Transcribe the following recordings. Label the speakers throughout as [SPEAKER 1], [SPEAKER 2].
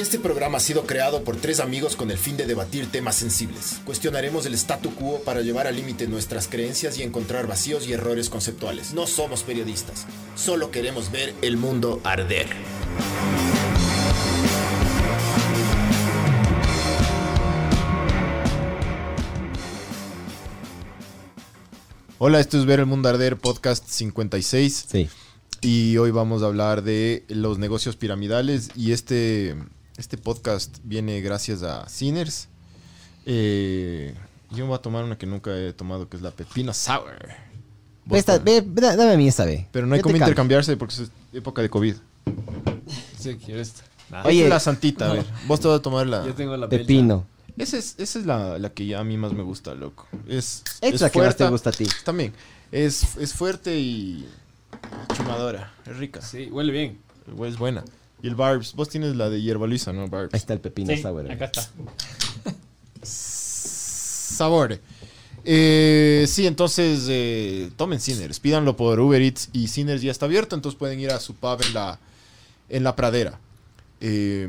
[SPEAKER 1] Este programa ha sido creado por tres amigos con el fin de debatir temas sensibles. Cuestionaremos el statu quo para llevar al límite nuestras creencias y encontrar vacíos y errores conceptuales. No somos periodistas, solo queremos ver el mundo arder.
[SPEAKER 2] Hola, esto es Ver el Mundo Arder, podcast 56.
[SPEAKER 3] Sí.
[SPEAKER 2] Y hoy vamos a hablar de los negocios piramidales. Y este, este podcast viene gracias a Sinners. Eh, yo me voy a tomar una que nunca he tomado, que es la Pepino Sour.
[SPEAKER 3] Esta- ve- ve- dame a mí esta, ve.
[SPEAKER 2] Pero no hay
[SPEAKER 3] Yo te
[SPEAKER 2] como
[SPEAKER 3] cambio.
[SPEAKER 2] intercambiarse porque es época de COVID.
[SPEAKER 4] Sí, quiero esta. Nah,
[SPEAKER 3] Oye.
[SPEAKER 2] Es la santita, a ver. Vos te vas a tomar la...
[SPEAKER 4] yo tengo la bella.
[SPEAKER 3] Pepino.
[SPEAKER 2] Esa es, esa es la, la que ya a mí más me gusta, loco. Es, es
[SPEAKER 3] que más te
[SPEAKER 2] fuerte.
[SPEAKER 3] gusta a ti.
[SPEAKER 2] También. Es, es fuerte y chumadora. Es rica.
[SPEAKER 4] Sí, huele bien.
[SPEAKER 2] Es buena. Y el Barbs. Vos tienes la de hierba luisa, ¿no, Barbs?
[SPEAKER 3] Ahí está el pepino
[SPEAKER 5] Sí,
[SPEAKER 3] sour.
[SPEAKER 5] acá está.
[SPEAKER 2] Sabor. Eh, sí, entonces eh, tomen Sinners. Pídanlo por Uber Eats y Sinners ya está abierto, entonces pueden ir a su pub en la, en la pradera. Eh,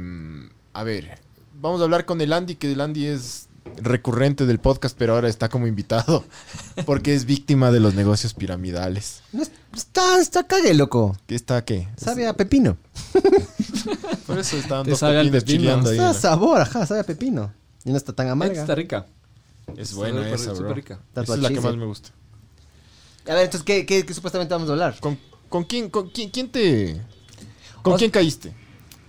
[SPEAKER 2] a ver, vamos a hablar con el Andy, que el Andy es recurrente del podcast, pero ahora está como invitado porque es víctima de los negocios piramidales.
[SPEAKER 3] No Está, está cague, loco.
[SPEAKER 2] ¿Qué está qué?
[SPEAKER 3] Sabe a pepino.
[SPEAKER 2] Por eso estaban
[SPEAKER 4] Te
[SPEAKER 2] dos
[SPEAKER 4] sabe al
[SPEAKER 2] pepinos
[SPEAKER 4] pepino.
[SPEAKER 2] chileando ahí.
[SPEAKER 3] Está
[SPEAKER 2] ¿no?
[SPEAKER 3] sabor, ajá, sabe a pepino. Y no está tan amarga.
[SPEAKER 4] está rica.
[SPEAKER 2] Es buena
[SPEAKER 4] Súper-
[SPEAKER 2] esa, bro.
[SPEAKER 4] súper rica.
[SPEAKER 2] Esa es la que más me gusta.
[SPEAKER 3] A ver, entonces, ¿qué, qué, qué supuestamente vamos a hablar?
[SPEAKER 2] ¿Con, con quién, con quién, quién te... ¿Con
[SPEAKER 4] Os-
[SPEAKER 2] quién caíste?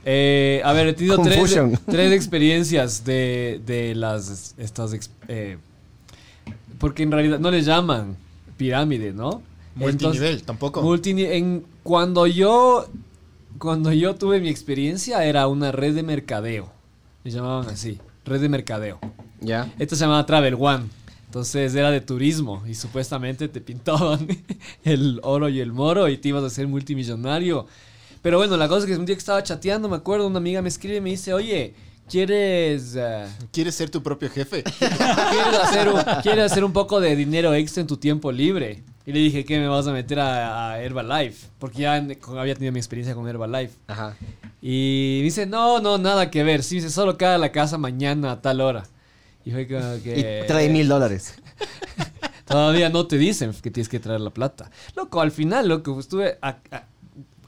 [SPEAKER 4] Eh, a ver, he tenido tres, experiencias de, de las estas ex- eh, porque en realidad no les llaman pirámide, ¿no?
[SPEAKER 2] Multinivel,
[SPEAKER 4] Entonces,
[SPEAKER 2] tampoco.
[SPEAKER 4] multini- en, cuando yo cuando yo tuve mi experiencia era una red de mercadeo. Le llamaban así, red de mercadeo.
[SPEAKER 3] Ya.
[SPEAKER 4] Esta se llamaba Travel One. Entonces era de turismo y supuestamente te pintaban el oro y el moro y te ibas a ser multimillonario. Pero bueno, la cosa es que un día que estaba chateando, me acuerdo, una amiga me escribe y me dice, oye, ¿quieres, eh,
[SPEAKER 2] ¿Quieres ser tu propio jefe?
[SPEAKER 4] ¿quieres, hacer un, ¿quieres hacer un poco de dinero extra en tu tiempo libre? Y le dije, ¿qué me vas a meter a, a Herbalife? Porque ya había tenido mi experiencia con Herbalife.
[SPEAKER 3] Ajá.
[SPEAKER 4] Y me dice, no, no, nada que ver. Sí, dice, solo cae a la casa mañana a tal hora. Y fue como que...
[SPEAKER 3] Y trae mil dólares.
[SPEAKER 4] Todavía no te dicen que tienes que traer la plata. Loco, al final, loco, estuve... a- a-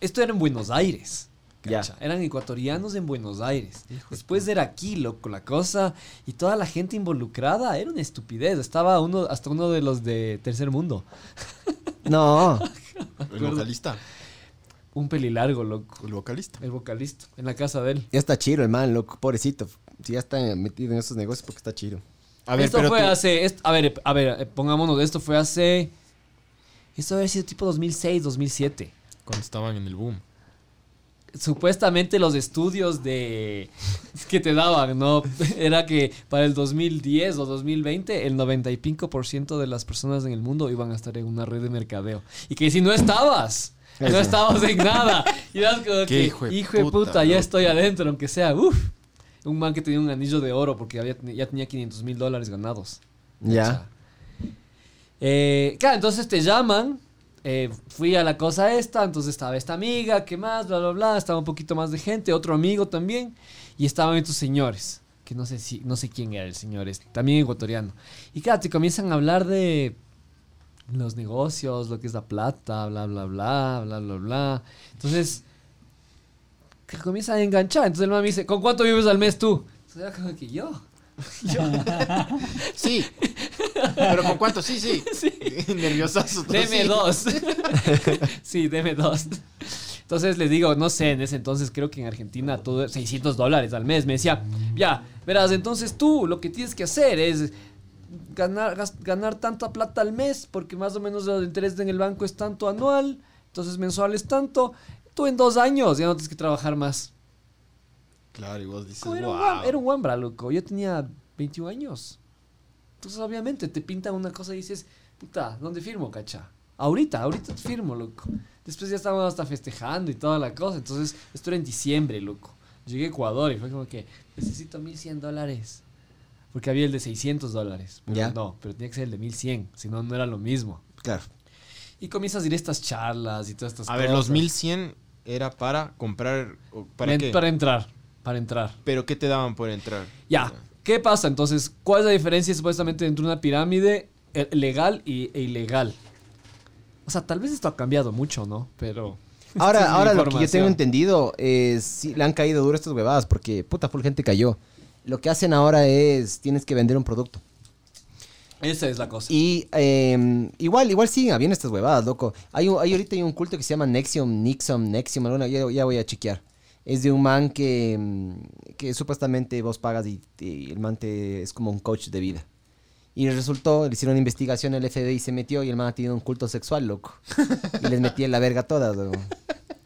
[SPEAKER 4] esto era en Buenos Aires.
[SPEAKER 3] Ya.
[SPEAKER 4] Eran ecuatorianos en Buenos Aires. Después era aquí, loco, la cosa. Y toda la gente involucrada era una estupidez. Estaba uno, hasta uno de los de Tercer Mundo.
[SPEAKER 3] No.
[SPEAKER 2] El vocalista.
[SPEAKER 4] Un pelilargo, loco.
[SPEAKER 2] El vocalista.
[SPEAKER 4] El vocalista. En la casa de él.
[SPEAKER 3] Ya está chiro el man, loco. Pobrecito. Si ya está metido en esos negocios porque está chiro.
[SPEAKER 2] A ver,
[SPEAKER 4] esto
[SPEAKER 2] pero
[SPEAKER 4] fue
[SPEAKER 2] tú-
[SPEAKER 4] hace. est- a ver, a ver, eh, pongámonos, esto fue hace. Esto había sido tipo 2006, 2007.
[SPEAKER 2] Cuando estaban en el boom.
[SPEAKER 4] Supuestamente los estudios de que te daban, ¿no? Era que para el 2010 o 2020 el 95% de las personas en el mundo iban a estar en una red de mercadeo. Y que si no estabas, no estabas en nada. Y eras como que,
[SPEAKER 2] hijo de puta,
[SPEAKER 4] puta, ya estoy adentro, aunque sea, uff. Un man que tenía un anillo de oro porque había, ya tenía 500 mil dólares ganados.
[SPEAKER 3] Ya.
[SPEAKER 4] Eh, claro, entonces te llaman. Eh, fui a la cosa esta, entonces estaba esta amiga, ¿qué más? Bla, bla, bla. Estaba un poquito más de gente, otro amigo también. Y estaban estos señores, que no sé si, no sé quién era el señor este, también ecuatoriano. Y claro, te comienzan a hablar de los negocios, lo que es la plata, bla, bla, bla, bla, bla, bla. Entonces, que comienza a enganchar. Entonces el man me dice, ¿con cuánto vives al mes tú? Entonces yo.
[SPEAKER 2] Sí. ¿Pero con cuánto? Sí, sí. Nerviosazo. todo,
[SPEAKER 4] Deme
[SPEAKER 2] sí.
[SPEAKER 4] dos. sí, deme dos. Entonces les digo, no sé, en ese entonces creo que en Argentina todo 600 dólares al mes. Me decía, ya, verás, entonces tú lo que tienes que hacer es ganar, ganar tanta plata al mes, porque más o menos el interés en el banco es tanto anual, entonces mensual es tanto. Tú en dos años ya no tienes que trabajar más.
[SPEAKER 2] Claro, y vos dices,
[SPEAKER 4] Era, un
[SPEAKER 2] wow.
[SPEAKER 4] era un guambra, loco. Yo tenía 21 años. Entonces, obviamente, te pintan una cosa y dices, puta, ¿dónde firmo, cacha? Ahorita, ahorita firmo, loco. Después ya estábamos hasta festejando y toda la cosa. Entonces, esto era en diciembre, loco. Llegué a Ecuador y fue como que, necesito 1100 dólares. Porque había el de 600 dólares. Pero
[SPEAKER 3] Ya.
[SPEAKER 4] No, pero tenía que ser el de 1100. Si no, no era lo mismo.
[SPEAKER 3] Claro.
[SPEAKER 4] Y comienzas a ir a estas charlas y todas estas
[SPEAKER 2] A
[SPEAKER 4] cosas.
[SPEAKER 2] ver, los 1100 era para comprar. ¿Para qué?
[SPEAKER 4] Para entrar. Para entrar.
[SPEAKER 2] ¿Pero qué te daban por entrar?
[SPEAKER 4] Ya, ¿qué pasa entonces? ¿Cuál es la diferencia supuestamente entre una pirámide eh, legal y, e ilegal? O sea, tal vez esto ha cambiado mucho, ¿no? Pero...
[SPEAKER 3] Ahora,
[SPEAKER 4] es
[SPEAKER 3] ahora lo que yo tengo entendido es sí le han caído duro estas huevadas porque puta full gente cayó. Lo que hacen ahora es tienes que vender un producto.
[SPEAKER 4] Esa es la cosa.
[SPEAKER 3] Y eh, igual, igual siguen habiendo estas huevadas, loco. Hay, un- hay ahorita hay un culto que se llama Nexium, Nixum, Nexium, alguna, ya, ya voy a chequear. Es de un man que, mm, que supuestamente vos pagas y, y el man te, es como un coach de vida. Y resultó, le hicieron una investigación, el FBI se metió y el man ha tenido un culto sexual, loco. Y les metía en la verga todas, loco.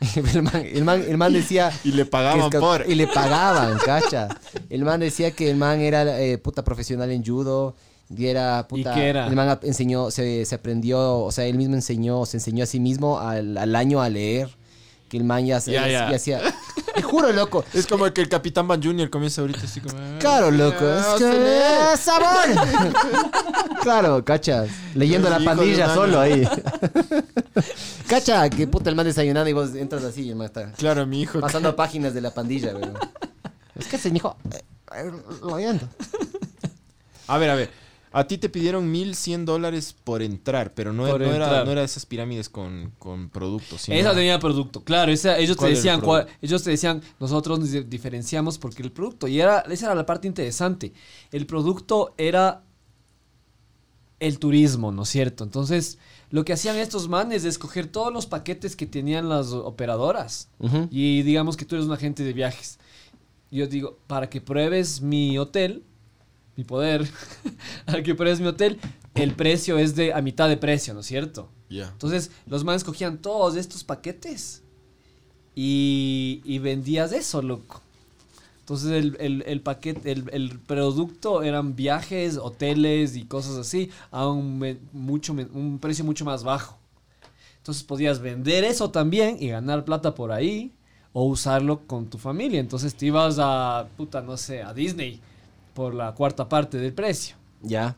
[SPEAKER 3] El man, el man- el man decía...
[SPEAKER 2] Y le pagaban
[SPEAKER 3] que-
[SPEAKER 2] por...
[SPEAKER 3] Y le pagaban, cacha. El man decía que el man era eh, puta profesional en judo. Y era puta.
[SPEAKER 4] qué era?
[SPEAKER 3] El man enseñó, se, se aprendió, o sea, él mismo enseñó, se enseñó a sí mismo al, al año a leer. Que el man ya, se-
[SPEAKER 2] Ya,
[SPEAKER 3] ya
[SPEAKER 2] ya.
[SPEAKER 3] hacía. Te juro, loco.
[SPEAKER 2] Es como que el Capitán Van Junior comienza ahorita así como... "Ah,
[SPEAKER 3] Claro, loco. Es que
[SPEAKER 2] lee".
[SPEAKER 3] ¡eh, sabor. claro, cachas. Leyendo la
[SPEAKER 2] Hijo de
[SPEAKER 3] pandilla
[SPEAKER 2] un
[SPEAKER 3] solo ahí. Cacha, que puta el man desayunando y vos entras así y el man está
[SPEAKER 2] Claro, mi hijo.
[SPEAKER 3] pasando páginas de la pandilla, güey. Es que se dijo. eh, eh, leyendo.
[SPEAKER 2] A ver, a ver. A ti te pidieron 1100 dólares por entrar, pero no,
[SPEAKER 4] Por
[SPEAKER 2] no era, no era esas pirámides con, con productos. sino-
[SPEAKER 4] Esa tenía producto, claro. esa- ellos te
[SPEAKER 2] ¿Cuál era el
[SPEAKER 4] decían, cuál- ellos te decían, nosotros nos di- diferenciamos porque el producto y era esa era la parte interesante. El producto era el turismo, ¿no es cierto? Entonces, lo que hacían estos manes es coger todos los paquetes que tenían las operadoras y digamos que tú eres un agente de viajes. Yo digo, para que pruebes mi hotel, mi poder, para que pruebes mi hotel, el precio es de a mitad de precio, ¿no es cierto?
[SPEAKER 2] Ya.
[SPEAKER 4] Entonces, los manes cogían todos estos paquetes y, y vendías eso, loco. Entonces, el, el, el paquete, el, el producto eran viajes, hoteles y cosas así a un, mucho, un precio mucho más bajo. Entonces, podías vender eso también y ganar plata por ahí o usarlo con tu familia. Entonces, te ibas a, puta, no sé, a Disney por la cuarta parte del precio.
[SPEAKER 3] Ya.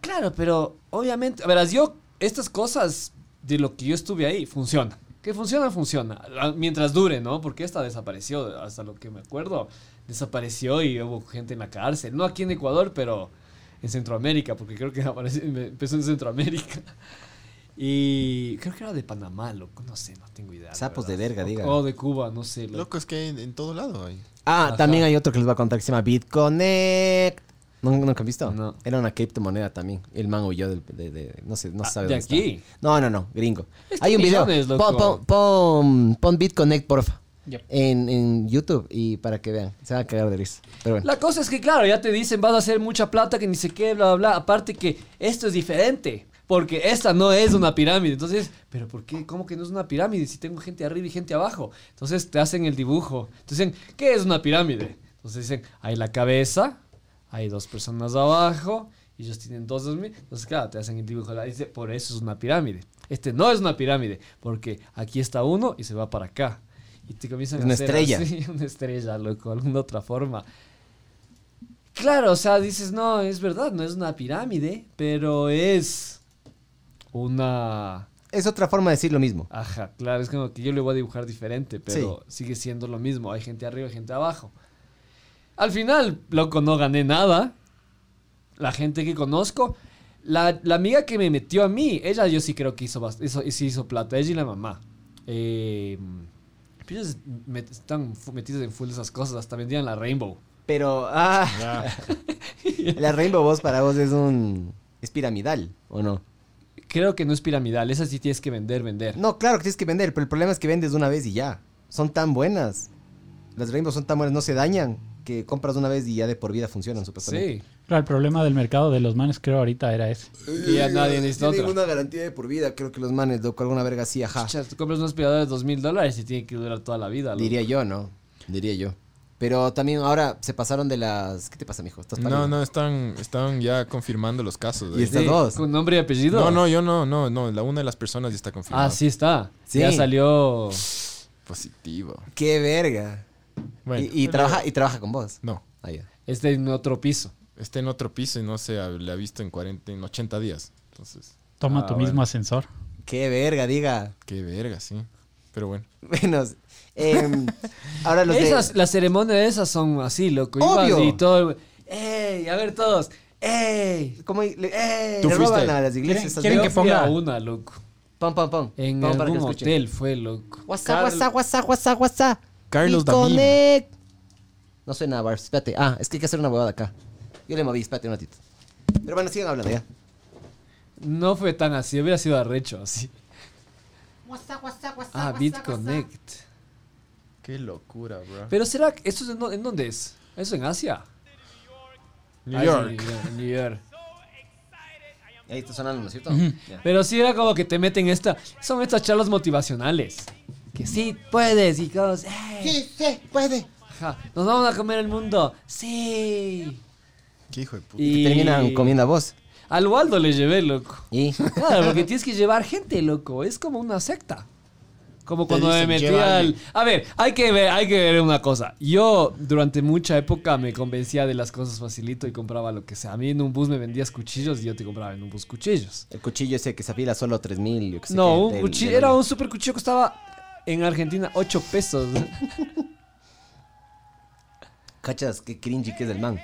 [SPEAKER 4] Claro, pero obviamente, a verás, yo, estas cosas de lo que yo estuve ahí, funcionan. Que funciona, funciona. Ah, Mientras dure, ¿no? Porque esta desapareció, hasta lo que me acuerdo, desapareció y hubo gente en la cárcel. No aquí en Ecuador, pero en Centroamérica, porque creo que apareció- empezó en Centroamérica. Y creo que era de Panamá, loco, no sé, no tengo idea.
[SPEAKER 3] Sapos de verga, diga.
[SPEAKER 4] O de Cuba, no sé. loco.
[SPEAKER 2] Loco, es que en, en todo lado hay.
[SPEAKER 3] Ah,
[SPEAKER 4] Ajá.
[SPEAKER 3] también hay otro que les voy a contar que se llama BitConnect. ¿No, ¿Nunca han visto?
[SPEAKER 4] No.
[SPEAKER 3] Era una criptomoneda también. El man huyó del, de, de- no sé, no
[SPEAKER 4] Ah,
[SPEAKER 3] sabe
[SPEAKER 4] ¿de
[SPEAKER 3] dónde está.
[SPEAKER 4] aquí?
[SPEAKER 3] No, no, no, gringo.
[SPEAKER 4] Es que
[SPEAKER 3] Hay un video. Pon, pon, pon, pon BitConnect, porfa.
[SPEAKER 4] Yep.
[SPEAKER 3] En, en YouTube y para que vean. Se van a cagar de risa. Pero bueno.
[SPEAKER 4] La cosa es que, claro, ya te dicen vas a hacer mucha plata, que ni sé qué, bla, bla, bla. Aparte que esto es diferente, porque esta no es una pirámide. Entonces, ¿pero por qué? ¿Cómo que no es una pirámide si tengo gente arriba y gente abajo? Entonces te hacen el dibujo. Entonces dicen, ¿qué es una pirámide? Entonces dicen, hay la cabeza, hay dos personas abajo, y ellos tienen dos, dos mil. Entonces, claro, te hacen el dibujo. Dice, por eso es una pirámide. Este no es una pirámide, porque aquí está uno y se va para acá. Y te comienzan
[SPEAKER 3] Es
[SPEAKER 4] a
[SPEAKER 3] una
[SPEAKER 4] hacer
[SPEAKER 3] estrella.
[SPEAKER 4] así, una estrella, loco, alguna otra forma. Claro, o sea, dices, no, es verdad, no es una pirámide, pero es una...
[SPEAKER 3] Es otra forma de decir lo mismo.
[SPEAKER 4] Ajá, claro, es como que yo le voy a dibujar diferente, pero sigue siendo lo mismo. Hay gente arriba y gente abajo. Al final, loco, no gané nada. La gente que conozco, la, la amiga que me metió a mí, ella yo sí creo que hizo, hizo, sí hizo plata, ella y la mamá. Eh, ellos met- están metidos en full de esas cosas, hasta vendían la Rainbow.
[SPEAKER 3] Pero, ah, la Rainbow Boss para vos es un. Es piramidal, ¿o no?
[SPEAKER 4] Creo que no es piramidal, esa sí tienes que vender, vender.
[SPEAKER 3] No, claro que tienes que vender, pero el problema es que vendes de una vez y ya. Son tan buenas. Las Rainbow son tan buenas, no se dañan, que compras una vez y ya de por vida funcionan, supuestamente.
[SPEAKER 4] Sí,
[SPEAKER 5] Claro, el problema del mercado de los manes creo ahorita era ese.
[SPEAKER 4] y ya nadie necesita otra.
[SPEAKER 3] una garantía de por vida, creo que los manes, loco, alguna verga así, ajá.
[SPEAKER 4] Chucha, tú compras un aspirador de dos mil dólares y tiene que durar toda la vida. loco.
[SPEAKER 3] Diría yo, ¿no? Diría yo. Pero también ahora se pasaron de las... ¿Qué te pasa, mijo? ¿Estás
[SPEAKER 2] No, no, están, están ya confirmando los casos.
[SPEAKER 3] Y estas dos.
[SPEAKER 4] ¿Con nombre y apellido?
[SPEAKER 2] No, no, yo no, no, no. La una de las personas ya está confirmada.
[SPEAKER 4] Ah, sí está.
[SPEAKER 3] Sí.
[SPEAKER 4] Ya salió.
[SPEAKER 2] Positivo.
[SPEAKER 3] ¡Qué verga!
[SPEAKER 2] Bueno.
[SPEAKER 3] y, y trabaja, y trabaja con vos.
[SPEAKER 2] No.
[SPEAKER 3] Ah, ya.
[SPEAKER 4] Este en otro piso.
[SPEAKER 2] Está en otro piso y no se ha- le ha visto en 40, en 80 días. Entonces,
[SPEAKER 5] Toma
[SPEAKER 4] Ah,
[SPEAKER 5] tu
[SPEAKER 4] bueno.
[SPEAKER 5] mismo ascensor.
[SPEAKER 3] ¡Qué verga, diga!
[SPEAKER 2] qué verga, sí. Pero bueno.
[SPEAKER 3] Menos. Em, ahora los
[SPEAKER 4] Esas,
[SPEAKER 3] de...
[SPEAKER 4] las ceremonias de esas son así, loco.
[SPEAKER 3] Obvio.
[SPEAKER 4] Y todo. ¡Ey! A ver todos. ¡Ey!
[SPEAKER 3] ¿Cómo
[SPEAKER 4] ¡Ey!
[SPEAKER 2] Tú
[SPEAKER 3] le
[SPEAKER 2] fuiste.
[SPEAKER 3] roban a las iglesias?
[SPEAKER 5] ¿Quieren- quieren que
[SPEAKER 4] a
[SPEAKER 5] ponga-
[SPEAKER 4] una, loco.
[SPEAKER 3] Pam, pam, pam.
[SPEAKER 4] En
[SPEAKER 3] Pam, para que
[SPEAKER 4] algún hotel fue, loco.
[SPEAKER 3] WhatsApp,
[SPEAKER 4] Carl-
[SPEAKER 3] WhatsApp, WhatsApp, WhatsApp, WhatsApp.
[SPEAKER 2] Carlos
[SPEAKER 3] connect. No suena, Bars. Espérate. Ah, es que hay que hacer una huevada acá. Yo le moví, espérate un ratito. Pero bueno, sigan hablando ya.
[SPEAKER 4] No fue tan así, hubiera sido arrecho así.
[SPEAKER 3] WhatsApp, WhatsApp, WhatsApp.
[SPEAKER 4] Ah, BitConnect.
[SPEAKER 2] Qué locura, bro.
[SPEAKER 4] Pero será que esto es en, dó- en dónde es? ¿Eso en Asia?
[SPEAKER 2] New
[SPEAKER 4] Ah,
[SPEAKER 2] York.
[SPEAKER 4] sí, en New York.
[SPEAKER 3] Ahí está sonando, ¿no es cierto?
[SPEAKER 4] Pero sí era como que te meten esta. Son estas charlas motivacionales. Que sí puedes y cosas. ¡ey!
[SPEAKER 3] Sí, sí, puede.
[SPEAKER 4] Ajá, Nos vamos a comer el mundo. Sí.
[SPEAKER 2] Qué hijo de puta.
[SPEAKER 4] Y
[SPEAKER 3] Terminan comiendo a vos.
[SPEAKER 4] Al Waldo le llevé, loco.
[SPEAKER 3] Y.
[SPEAKER 4] Claro, porque tienes que llevar gente, loco. Es como una secta. Como cuando me metí
[SPEAKER 2] "Lleva a
[SPEAKER 4] al...
[SPEAKER 2] alguien".
[SPEAKER 4] A ver, hay que ver, hay que ver una cosa. Yo durante mucha época me convencía de las cosas facilito y compraba lo que sea. A mí en un bus me vendías cuchillos y yo te compraba en un bus cuchillos.
[SPEAKER 3] El cuchillo ese que se afila solo 3000, yo qué sé.
[SPEAKER 4] No,
[SPEAKER 3] qué,
[SPEAKER 4] un
[SPEAKER 3] del-
[SPEAKER 4] cuchillo,
[SPEAKER 3] del-
[SPEAKER 4] era un super cuchillo que costaba en Argentina 8 pesos.
[SPEAKER 3] Cachas, qué cringy que es del man.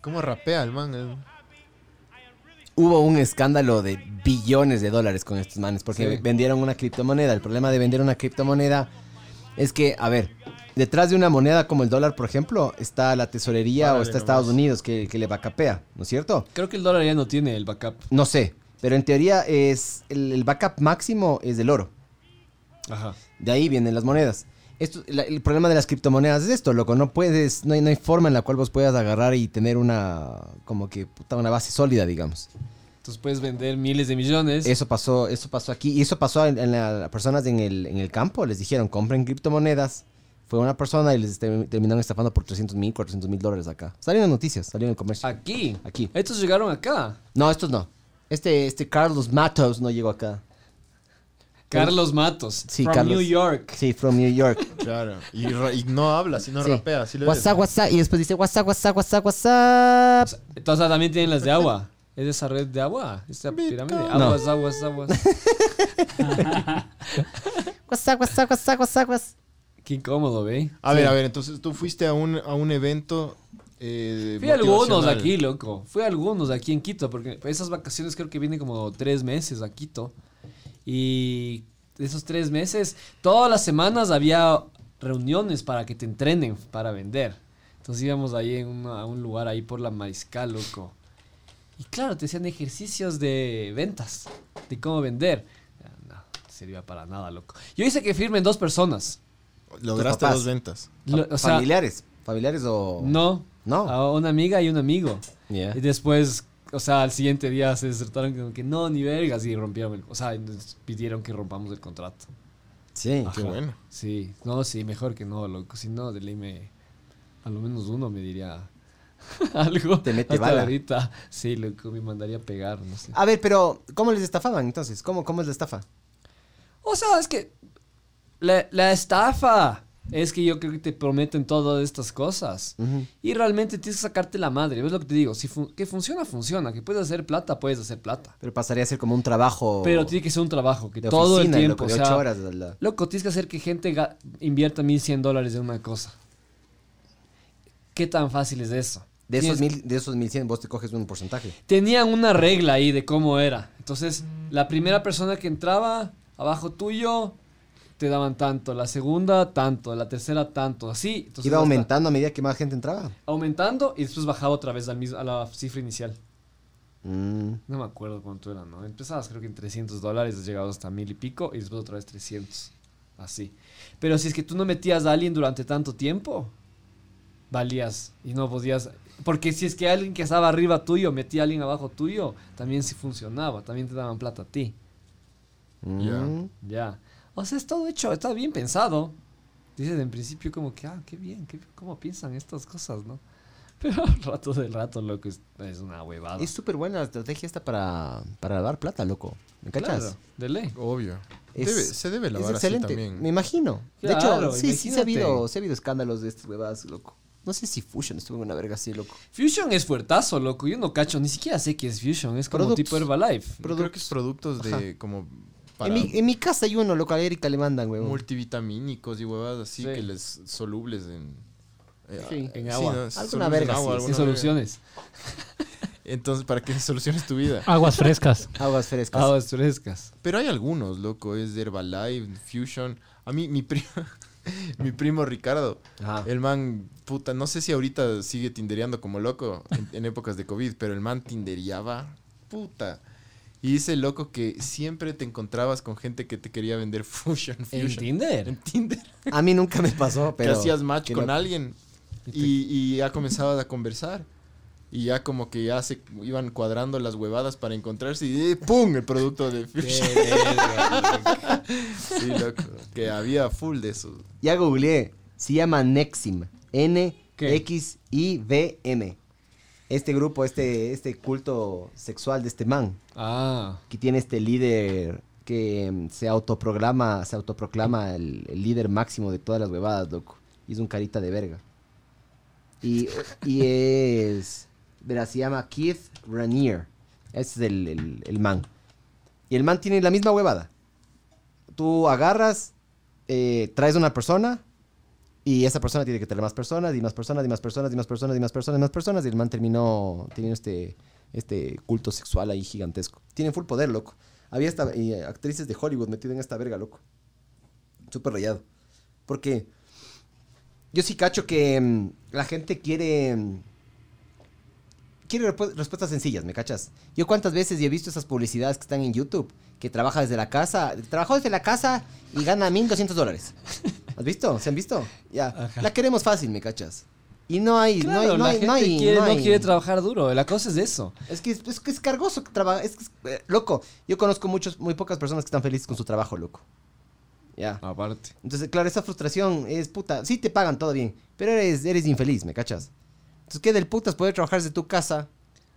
[SPEAKER 2] ¿Cómo rapea el man? eh?
[SPEAKER 3] Hubo un escándalo de billones de dólares con estos manes porque
[SPEAKER 4] Sí.
[SPEAKER 3] vendieron una criptomoneda. El problema de vender una criptomoneda es que, a ver, detrás de una moneda como el dólar, por ejemplo, está la tesorería o está Estados
[SPEAKER 2] nomás.
[SPEAKER 3] Unidos que, que le vacapea, ¿no es cierto?
[SPEAKER 4] Creo que el dólar ya no tiene el backup.
[SPEAKER 3] No sé, pero en teoría es el, el backup máximo es del oro.
[SPEAKER 4] Ajá.
[SPEAKER 3] De ahí vienen las monedas. Esto, la- el problema de las criptomonedas es esto, loco. No puedes, no hay, no hay forma en la cual vos puedas agarrar y tener una, como que, puta, una base sólida, digamos.
[SPEAKER 4] Entonces puedes vender miles de millones.
[SPEAKER 3] Eso pasó, eso pasó aquí. Y eso pasó en, en la- las personas en el, en el campo. Les dijeron, compren criptomonedas. Fue una persona y les ter- terminaron estafando por 300 mil, 400 mil dólares acá. Salieron en noticias, salieron en el comercio.
[SPEAKER 4] Aquí.
[SPEAKER 3] Aquí.
[SPEAKER 4] Estos llegaron acá.
[SPEAKER 3] No, estos no. Este, este Carlos Matos no llegó acá.
[SPEAKER 4] Carlos Matos.
[SPEAKER 3] Sí,
[SPEAKER 4] from
[SPEAKER 3] Carlos.
[SPEAKER 4] New York.
[SPEAKER 3] Sí, from New York.
[SPEAKER 2] Claro. Y, y no habla, sino
[SPEAKER 3] Sí.
[SPEAKER 2] rapea. ¿sí lo ves?
[SPEAKER 3] WhatsApp, WhatsApp. Y después dice WhatsApp, WhatsApp, WhatsApp, WhatsApp.
[SPEAKER 4] Entonces también tienen las de agua. ¿Es esa red de agua? ¿Esta pirámide?
[SPEAKER 3] No.
[SPEAKER 4] Aguas, aguas, aguas.
[SPEAKER 3] WhatsApp, WhatsApp, WhatsApp, WhatsApp, WhatsApp.
[SPEAKER 4] Qué incómodo, ¿ve?
[SPEAKER 2] A ver, a ver, entonces tú fuiste a un, a un evento. Eh,
[SPEAKER 4] Fui a algunos aquí, loco. Fui a algunos aquí en Quito, porque esas vacaciones creo que vienen como tres meses a Quito. Y esos tres meses, todas las semanas había reuniones para que te entrenen para vender. Entonces íbamos ahí en una- a un lugar ahí por la Mariscal, loco. Y claro, te hacían ejercicios de ventas, de cómo vender. No, no servía para nada, loco. Yo hice que firmen dos personas.
[SPEAKER 2] Lograste dos ventas.
[SPEAKER 4] Lo- o sea,
[SPEAKER 3] familiares. ¿Familiares o...?
[SPEAKER 4] no,
[SPEAKER 3] No.
[SPEAKER 4] a una amiga y un amigo.
[SPEAKER 3] Yeah.
[SPEAKER 4] Y después, o sea, al siguiente día se desertaron como que no, ni vergas, y rompieron el, o sea, nos pidieron que rompamos el contrato.
[SPEAKER 3] Sí.
[SPEAKER 2] Qué
[SPEAKER 4] Ajá.
[SPEAKER 2] bueno.
[SPEAKER 4] Sí, no, sí, mejor que no, loco. Si no, de ley me, a lo menos uno me diría algo.
[SPEAKER 3] Te mete
[SPEAKER 4] Hasta
[SPEAKER 3] bala.
[SPEAKER 4] ahorita, sí, loco, me mandaría a pegar, no sé.
[SPEAKER 3] A ver, pero ¿cómo les estafaban entonces? ¿Cómo, cómo es la estafa?
[SPEAKER 4] O sea, es que la, la estafa es que yo creo que te prometen todas estas cosas.
[SPEAKER 3] Ujú.
[SPEAKER 4] Y realmente tienes que sacarte la madre. ¿Ves lo que te digo? Si fun- que funciona, funciona. Que puedes hacer plata, puedes hacer plata.
[SPEAKER 3] Pero pasaría a ser como un trabajo
[SPEAKER 4] Pero tiene que ser un trabajo, que
[SPEAKER 3] de
[SPEAKER 4] todo el
[SPEAKER 3] oficina,
[SPEAKER 4] tiempo,
[SPEAKER 3] loco, de
[SPEAKER 4] o
[SPEAKER 3] ocho
[SPEAKER 4] sea,
[SPEAKER 3] horas. de la-
[SPEAKER 4] loco, tienes que hacer que gente invierta 1100 dólares en una cosa. ¿Qué tan fácil es eso?
[SPEAKER 3] De esos, mil, de esos 1100 vos te coges un porcentaje.
[SPEAKER 4] Tenían una regla ahí de cómo era. Entonces, la primera persona que entraba abajo tuyo te daban tanto, la segunda tanto, la tercera tanto, así. Entonces,
[SPEAKER 3] Iba
[SPEAKER 4] hasta-
[SPEAKER 3] aumentando a medida que más gente entraba.
[SPEAKER 4] aumentando y después bajaba otra vez al mismo- a la cifra inicial.
[SPEAKER 3] Mm.
[SPEAKER 4] No me acuerdo cuánto era, ¿no? Empezabas creo que en 300 dólares, llegabas hasta mil y pico y después otra vez 300. Así. Pero si es que tú no metías a alguien durante tanto tiempo, valías y no podías... Porque si es que alguien que estaba arriba tuyo metía a alguien abajo tuyo, también sí funcionaba, también te daban plata a ti.
[SPEAKER 2] Ya.
[SPEAKER 3] Mm.
[SPEAKER 4] Ya. O sea, es todo hecho, está bien pensado. Dices en principio como que, ah, qué bien, qué, cómo piensan estas cosas, ¿no? Pero al rato del rato, loco, es, es una huevada.
[SPEAKER 3] Es súper buena la estrategia esta para, para lavar plata, loco. ¿Me cachas?
[SPEAKER 4] Claro, de ley.
[SPEAKER 2] Obvio.
[SPEAKER 3] Es-
[SPEAKER 2] Debe- se debe
[SPEAKER 3] Es
[SPEAKER 2] lavar así
[SPEAKER 3] excelente.
[SPEAKER 2] también.
[SPEAKER 3] Me imagino. de hecho, sí, sí, se ha,
[SPEAKER 4] imagínate.
[SPEAKER 3] habido, se ha habido escándalos de estas huevadas, loco. No sé si Fusion estuvo en una verga así, loco.
[SPEAKER 4] Fusion es fuertazo, loco. Yo no cacho, ni siquiera sé qué es Fusion. Es como
[SPEAKER 3] Productos.
[SPEAKER 4] tipo Herbalife.
[SPEAKER 2] Creo que es productos de como para
[SPEAKER 3] En mi, en mi casa hay uno, loco, a Erika le mandan, huevón.
[SPEAKER 2] multivitamínicos y huevadas así
[SPEAKER 4] Sí.
[SPEAKER 2] que les solubles en eh,
[SPEAKER 3] Sí.
[SPEAKER 4] En agua.
[SPEAKER 2] ¿no?
[SPEAKER 3] Alguna verga,
[SPEAKER 2] en agua,
[SPEAKER 3] sí,
[SPEAKER 2] alguna
[SPEAKER 4] Sin
[SPEAKER 2] verga.
[SPEAKER 4] soluciones.
[SPEAKER 2] Entonces, para que soluciones tu vida.
[SPEAKER 5] Aguas frescas.
[SPEAKER 3] Aguas frescas.
[SPEAKER 4] Aguas frescas.
[SPEAKER 2] Pero hay algunos, loco, es de Herbalife, Fusion. A mí mi primo mi primo Ricardo,
[SPEAKER 3] Ajá.
[SPEAKER 2] el man puta, no sé si ahorita sigue tindereando como loco en, en épocas de COVID, pero el man tindereaba puta. Y dice el loco que siempre te encontrabas con gente que te quería vender Fusion,
[SPEAKER 4] ¿En
[SPEAKER 2] Fusion.
[SPEAKER 4] Tinder?
[SPEAKER 2] En Tinder.
[SPEAKER 3] A mí nunca me pasó, pero...
[SPEAKER 2] que hacías match con
[SPEAKER 3] loco.
[SPEAKER 2] alguien y, y ya comenzabas a conversar. Y ya como que ya se iban cuadrando las huevadas para encontrarse y ¡pum! El producto de Fusion. sí, loco. Que había full de eso.
[SPEAKER 3] Ya googleé. Se llama Nexim. N-X-I-V-M. Este grupo, este, este culto sexual de este man.
[SPEAKER 4] Ah.
[SPEAKER 3] que tiene este líder que mm, se autoprograma, se autoproclama el, el líder máximo de todas las huevadas, loco. Y es un carita de verga. Y, y es, verá, se llama Keith Ranier. Ese es el, el- el man. Y el man tiene la misma huevada. Tú agarras, eh, traes una persona y esa persona tiene que tener más personas y más personas y más personas y más personas y más personas y más personas y el man terminó teniendo este, este culto sexual ahí gigantesco. Tiene full poder, loco. Había hasta eh, actrices de Hollywood metidas en esta verga, loco. Súper rayado. Porque yo sí cacho que mm, la gente quiere... mm, quiere respuestas sencillas, ¿me cachas? Yo cuántas veces he visto esas publicidades que están en YouTube, que trabaja desde la casa, trabajó desde la casa y gana 1200 dólares. ¿Has visto? ¿Se han visto? Ya.
[SPEAKER 4] Ajá.
[SPEAKER 3] La queremos fácil, ¿me cachas? Y no hay, no hay, no
[SPEAKER 4] la
[SPEAKER 3] hay,
[SPEAKER 4] gente
[SPEAKER 3] no hay,
[SPEAKER 4] quiere,
[SPEAKER 3] no
[SPEAKER 4] no
[SPEAKER 3] hay-
[SPEAKER 4] quiere trabajar duro. La cosa es eso.
[SPEAKER 3] es que es, es que es cargoso trabajar. Es que es, eh, loco, yo conozco muchos, muy pocas personas que están felices con su trabajo, loco. Ya.
[SPEAKER 4] Aparte.
[SPEAKER 3] Entonces, claro, esa frustración es puta. Sí te pagan todo bien, pero eres, eres infeliz, ¿me cachas? Entonces, ¿qué del putas poder trabajar desde tu casa?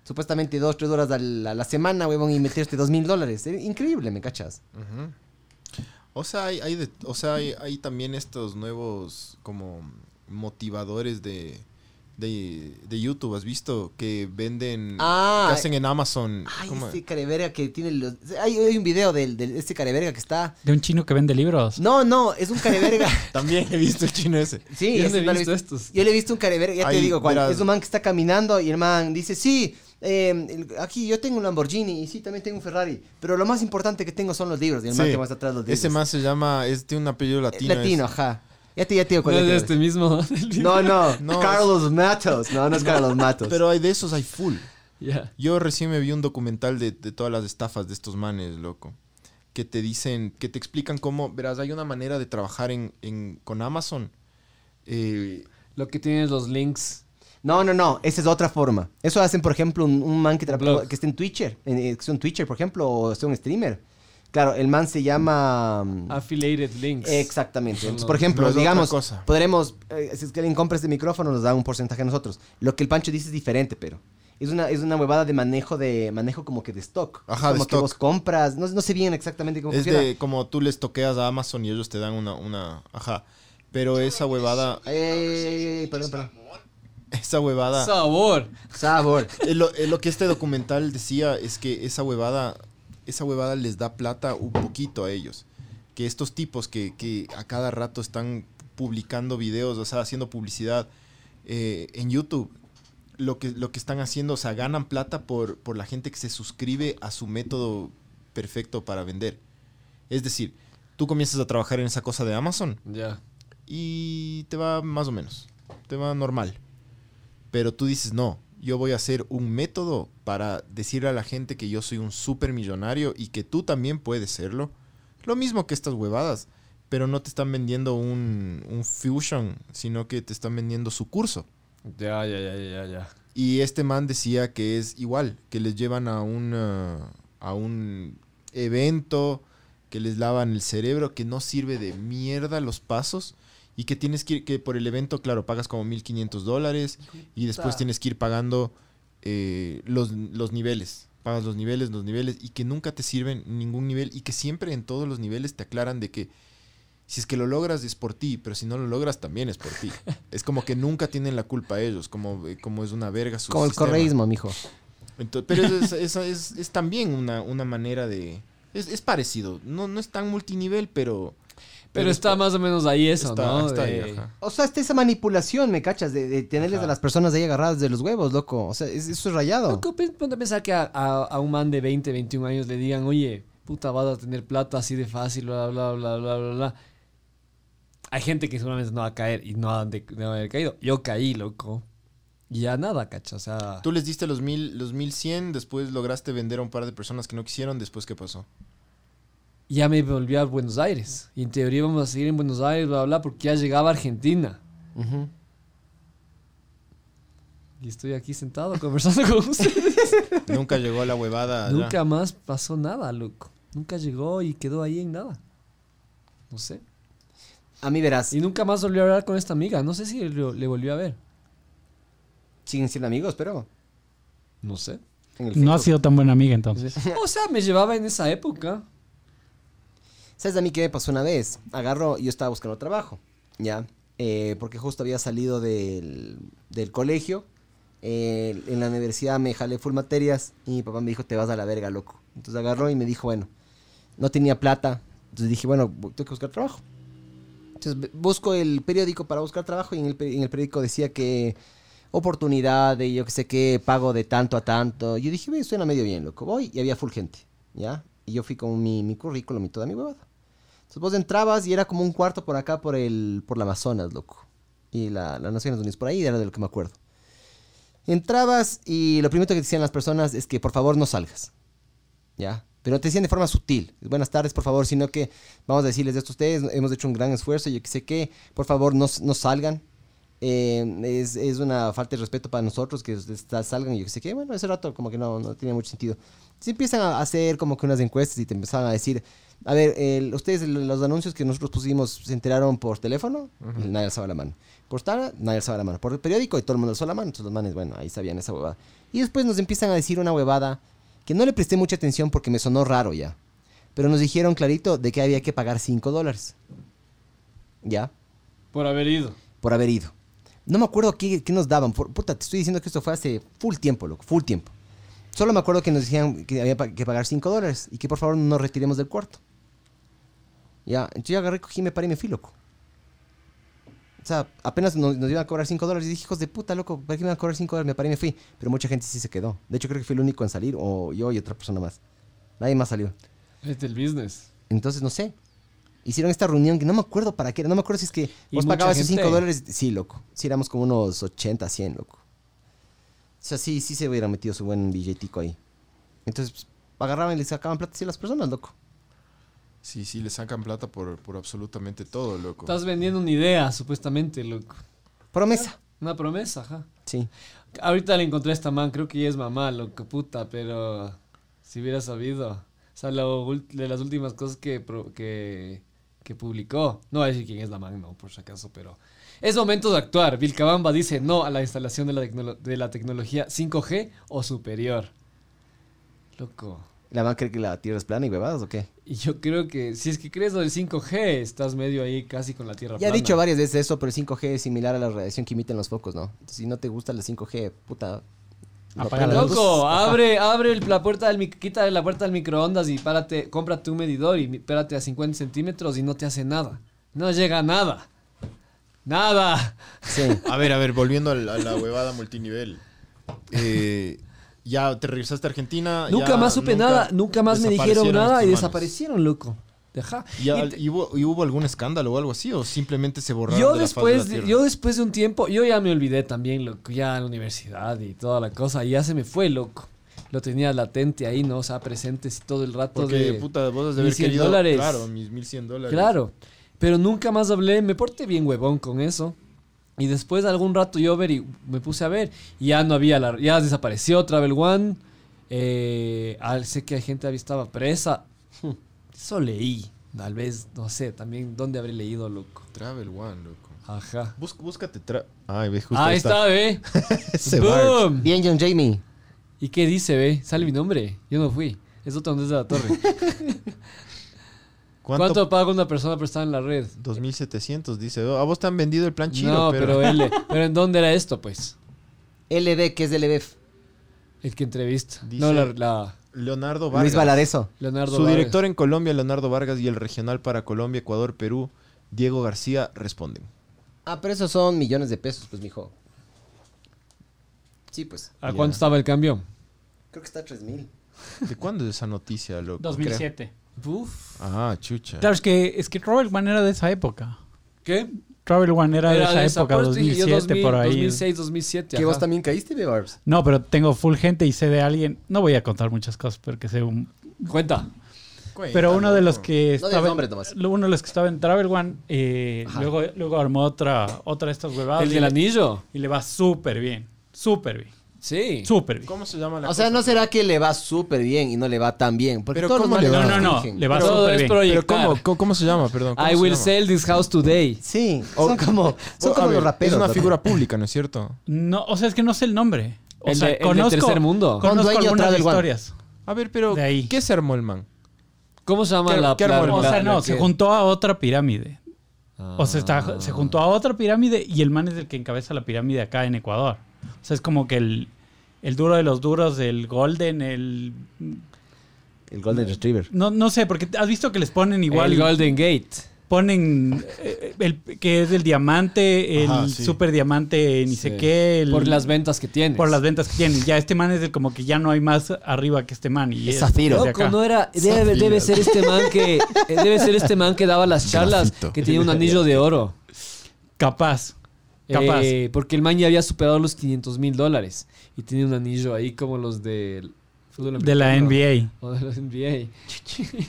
[SPEAKER 3] Supuestamente dos, tres horas a la, a la semana, huevón, y meterte dos mil dólares. Eh, Increíble, ¿me cachas?
[SPEAKER 2] O sea, hay, hay de- o sea, hay, hay también estos nuevos como motivadores de, de, de YouTube, ¿has visto? Que venden,
[SPEAKER 3] Ah,
[SPEAKER 2] que hacen en Amazon.
[SPEAKER 3] Ay,
[SPEAKER 2] ¿cómo?
[SPEAKER 3] este careverga que tiene los... Hay, hay un video del, de este careverga que está...
[SPEAKER 5] De un chino que vende libros.
[SPEAKER 3] No, no, es un careverga.
[SPEAKER 2] También he visto el chino ese.
[SPEAKER 3] Sí,
[SPEAKER 4] Yo
[SPEAKER 3] ese
[SPEAKER 4] no he visto estos.
[SPEAKER 3] Yo le he visto un careverga, ya te
[SPEAKER 2] Ahí,
[SPEAKER 3] digo, cuál.
[SPEAKER 2] verás.
[SPEAKER 3] Es un man que está caminando y el man dice, sí, eh, el- aquí yo tengo un Lamborghini y sí, también tengo un Ferrari, pero lo más importante que tengo son los libros. Y el man que muestra atrás los libros.
[SPEAKER 2] Ese man se llama, es de un apellido
[SPEAKER 3] Eh,
[SPEAKER 2] latino.
[SPEAKER 3] Latino,
[SPEAKER 2] es-
[SPEAKER 3] ajá. Ya te, ya te digo
[SPEAKER 4] No
[SPEAKER 3] cuál
[SPEAKER 4] es
[SPEAKER 3] es.
[SPEAKER 4] de este mismo.
[SPEAKER 3] No, no,
[SPEAKER 2] No,
[SPEAKER 3] Carlos Matos. No, no es Carlos Matos.
[SPEAKER 2] Pero hay de esos, hay full.
[SPEAKER 4] Ya.
[SPEAKER 2] Yo recién me vi un documental de, de todas las estafas de estos manes, loco. Que te dicen, que te explican cómo, verás, hay una manera de trabajar en, en- con Amazon. Eh,
[SPEAKER 4] Lo que tienes los links.
[SPEAKER 3] No, no, no, esa es otra forma. Eso hacen, por ejemplo, un, un man que, que esté en Twitcher, en, eh, que esté en Twitcher, por ejemplo, o sea un streamer. Claro, el man se llama... mm,
[SPEAKER 4] Affiliated links.
[SPEAKER 3] Exactamente. Entonces, por ejemplo,
[SPEAKER 2] No es
[SPEAKER 3] digamos,
[SPEAKER 2] cosa.
[SPEAKER 3] podremos, eh, si es que alguien compra este micrófono, nos da un porcentaje a nosotros. Lo que el Pancho dice es diferente, pero es una, es una huevada de manejo de manejo como que de stock.
[SPEAKER 2] Ajá,
[SPEAKER 3] Es
[SPEAKER 2] de
[SPEAKER 3] como que
[SPEAKER 2] stock.
[SPEAKER 3] vos compras, no, no sé bien exactamente cómo
[SPEAKER 2] es
[SPEAKER 3] funciona.
[SPEAKER 2] de como tú les toqueas a Amazon y ellos te dan una, una, ajá. Pero esa huevada,
[SPEAKER 3] perdón, perdón.
[SPEAKER 2] Esa huevada,
[SPEAKER 4] Sabor.
[SPEAKER 3] Sabor.
[SPEAKER 2] eh, lo, eh, lo que este documental decía es que esa huevada, esa huevada les da plata un poquito a ellos. Que estos tipos que, que a cada rato están publicando videos, o sea, haciendo publicidad eh, en YouTube, lo que, lo que están haciendo, o sea, ganan plata por, por la gente que se suscribe a su método perfecto para vender. Es decir, tú comienzas a trabajar en esa cosa de Amazon
[SPEAKER 4] Ya.
[SPEAKER 2] y te va más o menos, te va normal. Pero tú dices, no, yo voy a hacer un método para decirle a la gente que yo soy un super millonario y que tú también puedes serlo. Lo mismo que estas huevadas, pero no te están vendiendo un, un fusion, sino que te están vendiendo su curso.
[SPEAKER 4] Ya, ya, ya, ya, ya.
[SPEAKER 2] Y este man decía que es igual, que les llevan a un, ah, a un evento, que les lavan el cerebro, que no sirve de mierda los pasos y que tienes que ir, que por el evento, claro, pagas como 1500 dólares y después tienes que ir pagando eh, los, los niveles. Pagas los niveles, los niveles y que nunca te sirven ningún nivel y que siempre en todos los niveles te aclaran de que Si es que lo logras es por ti, pero si no lo logras también es por ti. es como que nunca tienen la culpa ellos, como, eh, como es una verga su
[SPEAKER 3] Como el correísmo, mijo.
[SPEAKER 2] Ento- pero es, es- es- es también una, una manera de... Es, es parecido, no, no es tan multinivel, pero...
[SPEAKER 4] Pero está más o menos ahí eso,
[SPEAKER 2] está-
[SPEAKER 4] ¿no?
[SPEAKER 2] está ahí, ajá.
[SPEAKER 3] O sea, está esa manipulación, ¿me cachas? De, de tenerles
[SPEAKER 2] Ajá.
[SPEAKER 3] a las personas ahí agarradas de los huevos, loco. O sea, es- eso es rayado.
[SPEAKER 4] Loco, ponte a pensar que a, a- a un man de 20, 21 años le digan, oye, puta, vas a tener plata así de fácil, bla, bla, bla, bla, bla, bla. Hay gente que seguramente no va a caer y no de, de haber caído. Yo caí, loco. Y ya nada, cacha. O sea,
[SPEAKER 2] Tú les diste los, mil, los 1100, después lograste vender a un par de personas que no quisieron, después ¿qué pasó?
[SPEAKER 4] Ya me volví a Buenos Aires. Y en teoría íbamos a seguir en Buenos Aires, bla, bla, bla, porque ya llegaba a Argentina. Y estoy aquí sentado conversando con ustedes.
[SPEAKER 2] Nunca llegó la huevada. allá.
[SPEAKER 4] Nunca más pasó nada, loco. Nunca llegó y quedó ahí en nada. No sé.
[SPEAKER 3] A mí verás,
[SPEAKER 4] Y nunca más volvió a hablar con esta amiga. No sé si le, le volvió a ver.
[SPEAKER 3] siguen siendo amigos, pero...
[SPEAKER 4] No sé.
[SPEAKER 5] No ha sido tan buena amiga entonces.
[SPEAKER 4] O sea, me llevaba en esa época.
[SPEAKER 3] ¿Sabes a mí qué me pasó una vez? Agarro, yo estaba buscando trabajo, ¿ya? Eh, porque justo había salido del, del colegio. eh, en la universidad me jalé full materias y mi papá me dijo, te vas a la verga, loco. Entonces agarró y me dijo, bueno, no tenía plata. Entonces dije, bueno, bu- tengo que buscar trabajo. Entonces bu- busco el periódico para buscar trabajo y en el, en el periódico decía que oportunidad de yo que sé qué, pago de tanto a tanto. Yo dije, "Ve, suena medio bien, loco. Voy y había full gente, ¿ya? Y yo fui con mi, mi currículum y toda mi huevada. Entonces vos entrabas y era como un cuarto por acá, por el por la Amazonas, loco. Y la, las Naciones Unidas, por ahí era de lo que me acuerdo. Entrabas y lo primero que decían las personas es que por favor no salgas. ¿Ya? Pero te decían de forma sutil. Buenas tardes, por favor, sino que vamos a decirles esto a ustedes. Hemos hecho un gran esfuerzo, yo que sé qué. Por favor, no, no salgan. Eh, es, es una falta de respeto para nosotros que salgan. Yo que sé qué. Bueno, ese rato como que no, no tiene mucho sentido. Se empiezan a hacer como que unas encuestas y te empezaban a decir, a ver, el- ustedes los anuncios que nosotros pusimos se enteraron por teléfono, nadie alzaba la mano. Por Tara, nadie alzaba la mano. Por el periódico y todo el mundo alzó la mano. Entonces los manes, bueno, ahí sabían esa huevada. Y después nos empiezan a decir una huevada que no le presté mucha atención porque me sonó raro ya. Pero nos dijeron clarito de que había que pagar 5 dólares. ¿Ya?
[SPEAKER 4] Por haber ido.
[SPEAKER 3] Por haber ido. No me acuerdo qué, qué nos daban. Por- puta, te estoy diciendo que esto fue hace full tiempo, loco. Full tiempo. Solo me acuerdo que nos decían que había que pagar 5 dólares y que por favor no nos retiremos del cuarto. Ya, entonces yo agarré, cogí, me paré y me fui, loco. O sea, apenas nos, nos iban a cobrar 5 dólares y dije, hijos de puta, loco, ¿para qué me van a cobrar 5 dólares? Me paré y me fui. Pero mucha gente sí se quedó. De hecho, creo que fui el único en salir, o yo y otra persona más. Nadie más salió.
[SPEAKER 4] Es del business.
[SPEAKER 3] Entonces, no sé. Hicieron esta reunión que no me acuerdo para qué era. No me acuerdo si es que
[SPEAKER 4] ¿Y
[SPEAKER 3] vos pagabas esos
[SPEAKER 4] gente?
[SPEAKER 3] 5 dólares. Sí, loco. Sí, éramos como unos 80, 100, loco. O sea, sí, sí se hubieran metido su buen billetico ahí. Entonces, pues, agarraban y les sacaban plata así a las personas, loco.
[SPEAKER 2] Sí, sí, le sacan plata por, por absolutamente todo, loco.
[SPEAKER 4] Estás vendiendo una idea, supuestamente, loco.
[SPEAKER 3] Promesa.
[SPEAKER 4] Una promesa, ajá.
[SPEAKER 3] Sí.
[SPEAKER 4] Ahorita le encontré a esta man, creo que ella es mamá, loco, puta, pero si hubiera sabido. O sea, lo de las últimas cosas que, pro- que, que publicó. No voy a decir quién es la man, no, por si acaso, pero... Es momento de actuar. Vilcabamba dice no a la instalación de la, tecnolo- de la tecnología 5G o superior. Loco.
[SPEAKER 3] ¿La man cree que la tierra es plana y bebadas o qué?
[SPEAKER 4] Y yo creo que si es que crees lo del 5G, estás medio ahí casi con la Tierra
[SPEAKER 3] Ya he
[SPEAKER 4] plana.
[SPEAKER 3] dicho varias veces eso, pero el 5G es similar a la radiación que emiten los focos, ¿no? Entonces, si no te gusta el 5G, puta.
[SPEAKER 5] Apaga la luz.
[SPEAKER 4] Loco,
[SPEAKER 3] Ajá.
[SPEAKER 4] abre, abre la puerta del quita la puerta del microondas y párate, cómprate un medidor y párate a 50 centímetros y no te hace nada. No llega a nada. Nada.
[SPEAKER 3] Sí.
[SPEAKER 2] A ver, a ver, volviendo a la, a la huevada multinivel. Eh, ya te regresaste a Argentina.
[SPEAKER 4] nunca
[SPEAKER 2] ya
[SPEAKER 4] más supe
[SPEAKER 2] nunca
[SPEAKER 4] nada, nunca más me dijeron nada y desaparecieron, loco. Deja.
[SPEAKER 2] ¿Y, hubo, y hubo algún escándalo o algo así? ¿O simplemente se borraron
[SPEAKER 4] yo
[SPEAKER 2] de la faz de
[SPEAKER 4] después,
[SPEAKER 2] la
[SPEAKER 4] de, yo después de un tiempo, yo ya me olvidé también, loco, ya en la universidad y toda la cosa, y ya se me fue, loco. Lo tenía latente ahí, ¿no? O sea, presente todo el rato
[SPEAKER 2] Porque,
[SPEAKER 4] de...
[SPEAKER 2] puta, vos has de haber
[SPEAKER 4] 1100
[SPEAKER 2] querido...
[SPEAKER 4] dólares.
[SPEAKER 2] Claro, mis 1100 dólares.
[SPEAKER 4] Claro, pero nunca más hablé, me porté bien huevón con eso. Y después de algún rato yo ver y me puse a ver y ya no había, la, ya desapareció Travel One. Eh, al- sé que hay gente que estaba presa. Eso leí, tal vez, no sé, también dónde habré leído, loco.
[SPEAKER 2] Travel One, loco.
[SPEAKER 4] Ajá.
[SPEAKER 2] Bus- búscate... Tra Ay, ve, justo
[SPEAKER 4] Ahí está, ve. ¡Boom!
[SPEAKER 3] Bien, John Jamie.
[SPEAKER 4] ¿Y qué dice, ve? Sale mi nombre. Yo no fui. Es otro Andrés de la Torre. ¿Cuánto, paga una persona por estar en la red?
[SPEAKER 2] 2700, dice. "Oh, a vos te han vendido el plan chino,
[SPEAKER 4] no,
[SPEAKER 2] pero...
[SPEAKER 4] pero... L. ¿Pero en dónde era esto, pues?
[SPEAKER 3] LB, que es LBF.
[SPEAKER 4] El que entrevista.
[SPEAKER 2] Dice-
[SPEAKER 4] No, la, la-
[SPEAKER 2] Leonardo Vargas.
[SPEAKER 3] Luis Valareso.
[SPEAKER 4] Leonardo
[SPEAKER 2] Su
[SPEAKER 4] Vargas.
[SPEAKER 2] director en Colombia, Leonardo Vargas, y el regional para Colombia, Ecuador, Perú, Diego García, responden.
[SPEAKER 3] Ah, pero esos son millones de pesos, pues, mijo. Sí, pues.
[SPEAKER 4] ¿A cuánto estaba el cambio?
[SPEAKER 3] Creo que está a 3 mil.
[SPEAKER 2] ¿De cuándo es esa noticia, loco?
[SPEAKER 5] 2007.
[SPEAKER 4] Uf.
[SPEAKER 2] Ah, chucha.
[SPEAKER 5] Claro, es que, es que Travel One era de esa época.
[SPEAKER 4] ¿Qué?
[SPEAKER 5] Travel One era, de
[SPEAKER 4] Era
[SPEAKER 5] esa
[SPEAKER 4] de esa
[SPEAKER 5] época,
[SPEAKER 4] parte, y yo
[SPEAKER 5] 2007,
[SPEAKER 4] 2000,
[SPEAKER 5] por ahí.
[SPEAKER 4] 2006, 2007.
[SPEAKER 3] ¿Que vos también caíste, de Barbs?
[SPEAKER 5] No, pero tengo full gente y sé de alguien. No voy a contar muchas cosas porque sé un.
[SPEAKER 4] Cuenta.
[SPEAKER 5] Pero uno de los que
[SPEAKER 3] No
[SPEAKER 5] estaba.
[SPEAKER 3] nombres nomás.
[SPEAKER 5] en- uno de los que estaba en Travel One, eh, luego, luego armó otra, otra de estas huevadas.
[SPEAKER 4] ¿El del anillo?
[SPEAKER 5] Y le va súper bien. Súper bien.
[SPEAKER 4] Sí.
[SPEAKER 5] Súper bien.
[SPEAKER 2] ¿Cómo se llama la
[SPEAKER 3] O sea, ¿no será que le va súper bien y no le va tan bien? Porque
[SPEAKER 2] Pero ¿cómo le va?
[SPEAKER 5] No, no, no. Le va
[SPEAKER 4] Todo
[SPEAKER 5] súper
[SPEAKER 4] es
[SPEAKER 5] bien.
[SPEAKER 2] Pero
[SPEAKER 4] proyectar.
[SPEAKER 2] ¿cómo, cómo, cómo se llama? Perdón. ¿cómo
[SPEAKER 4] I
[SPEAKER 2] se
[SPEAKER 4] will
[SPEAKER 2] llama?
[SPEAKER 4] sell this house today.
[SPEAKER 3] Sí, son como, son como
[SPEAKER 2] ver,
[SPEAKER 3] los raperos.
[SPEAKER 2] Es una figura pública, ¿no es cierto?
[SPEAKER 5] No, o sea, es que no sé el nombre. O
[SPEAKER 4] El
[SPEAKER 5] sea,
[SPEAKER 4] de- el de
[SPEAKER 5] conozco,
[SPEAKER 4] Tercer Mundo.
[SPEAKER 3] Con
[SPEAKER 5] Conozco
[SPEAKER 3] dueño
[SPEAKER 5] algunas historias.
[SPEAKER 2] A ver, pero
[SPEAKER 5] De ahí.
[SPEAKER 2] ¿qué se armó el man?
[SPEAKER 4] ¿Cómo se llama
[SPEAKER 2] ¿Qué-
[SPEAKER 4] la
[SPEAKER 2] qué
[SPEAKER 4] la-
[SPEAKER 5] O
[SPEAKER 2] la-
[SPEAKER 5] sea, no, se
[SPEAKER 4] que-
[SPEAKER 5] juntó a otra pirámide. O sea, está-
[SPEAKER 4] Ah.
[SPEAKER 5] se juntó a otra pirámide y el man es el que encabeza la pirámide acá en Ecuador. O sea, es como que el, el duro de los duros, el golden, el...
[SPEAKER 3] El Golden Retriever.
[SPEAKER 5] No, no sé, porque has visto que les ponen igual...
[SPEAKER 4] El Golden Gate.
[SPEAKER 5] Ponen eh, el, que es el diamante, el
[SPEAKER 2] Ajá, sí.
[SPEAKER 5] super diamante, ni sé
[SPEAKER 4] Sí.
[SPEAKER 5] qué. el-
[SPEAKER 4] Por las ventas que tienes.
[SPEAKER 5] por las ventas que tienen. Ya este man es el como que ya no hay más arriba que este man. Y
[SPEAKER 3] Es Zafiro.
[SPEAKER 4] Loco, no era. Debe, debe ser este man que. eh, Debe ser este man que daba las charlas.
[SPEAKER 2] Grafito.
[SPEAKER 4] Que tenía un anillo de oro.
[SPEAKER 5] Capaz. Capaz.
[SPEAKER 4] Eh, porque el man ya había superado los 500 mil dólares. Y tenía un anillo ahí como los del fútbol
[SPEAKER 5] de la. NBA.
[SPEAKER 4] O de la NBA.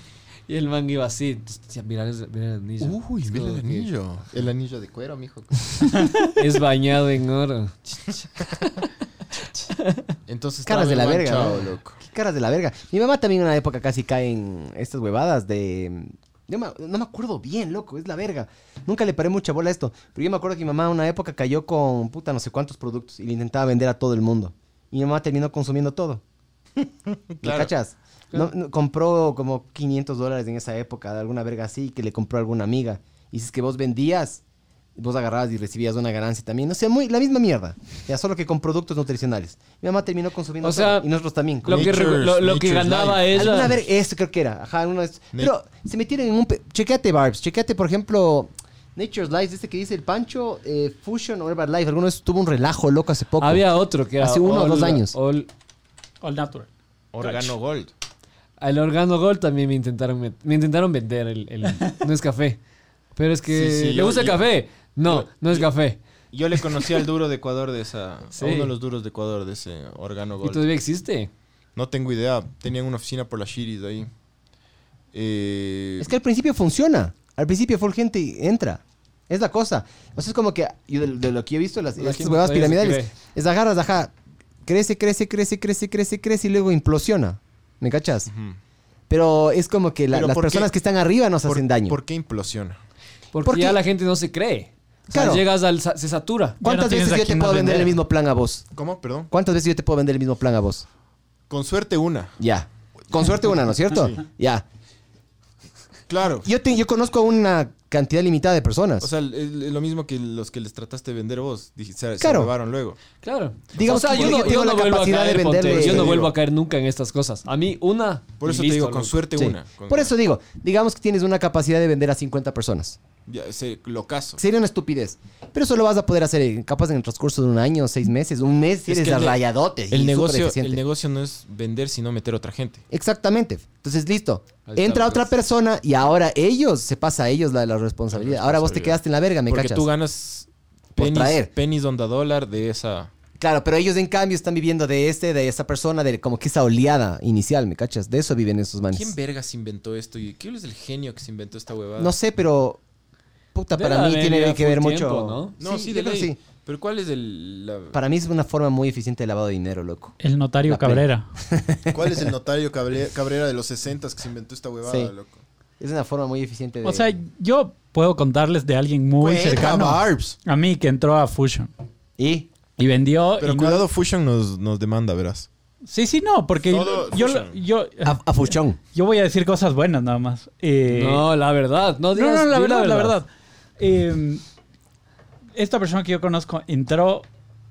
[SPEAKER 4] y el man iba así. Decía, mira, el- mira el anillo.
[SPEAKER 2] Uy, mira el
[SPEAKER 4] que
[SPEAKER 2] anillo. El anillo de cuero, mijo.
[SPEAKER 4] Es bañado en oro.
[SPEAKER 2] Entonces
[SPEAKER 3] Caras de la verga,
[SPEAKER 2] loco.
[SPEAKER 3] Qué caras de la verga. Mi mamá también en una época casi cae en estas huevadas de... yo me- no me acuerdo bien, loco, es la verga. Nunca le paré mucha bola a esto. Pero yo me acuerdo que mi mamá en una época cayó con puta no sé cuántos productos y le intentaba vender a todo el mundo. Y mi mamá terminó consumiendo todo. ¿Me
[SPEAKER 2] Claro.
[SPEAKER 3] cachas? No- no, compró como 500 dólares en esa época de alguna verga así que le compró a alguna amiga. Y si es que vos vendías, vos agarrabas y recibías una ganancia también. O sea, muy, la misma mierda. Ya solo que con productos nutricionales. Mi mamá terminó consumiendo
[SPEAKER 4] O sea,
[SPEAKER 3] todo. Y nosotros también.
[SPEAKER 4] Lo que,
[SPEAKER 2] Nature's-
[SPEAKER 4] lo, lo que
[SPEAKER 2] Nature's
[SPEAKER 4] ganaba
[SPEAKER 2] Life.
[SPEAKER 3] Alguna
[SPEAKER 4] ella.
[SPEAKER 3] ver, eso creo que era. Ajá, alguna vez. Pero se metieron en un. pe- Chequeate, Barbs. Chequeate, por ejemplo, Nature's Life, este que dice el Pancho, eh, Fusion o Herbalife. Alguna vez tuvo un relajo loco hace poco.
[SPEAKER 4] Había otro que era.
[SPEAKER 3] Hace uno o dos años.
[SPEAKER 4] All-
[SPEAKER 5] All natural.
[SPEAKER 2] Organo Gold.
[SPEAKER 4] al Organo Gold también me intentaron, met- me intentaron vender el, el- No es café. Pero es que.
[SPEAKER 2] Sí, sí,
[SPEAKER 4] ¿Le
[SPEAKER 2] yo-
[SPEAKER 4] gusta el
[SPEAKER 2] yo-
[SPEAKER 4] café? No, no es café.
[SPEAKER 2] Yo le conocí al duro de Ecuador de esa.
[SPEAKER 4] Sí.
[SPEAKER 2] A uno de los duros de Ecuador de ese Organo
[SPEAKER 4] ¿Y todavía existe?
[SPEAKER 2] No tengo idea. Tenían una oficina por la Shiris ahí. Eh,
[SPEAKER 3] Es que al principio funciona. Al principio full gente entra. Es la cosa. O sea, es como que yo de, de lo que he visto, las,
[SPEAKER 4] La
[SPEAKER 3] estas huevadas piramidales,
[SPEAKER 4] cree.
[SPEAKER 3] es agarras, ajá, crece, crece, crece, crece, crece, crece y luego implosiona. ¿Me cachas? Pero es como que la- las personas que están arriba nos
[SPEAKER 2] ¿Por,
[SPEAKER 3] hacen daño.
[SPEAKER 2] ¿Por qué implosiona?
[SPEAKER 4] Porque
[SPEAKER 3] Porque-
[SPEAKER 4] ya la gente no se cree. O sea,
[SPEAKER 3] Claro.
[SPEAKER 4] llegas al. sa- Se satura.
[SPEAKER 3] ¿Cuántas
[SPEAKER 5] tienes
[SPEAKER 3] veces
[SPEAKER 5] a
[SPEAKER 3] yo te
[SPEAKER 5] quién
[SPEAKER 3] puedo vender el
[SPEAKER 5] vender.
[SPEAKER 3] mismo plan a vos?
[SPEAKER 2] ¿Cómo? Perdón.
[SPEAKER 3] ¿Cuántas veces yo te puedo vender el mismo plan a vos?
[SPEAKER 2] Con suerte una.
[SPEAKER 3] Ya. Con suerte una, ¿no es cierto? Ya.
[SPEAKER 2] Claro.
[SPEAKER 3] Yo, te- yo conozco a una cantidad limitada de personas.
[SPEAKER 2] O sea, el- el- lo mismo que los que les trataste de vender vos. dije, Se, se
[SPEAKER 3] Claro.
[SPEAKER 2] robaron luego.
[SPEAKER 4] Claro.
[SPEAKER 3] Digamos
[SPEAKER 4] o sea,
[SPEAKER 3] que
[SPEAKER 4] yo
[SPEAKER 3] yo
[SPEAKER 4] no,
[SPEAKER 3] tengo
[SPEAKER 4] yo
[SPEAKER 3] la
[SPEAKER 4] vuelvo a
[SPEAKER 3] capacidad de
[SPEAKER 4] caer, ponte,
[SPEAKER 3] venderle-
[SPEAKER 4] yo no vuelvo a caer nunca en estas cosas. A mí, una.
[SPEAKER 2] Por
[SPEAKER 4] y
[SPEAKER 2] eso
[SPEAKER 4] listo,
[SPEAKER 2] te digo,
[SPEAKER 4] loco.
[SPEAKER 2] con suerte
[SPEAKER 3] Sí.
[SPEAKER 2] una. Con-
[SPEAKER 3] Por eso digo, digamos que tienes una capacidad de vender a 50 personas.
[SPEAKER 2] Ya, lo caso.
[SPEAKER 3] Sería una estupidez. Pero eso lo vas a poder hacer capaz en el transcurso de un año, seis meses. Un mes si
[SPEAKER 2] Es
[SPEAKER 3] eres
[SPEAKER 2] que el El negocio,
[SPEAKER 3] eficiente.
[SPEAKER 2] el negocio no es vender, sino meter otra gente.
[SPEAKER 3] Exactamente. Entonces, listo.
[SPEAKER 4] Ahí
[SPEAKER 3] Entra otra persona y ahora ellos, se pasa a ellos la, la responsabilidad.
[SPEAKER 2] La
[SPEAKER 3] Ahora vos te
[SPEAKER 2] responsabilidad.
[SPEAKER 3] quedaste en la verga, ¿me
[SPEAKER 2] Porque
[SPEAKER 3] cachas?
[SPEAKER 2] tú ganas
[SPEAKER 3] Por
[SPEAKER 2] pennies,
[SPEAKER 3] traer.
[SPEAKER 2] pennies onda dólar de esa...
[SPEAKER 3] Claro, pero ellos en cambio están viviendo de este, de esa persona, de como que esa oleada inicial, ¿me cachas? De eso viven esos manes.
[SPEAKER 2] ¿Quién vergas inventó esto? ¿Y qué es el genio que se inventó esta huevada?
[SPEAKER 3] No sé, pero puta, para mí tiene que ver mucho.
[SPEAKER 4] tiempo, ¿no?
[SPEAKER 2] No, sí, de
[SPEAKER 3] que
[SPEAKER 2] ley.
[SPEAKER 3] sí.
[SPEAKER 2] Pero ¿cuál es el... la-
[SPEAKER 3] Para mí es una forma muy eficiente de lavado de dinero, loco.
[SPEAKER 5] El notario
[SPEAKER 3] La.
[SPEAKER 5] Cabrera.
[SPEAKER 2] ¿Cuál es el notario Cabre- Cabrera de los 60 que se inventó esta huevada,
[SPEAKER 3] Sí.
[SPEAKER 2] loco?
[SPEAKER 3] Es una forma muy eficiente de.
[SPEAKER 5] O sea, yo puedo contarles de alguien muy
[SPEAKER 2] Cuenta,
[SPEAKER 5] cercano
[SPEAKER 2] Barbs.
[SPEAKER 5] a mí que entró a Fusion
[SPEAKER 3] y
[SPEAKER 5] y vendió.
[SPEAKER 2] Pero
[SPEAKER 5] y no-
[SPEAKER 2] cuidado, Fusion nos, nos demanda, verás.
[SPEAKER 5] Sí, sí, no, porque
[SPEAKER 2] Todo
[SPEAKER 5] yo,
[SPEAKER 2] fusion.
[SPEAKER 5] yo,
[SPEAKER 3] A, a Fuchón.
[SPEAKER 5] yo voy a decir cosas buenas nada más. Eh,
[SPEAKER 4] No, la verdad. No,
[SPEAKER 5] No,
[SPEAKER 4] digas,
[SPEAKER 5] no, la verdad, la verdad. Eh, esta persona que yo conozco entró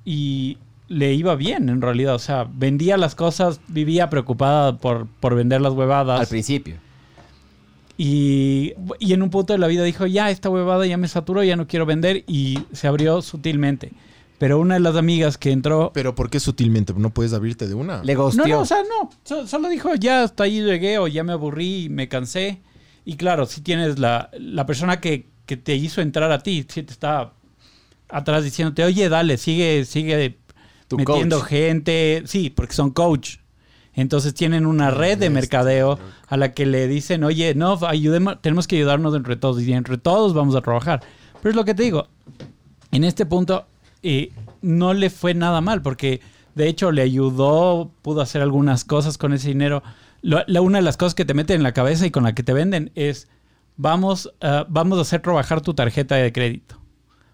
[SPEAKER 5] y le iba bien en realidad. O sea, vendía las cosas, vivía preocupada por, por vender las huevadas.
[SPEAKER 3] Al principio.
[SPEAKER 5] Y, y en un punto de la vida dijo, ya, esta huevada ya me saturó, ya no quiero vender. Y se abrió sutilmente. Pero una de las amigas que entró...
[SPEAKER 2] Pero ¿por qué sutilmente? ¿No puedes abrirte de una?
[SPEAKER 3] Le
[SPEAKER 5] No, no, o sea, no. So- solo dijo, ya hasta ahí llegué o ya me aburrí, me cansé. Y claro, si tienes la, la persona que, que te hizo entrar a ti, si te está atrás diciéndote, oye, dale, sigue, sigue
[SPEAKER 3] Tu
[SPEAKER 5] metiendo
[SPEAKER 3] coach.
[SPEAKER 5] gente. Sí, porque son coach. Entonces tienen una red de mercadeo a la que le dicen, oye, no, ayudemos, tenemos que ayudarnos entre todos y entre todos vamos a trabajar. Pero es lo que te digo, en este punto eh, no le fue nada mal porque de hecho le ayudó, pudo hacer algunas cosas con ese dinero. Lo- la, una de las cosas que te meten en la cabeza y con la que te venden es, vamos, ah, vamos a hacer trabajar tu tarjeta de crédito.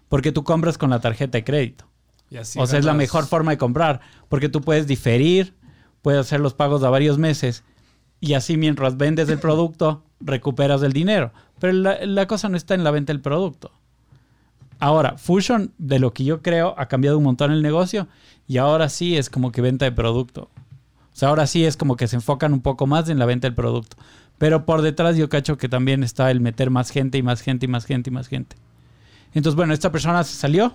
[SPEAKER 5] Porque tú compras con la tarjeta de crédito.
[SPEAKER 4] Y así
[SPEAKER 5] o sea, es la mejor forma de comprar, porque tú puedes diferir, puedes hacer los pagos a varios meses y así mientras vendes el producto, recuperas el dinero. Pero la, la cosa no está en la venta del producto. Ahora, Fusion, de lo que yo creo, ha cambiado un montón el negocio y ahora sí es como que venta de producto. O sea, ahora sí es como que se enfocan un poco más en la venta del producto. Pero por detrás yo cacho que también está el meter más gente y más gente y más gente y más gente. Entonces, bueno, esta persona se salió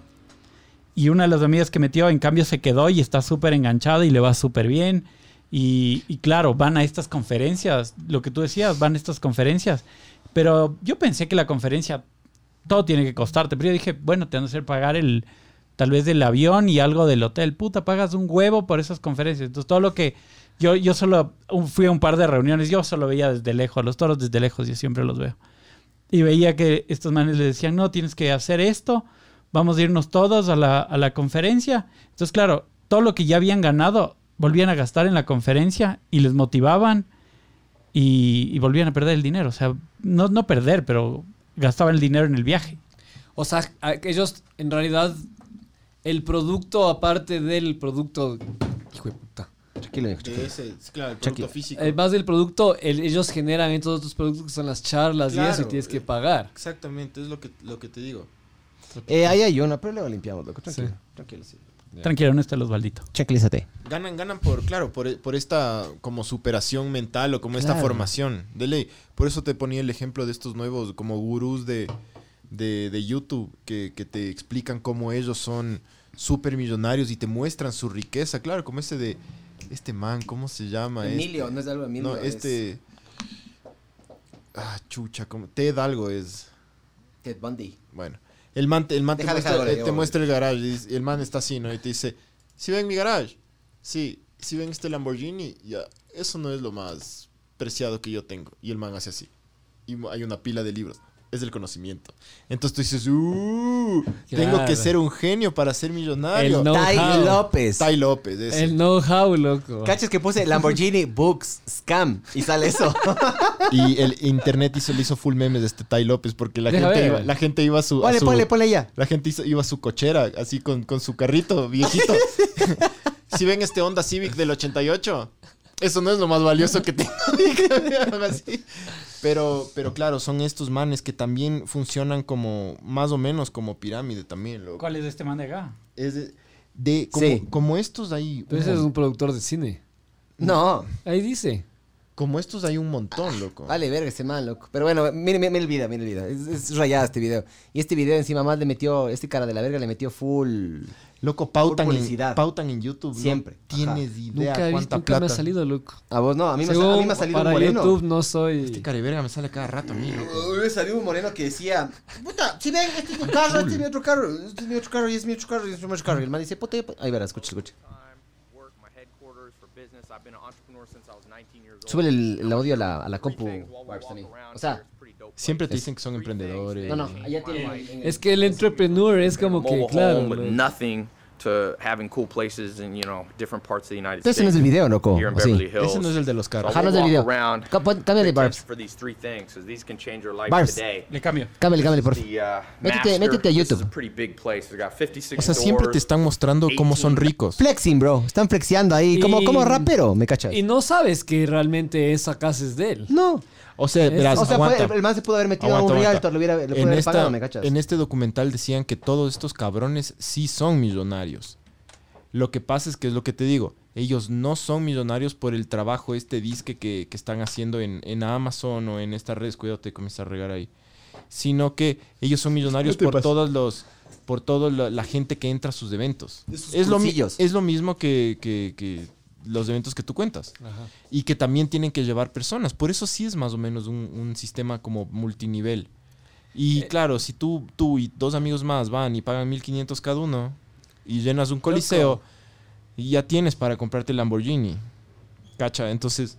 [SPEAKER 5] y una de las amigas que metió, en cambio, se quedó y está súper enganchada y le va súper bien. Y, claro, van a estas conferencias, lo que tú decías, van a estas conferencias. Pero yo pensé que la conferencia, todo tiene que costarte. Pero yo dije, bueno, te van a hacer pagar el, tal vez del avión y algo del hotel. Puta, pagas un huevo por esas conferencias. Entonces, todo lo que yo, yo solo fui a un par de reuniones, yo solo veía desde lejos, a los toros desde lejos, yo siempre los veo. Y veía que estos manes le decían, no, tienes que hacer esto, vamos a irnos todos a la, a la conferencia. Entonces, claro, todo lo que ya habían ganado, volvían a gastar en la conferencia y les motivaban y, volvían a perder el dinero. O sea, no, no perder, pero gastaban el dinero en el viaje.
[SPEAKER 4] O sea, ellos en realidad el producto aparte del producto hijo de puta.
[SPEAKER 3] Tranquilo, hijo,
[SPEAKER 2] De
[SPEAKER 3] tranquilo.
[SPEAKER 2] ese, claro, el
[SPEAKER 3] Chucky.
[SPEAKER 2] producto físico.
[SPEAKER 4] Eh, más del producto, el- ellos generan estos otros productos que son las charlas y eso y tienes que
[SPEAKER 2] eh,
[SPEAKER 4] pagar.
[SPEAKER 2] Exactamente, es lo que, lo que te digo.
[SPEAKER 3] Eh, ahí hay una, pero luego limpiamos, loco. Tranquilo.
[SPEAKER 4] Sí.
[SPEAKER 3] Tranquilo, sí.
[SPEAKER 5] Tranquilo, no está el Osvaldito.
[SPEAKER 3] Tranquilízate.
[SPEAKER 2] Ganan, ganan por, claro, por, por esta como superación mental o como esta formación de ley. Por eso te ponía el ejemplo de estos nuevos como gurús de, de, de YouTube que, que te explican cómo ellos son súper millonarios y te muestran su riqueza. Claro, como ese de este man, ¿cómo se llama?
[SPEAKER 3] Emilio, no es algo de
[SPEAKER 2] Este-
[SPEAKER 3] Emilio.
[SPEAKER 2] no,
[SPEAKER 3] es
[SPEAKER 2] este... Ah, chucha, como Ted algo es...
[SPEAKER 3] Ted Bundy.
[SPEAKER 2] Bueno, el man, te- el man te,
[SPEAKER 3] Deja,
[SPEAKER 2] muestra,
[SPEAKER 3] deja,
[SPEAKER 2] te muestra el garage y el man está así, ¿no? Y te dice, si ven mi garage, sí, si ven este Lamborghini, ya, eso no es lo más preciado que yo tengo. Y el man hace así. Y hay una pila de libros. Es el conocimiento. Entonces tú dices, uh, tengo que ser un genio para ser millonario.
[SPEAKER 4] El Know-how.
[SPEAKER 3] López.
[SPEAKER 2] Tai López, ese.
[SPEAKER 4] El know-how, loco.
[SPEAKER 3] Cachas que puse Lamborghini Books Scam y sale eso.
[SPEAKER 2] Y el internet hizo, le hizo full memes de este Tai López porque la,
[SPEAKER 4] Deja
[SPEAKER 2] gente
[SPEAKER 4] ver.
[SPEAKER 2] iba, la gente iba a su... a
[SPEAKER 3] Ponle,
[SPEAKER 2] su-
[SPEAKER 3] ponle, ponle ya.
[SPEAKER 2] La gente hizo- iba a su cochera, así con, con su carrito viejito. si ven este Honda Civic del 88, eso no es lo más valioso que tengo. Pero, pero claro, son estos manes que también funcionan como, más o menos como pirámide también, loco.
[SPEAKER 5] ¿Cuál es este man de acá?
[SPEAKER 2] Es de, de- como,
[SPEAKER 3] Sí.
[SPEAKER 2] como estos hay...
[SPEAKER 4] Tú eres un productor de cine.
[SPEAKER 3] No.
[SPEAKER 4] Ahí dice.
[SPEAKER 2] Como estos hay un montón, loco.
[SPEAKER 3] Vale, verga ese man, loco. Pero bueno, mire, mire, mire el video, mire el video. Es, es rayado este video. Y este video encima más le metió, este cara de la verga le metió full.
[SPEAKER 2] Loco, pautan
[SPEAKER 3] Por
[SPEAKER 2] en,
[SPEAKER 3] publicidad.
[SPEAKER 2] pautan en YouTube.
[SPEAKER 3] Siempre.
[SPEAKER 2] No tienes idea
[SPEAKER 4] Nunca he visto,
[SPEAKER 2] cuánta
[SPEAKER 4] nunca
[SPEAKER 2] plata.
[SPEAKER 4] me ha salido, loco.
[SPEAKER 3] A vos no, a mí, me,
[SPEAKER 4] Según
[SPEAKER 3] a mí me ha salido un
[SPEAKER 4] para
[SPEAKER 3] moreno.
[SPEAKER 4] YouTube no soy...
[SPEAKER 2] Este cariberga me sale cada rato a mí, loco.
[SPEAKER 3] Me salió un moreno que decía, puta, si ven, este es mi carro, este es mi otro carro, este es mi otro carro, y es mi otro carro, y es mi otro carro. Y el man dice, puta, ahí verás, escucha, escucha. Súbele el, el audio a la, a la compu, O sea,
[SPEAKER 2] Siempre te dicen que son emprendedores.
[SPEAKER 3] no, no, allá tiene...
[SPEAKER 4] Es que el entrepreneur es como que, claro,
[SPEAKER 6] to having cool places in you know different parts of the United
[SPEAKER 3] Ese no es
[SPEAKER 6] States.
[SPEAKER 3] el video, loco.
[SPEAKER 6] Here in
[SPEAKER 3] ¿o sí?
[SPEAKER 6] Beverly Hills.
[SPEAKER 2] Ese no es el de los
[SPEAKER 6] So
[SPEAKER 2] carros.
[SPEAKER 3] Ajá, no es video.
[SPEAKER 6] around,
[SPEAKER 3] Ca- pon- cámbiale,
[SPEAKER 6] pay
[SPEAKER 3] Barbs.
[SPEAKER 6] attention for these three things, 'cause these can change your life
[SPEAKER 3] Barbs.
[SPEAKER 6] today.
[SPEAKER 5] Le cambio.
[SPEAKER 3] Cámbiale, cámbiale, por
[SPEAKER 6] The uh,
[SPEAKER 3] Métete- a
[SPEAKER 6] This is
[SPEAKER 3] YouTube.
[SPEAKER 6] a pretty big place. It's got 56
[SPEAKER 2] O sea, siempre te están mostrando cómo son
[SPEAKER 6] 18
[SPEAKER 2] ricos.
[SPEAKER 3] Flexing, bro. Están flexiando ahí. Como, como rapero, ¿me cachas?
[SPEAKER 4] Y no sabes que realmente esa casa es de él.
[SPEAKER 3] No.
[SPEAKER 2] O sea,
[SPEAKER 4] Es-
[SPEAKER 2] verás,
[SPEAKER 3] O sea,
[SPEAKER 2] aguanta.
[SPEAKER 3] fue- el man se pudo haber metido
[SPEAKER 2] Aguanta,
[SPEAKER 3] a un
[SPEAKER 2] aguanta.
[SPEAKER 3] realtor, le hubiera,
[SPEAKER 2] en,
[SPEAKER 3] haber
[SPEAKER 2] esta-
[SPEAKER 3] pagado, ¿me cachas?
[SPEAKER 2] en este documental decían que todos estos cabrones sí son millonarios. Lo que pasa es que es lo que te digo. Ellos no son millonarios por el trabajo este disque que, que están haciendo en, en Amazon o en estas redes. Cuidado, te comienza a regar ahí. Sino que ellos son millonarios por todos los por toda la, la gente que entra a sus eventos. Es lo, es lo mismo que, que- que los eventos que tú cuentas. Y que también tienen que llevar personas. Por eso sí es más o menos un, un sistema como multinivel. Y claro, si tú, tú y dos amigos más van y pagan 1500 cada uno y llenas un coliseo, y ya tienes para comprarte el Lamborghini. Cacha, entonces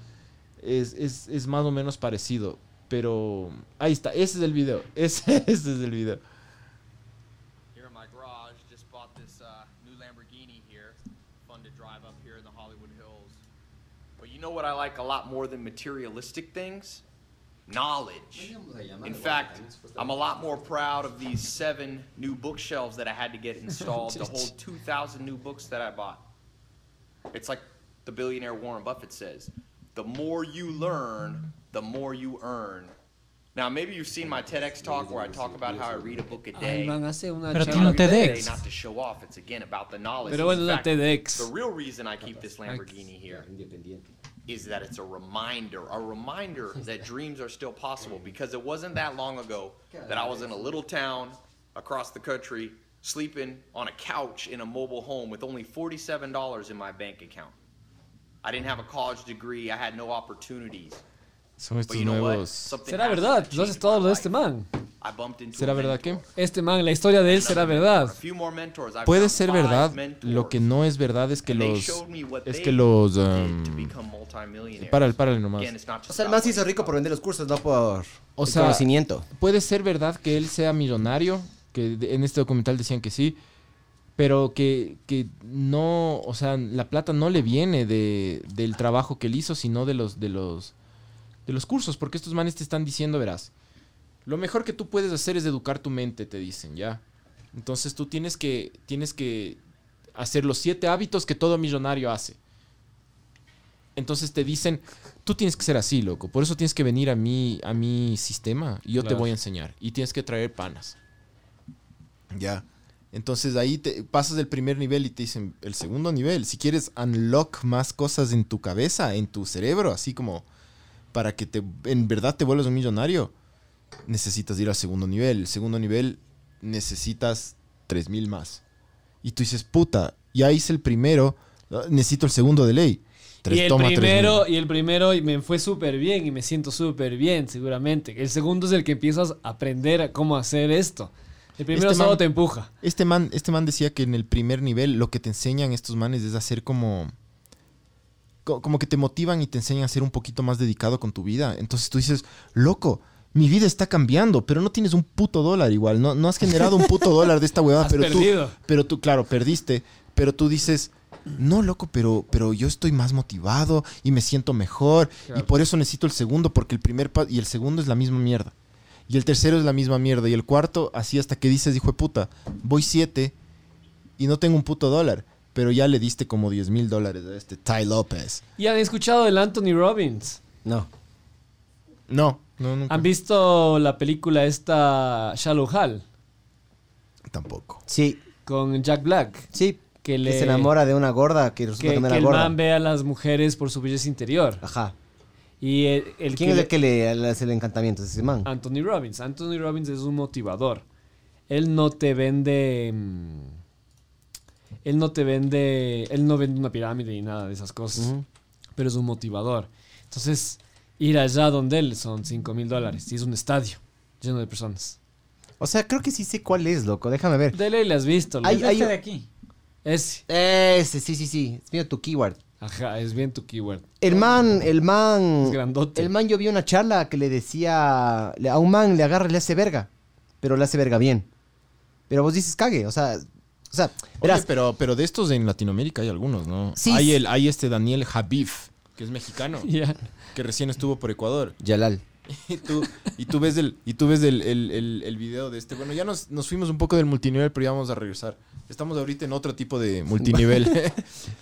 [SPEAKER 2] es, es- es más o menos parecido. Pero ahí está, ese es el video. Ese, ese es el video.
[SPEAKER 6] What I like a lot more than materialistic things? Knowledge. In fact, I'm a lot more proud of these seven new bookshelves that I had to get installed to hold 2,000 new books that I bought. It's like the billionaire Warren Buffett says the more you learn, the more you earn. Now, maybe you've seen my TEDx talk where I talk about how I read a book a day.
[SPEAKER 4] man, hace
[SPEAKER 5] Pero tiene un TEDx.
[SPEAKER 6] Not to show off, it's again about the knowledge.
[SPEAKER 4] Pero bueno,
[SPEAKER 6] In
[SPEAKER 4] una
[SPEAKER 6] fact,
[SPEAKER 4] TEDx.
[SPEAKER 6] The real reason I keep this Lamborghini here is that it's a reminder, a reminder that dreams are still possible because it wasn't that long ago that I was in a little town across the country sleeping on a couch in a mobile home with only $47 in my bank account. I didn't have a college degree, I had no opportunities.
[SPEAKER 2] Son
[SPEAKER 6] But
[SPEAKER 2] estos
[SPEAKER 6] you know what?
[SPEAKER 2] nuevos.
[SPEAKER 6] Something
[SPEAKER 4] Será
[SPEAKER 6] happened
[SPEAKER 4] verdad,
[SPEAKER 6] that
[SPEAKER 4] lo haces todo lo de este man.
[SPEAKER 2] ¿Será verdad qué?
[SPEAKER 4] Este man, la historia de él será
[SPEAKER 6] A
[SPEAKER 4] verdad.
[SPEAKER 2] Puede ser verdad. Lo que no es verdad es que los. Es que los. um, párale, párale nomás.
[SPEAKER 3] O sea, el man se hizo rico por vender los cursos, no por
[SPEAKER 2] O
[SPEAKER 3] el
[SPEAKER 2] sea,
[SPEAKER 3] conocimiento.
[SPEAKER 2] Puede ser verdad que él sea millonario, que en este documental decían que sí, pero que, que no, o sea, la plata no le viene de, del trabajo que él hizo, sino de los, de los, de los cursos, porque estos manes te están diciendo, verás, lo mejor que tú puedes hacer es educar tu mente, te dicen, ¿ya? Entonces tú tienes que, tienes que hacer los siete hábitos que todo millonario hace. Entonces te dicen, tú tienes que ser así, loco. Por eso tienes que venir a mi, a mi sistema y yo te voy a enseñar. Y tienes que traer panas. Ya. Entonces ahí te pasas el primer nivel y te dicen el segundo nivel. Si quieres unlock más cosas en tu cabeza, en tu cerebro, así como para que te, en verdad te vuelvas un millonario, necesitas ir al segundo nivel. El segundo nivel necesitas 3000 más. Y tú dices, puta, ya hice el primero, ah, necesito el segundo de ley. Tres-
[SPEAKER 4] Y el
[SPEAKER 2] toma 3000.
[SPEAKER 4] primero, y el primero y me fue súper bien y me siento súper bien, seguramente. El segundo es el que empiezas a aprender a cómo hacer esto. El primero
[SPEAKER 2] Este
[SPEAKER 4] solo
[SPEAKER 2] man-
[SPEAKER 4] te empuja.
[SPEAKER 2] Este man, este man decía que en el primer nivel lo que te enseñan estos manes es hacer como... co- Como que te motivan y te enseñan a ser un poquito más dedicado con tu vida. Entonces tú dices, loco, mi vida está cambiando, pero no tienes un puto dólar igual. No, no has generado un puto dólar de esta huevada,
[SPEAKER 4] Has
[SPEAKER 2] pero
[SPEAKER 4] perdido.
[SPEAKER 2] tú... Pero tú, claro, perdiste. Pero tú dices, no, loco, pero, pero yo estoy más motivado y me siento mejor. Y por eso necesito el segundo, porque el primer y el segundo es la misma mierda. Y el tercero es la misma mierda. Y el cuarto, así hasta que dices, hijo de puta, voy siete y no tengo un puto dólar. Pero ya le diste como 10 mil dólares a este Ty López.
[SPEAKER 4] ¿Y han escuchado del Anthony Robbins?
[SPEAKER 3] No.
[SPEAKER 2] No, no, nunca.
[SPEAKER 4] ¿Han visto la película esta Shallow Hal
[SPEAKER 2] Tampoco.
[SPEAKER 3] Sí,
[SPEAKER 4] con Jack Black?
[SPEAKER 3] sí.
[SPEAKER 4] Que,
[SPEAKER 3] se enamora de una gorda que resulta
[SPEAKER 4] que,
[SPEAKER 3] que, no
[SPEAKER 4] que
[SPEAKER 3] era
[SPEAKER 4] el
[SPEAKER 3] gorda.
[SPEAKER 4] man ve a las mujeres por su belleza interior.
[SPEAKER 3] Ajá.
[SPEAKER 4] Y el, el
[SPEAKER 3] ¿Quién
[SPEAKER 4] que
[SPEAKER 3] es el que le, le hace el encantamiento? ¿Es ese man?
[SPEAKER 4] Anthony Robbins. Anthony Robbins es un motivador. Él no te vende. mm, Él no te vende. Él no vende una pirámide ni nada de esas cosas. Pero es un motivador. Entonces, ir allá donde él son 5 mil dólares. Y es un estadio lleno de personas.
[SPEAKER 3] O sea, creo que sí sé cuál es, loco. Déjame ver.
[SPEAKER 4] De ley le has visto.
[SPEAKER 3] Ay,
[SPEAKER 4] le-
[SPEAKER 3] ay,
[SPEAKER 5] Este de aquí.
[SPEAKER 4] Ese.
[SPEAKER 3] Ese, sí, sí, sí. Es mío tu keyword.
[SPEAKER 4] Ajá, es bien tu keyword.
[SPEAKER 3] El man, el man.
[SPEAKER 4] Es grandote.
[SPEAKER 3] El man, yo vi una charla que le decía. A un man le agarra y le hace verga. Pero le hace verga bien. Pero vos dices cague. O sea, O sea,
[SPEAKER 2] Oye,
[SPEAKER 3] verás,
[SPEAKER 2] pero, pero de estos en Latinoamérica hay algunos, ¿no?
[SPEAKER 3] Sí.
[SPEAKER 2] Hay, el, hay este Daniel Javif, que es mexicano,
[SPEAKER 4] Ya.
[SPEAKER 2] que recién estuvo por Ecuador.
[SPEAKER 3] Yalal.
[SPEAKER 2] Y tú, y tú ves, el, y tú ves el, el, el- el video de este. Bueno, ya nos, nos fuimos un poco del multinivel, pero ya vamos a regresar. Estamos ahorita en otro tipo de multinivel.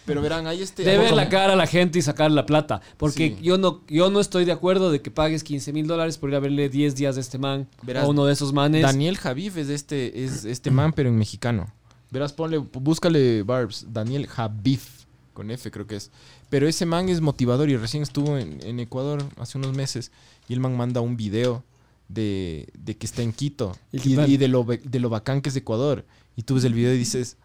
[SPEAKER 2] pero verán, hay este...
[SPEAKER 4] Debe la cara a la gente y sacar la plata. Porque
[SPEAKER 2] Sí.
[SPEAKER 4] yo no yo no estoy de acuerdo de que pagues 15 mil dólares por ir a verle 10 días de este man.
[SPEAKER 2] Verás,
[SPEAKER 4] a uno de esos manes.
[SPEAKER 2] Daniel Javif es este, es este man, pero en mexicano. Verás, ponle, búscale Barbs. Daniel Javif, con F creo que es. Pero ese man es motivador y recién estuvo en, en Ecuador hace unos meses. Y el man manda un video de, de que está en Quito.
[SPEAKER 4] ¿Y
[SPEAKER 2] Y, de, lo, de lo bacán que es Ecuador. Y tú ves el video y dices...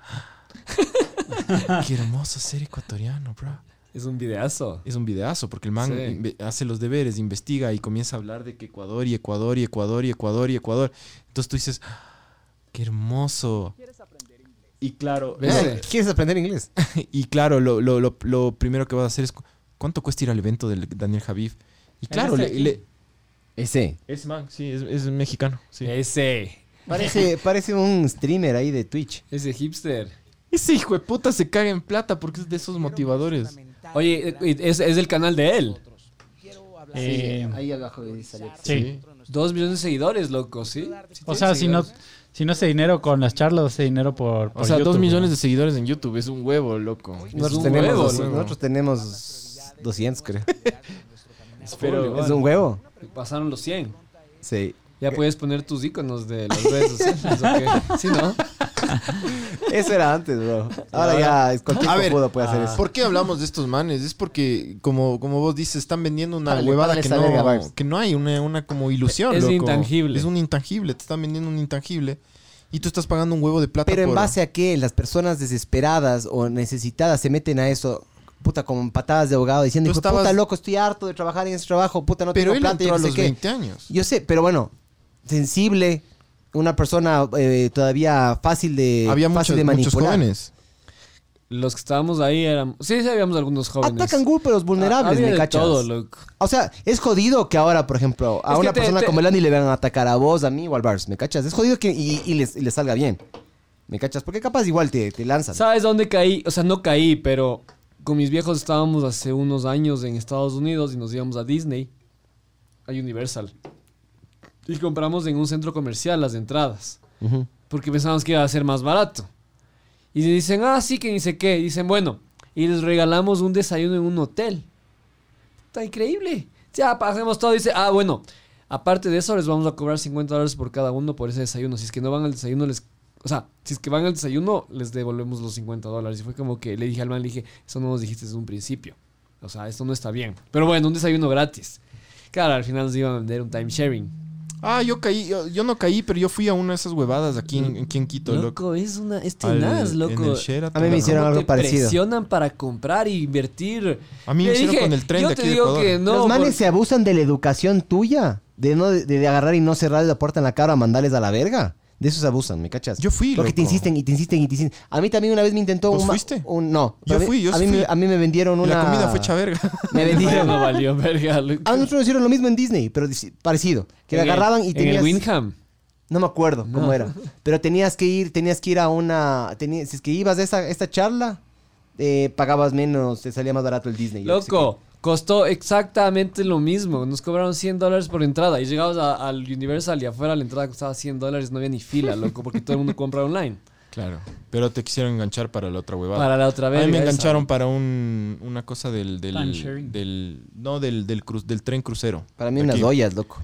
[SPEAKER 2] Qué hermoso ser ecuatoriano, bro.
[SPEAKER 4] Es un videazo.
[SPEAKER 2] Es un videazo, porque el man
[SPEAKER 4] Sí.
[SPEAKER 2] hace los deberes, investiga y comienza a hablar de que Ecuador y Ecuador y Ecuador y Ecuador y Ecuador. Entonces tú dices, "Ah, qué hermoso. Y claro.
[SPEAKER 3] Eh, ¿Quieres aprender inglés?
[SPEAKER 2] y claro, lo, lo- lo- lo primero que vas a hacer es, "¿Cu- ¿cuánto cuesta ir al evento de Daniel Javif? Y claro,
[SPEAKER 5] ese
[SPEAKER 2] le, le-
[SPEAKER 3] Ese.
[SPEAKER 2] ese man, sí, es, es mexicano. Sí.
[SPEAKER 4] Ese.
[SPEAKER 3] Parece, parece un streamer ahí de Twitch.
[SPEAKER 4] Ese hipster.
[SPEAKER 2] Ese hijo de puta se caga en plata porque es de esos motivadores.
[SPEAKER 4] Oye, eh, es, es del canal de él.
[SPEAKER 5] Eh,
[SPEAKER 3] ahí abajo sale.
[SPEAKER 5] sí.
[SPEAKER 4] Dos millones de seguidores, loco, ¿sí? Sí
[SPEAKER 5] O sea, si no. Si no hace dinero con las charlas, hace dinero por, por
[SPEAKER 2] O sea,
[SPEAKER 5] YouTube,
[SPEAKER 2] dos millones
[SPEAKER 5] ¿no?
[SPEAKER 2] de seguidores en YouTube, es un huevo, loco.
[SPEAKER 3] Nosotros,
[SPEAKER 4] un
[SPEAKER 3] tenemos,
[SPEAKER 4] huevo,
[SPEAKER 3] dos-
[SPEAKER 2] ¿no?
[SPEAKER 3] nosotros tenemos 200, creo.
[SPEAKER 2] Pero-
[SPEAKER 3] Es un huevo.
[SPEAKER 4] Pasaron los 100.
[SPEAKER 3] Sí.
[SPEAKER 4] Ya puedes poner tus iconos de las redes sociales, ¿o qué? ¿Sí, no?
[SPEAKER 3] Eso era antes, bro. Ahora ya es cualquier
[SPEAKER 2] A ver,
[SPEAKER 3] puede hacer eso.
[SPEAKER 2] ¿Por qué hablamos de estos manes? Es porque, como, como vos dices, están vendiendo una
[SPEAKER 3] Párale,
[SPEAKER 2] huevada que no, que no hay, una, una como ilusión.
[SPEAKER 4] Es
[SPEAKER 2] loco.
[SPEAKER 4] intangible.
[SPEAKER 2] Es un intangible, te están vendiendo un intangible. Y tú estás pagando un huevo de plata
[SPEAKER 3] Pero en base a que las personas desesperadas o necesitadas se meten a eso, puta, como patadas de abogado, diciendo, de puta,
[SPEAKER 2] estabas-
[SPEAKER 3] loco, estoy harto de trabajar en ese trabajo, puta, no
[SPEAKER 2] Pero
[SPEAKER 3] tengo
[SPEAKER 2] él
[SPEAKER 3] plata,
[SPEAKER 2] entró
[SPEAKER 3] yo
[SPEAKER 2] a
[SPEAKER 3] no sé
[SPEAKER 2] los
[SPEAKER 3] qué.
[SPEAKER 2] 20 años.
[SPEAKER 3] Yo sé, pero bueno, sensible, una persona eh, todavía fácil de,
[SPEAKER 2] Había
[SPEAKER 3] fácil
[SPEAKER 2] muchos,
[SPEAKER 3] de
[SPEAKER 2] muchos
[SPEAKER 3] manipular.
[SPEAKER 2] jóvenes.
[SPEAKER 4] Los que estábamos ahí eran... Sí, sí, habíamos algunos jóvenes.
[SPEAKER 3] Atacan grupos vulnerables,
[SPEAKER 4] Había
[SPEAKER 3] ¿me
[SPEAKER 4] de
[SPEAKER 3] cachas?
[SPEAKER 4] todo, loco.
[SPEAKER 3] O sea, es jodido que ahora, por ejemplo, a
[SPEAKER 4] Es que
[SPEAKER 3] una
[SPEAKER 4] te-
[SPEAKER 3] persona
[SPEAKER 4] te-
[SPEAKER 3] como el Andy le van a atacar a vos, a mí o al Bars, ¿me cachas? Es jodido que y, y les, y les salga bien. ¿Me cachas? Porque capaz igual te, te lanzan.
[SPEAKER 4] ¿Sabes dónde caí? O sea, no caí, pero con mis viejos estábamos hace unos años en Estados Unidos y nos íbamos a Disney, a Universal. Y compramos en un centro comercial las entradas, porque pensábamos que iba a ser más barato. Y dicen, ah, sí, que ni sé qué. Dicen, bueno, y les regalamos un desayuno en un hotel. Está increíble. Ya, hacemos todo. Dice, ah, bueno, aparte de eso les vamos a cobrar 50 dólares por cada uno por ese desayuno. Si es que no van al desayuno, les... O sea, si es que van al desayuno, les devolvemos los 50 dólares. Y fue como que le dije al man, le dije, eso no nos dijiste desde un principio. O sea, esto no está bien. Pero bueno, un desayuno gratis. Claro, al final nos iban a vender un time sharing.
[SPEAKER 2] Ah, yo caí, yo, yo no caí, pero yo fui a una de esas huevadas aquí en, aquí en Quito, loco.
[SPEAKER 4] Loco, es una... Es
[SPEAKER 2] Al-
[SPEAKER 4] tenaz,
[SPEAKER 2] en
[SPEAKER 4] loco.
[SPEAKER 2] el Sheraton.
[SPEAKER 3] A mí me hicieron
[SPEAKER 4] ¿Cómo
[SPEAKER 3] algo
[SPEAKER 4] te
[SPEAKER 3] parecido.
[SPEAKER 4] presionan para comprar e invertir.
[SPEAKER 2] A mí me
[SPEAKER 4] Le
[SPEAKER 2] hicieron
[SPEAKER 4] dije,
[SPEAKER 2] con el tren
[SPEAKER 4] yo
[SPEAKER 2] de
[SPEAKER 4] te
[SPEAKER 2] aquí de
[SPEAKER 4] digo
[SPEAKER 2] Ecuador.
[SPEAKER 4] que no.
[SPEAKER 3] Los manes
[SPEAKER 4] por-
[SPEAKER 3] se abusan de la educación tuya. De no de, de agarrar y no cerrar la puerta en la cara, mandarles a la verga. De eso se abusan, ¿me cachas?
[SPEAKER 2] Yo fui,
[SPEAKER 3] Porque te
[SPEAKER 2] loco.
[SPEAKER 3] insisten y te insisten y te insisten. A mí también una vez me intentó
[SPEAKER 2] ¿Vos
[SPEAKER 3] un, ma-
[SPEAKER 2] fuiste?
[SPEAKER 3] un- no.
[SPEAKER 2] Yo
[SPEAKER 3] a mí-
[SPEAKER 2] fui, yo
[SPEAKER 3] a mí,
[SPEAKER 2] fui.
[SPEAKER 3] Me, a mí me vendieron
[SPEAKER 2] Y
[SPEAKER 3] una
[SPEAKER 2] La comida fue hecha verga.
[SPEAKER 3] Me
[SPEAKER 4] No
[SPEAKER 3] vendieron.
[SPEAKER 4] valió verga.
[SPEAKER 3] A nosotros nos hicieron lo mismo en Disney, pero dis- parecido. Que le
[SPEAKER 4] En el-
[SPEAKER 3] agarraban y
[SPEAKER 4] En
[SPEAKER 3] tenías
[SPEAKER 4] el Winham.
[SPEAKER 3] No me acuerdo cómo era. Pero tenías que ir, tenías que ir a una. tenías- si es que ibas a esa, esta charla, eh, pagabas menos, te salía más barato el Disney. yo qué sé
[SPEAKER 4] Loco, costó exactamente lo mismo. Nos cobraron 100 dólares por entrada. Y llegabas a- al Universal y afuera la entrada costaba 100 dólares. No había ni fila, loco, porque todo el mundo compra online.
[SPEAKER 2] Claro. Pero te quisieron enganchar para la otra huevada.
[SPEAKER 4] Para la otra
[SPEAKER 2] A
[SPEAKER 4] vez.
[SPEAKER 2] mí me
[SPEAKER 4] esa.
[SPEAKER 2] engancharon para un, una cosa del del, del no del del, cru- del tren crucero.
[SPEAKER 3] Para mí unas ollas, loco.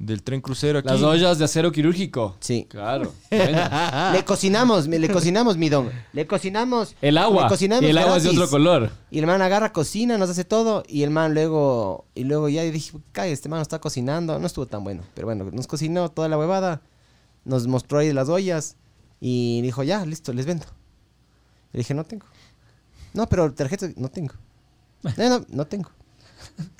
[SPEAKER 2] Del tren crucero aquí.
[SPEAKER 4] Las ollas de acero quirúrgico.
[SPEAKER 3] Sí.
[SPEAKER 4] Claro. Bueno.
[SPEAKER 3] Le cocinamos, le cocinamos, mi don. Le cocinamos.
[SPEAKER 4] El agua.
[SPEAKER 3] Le cocinamos
[SPEAKER 4] Y el agua es de
[SPEAKER 3] gratis.
[SPEAKER 4] otro color.
[SPEAKER 3] Y el man agarra, cocina, nos hace todo. Y el man luego. Y luego ya dije, cae, este man está cocinando. No estuvo tan bueno. Pero bueno, nos cocinó toda la huevada. Nos mostró ahí las ollas. Y dijo, ya, listo, les vendo. Le dije, no tengo. No, pero tarjeta, no tengo. No, no, no tengo.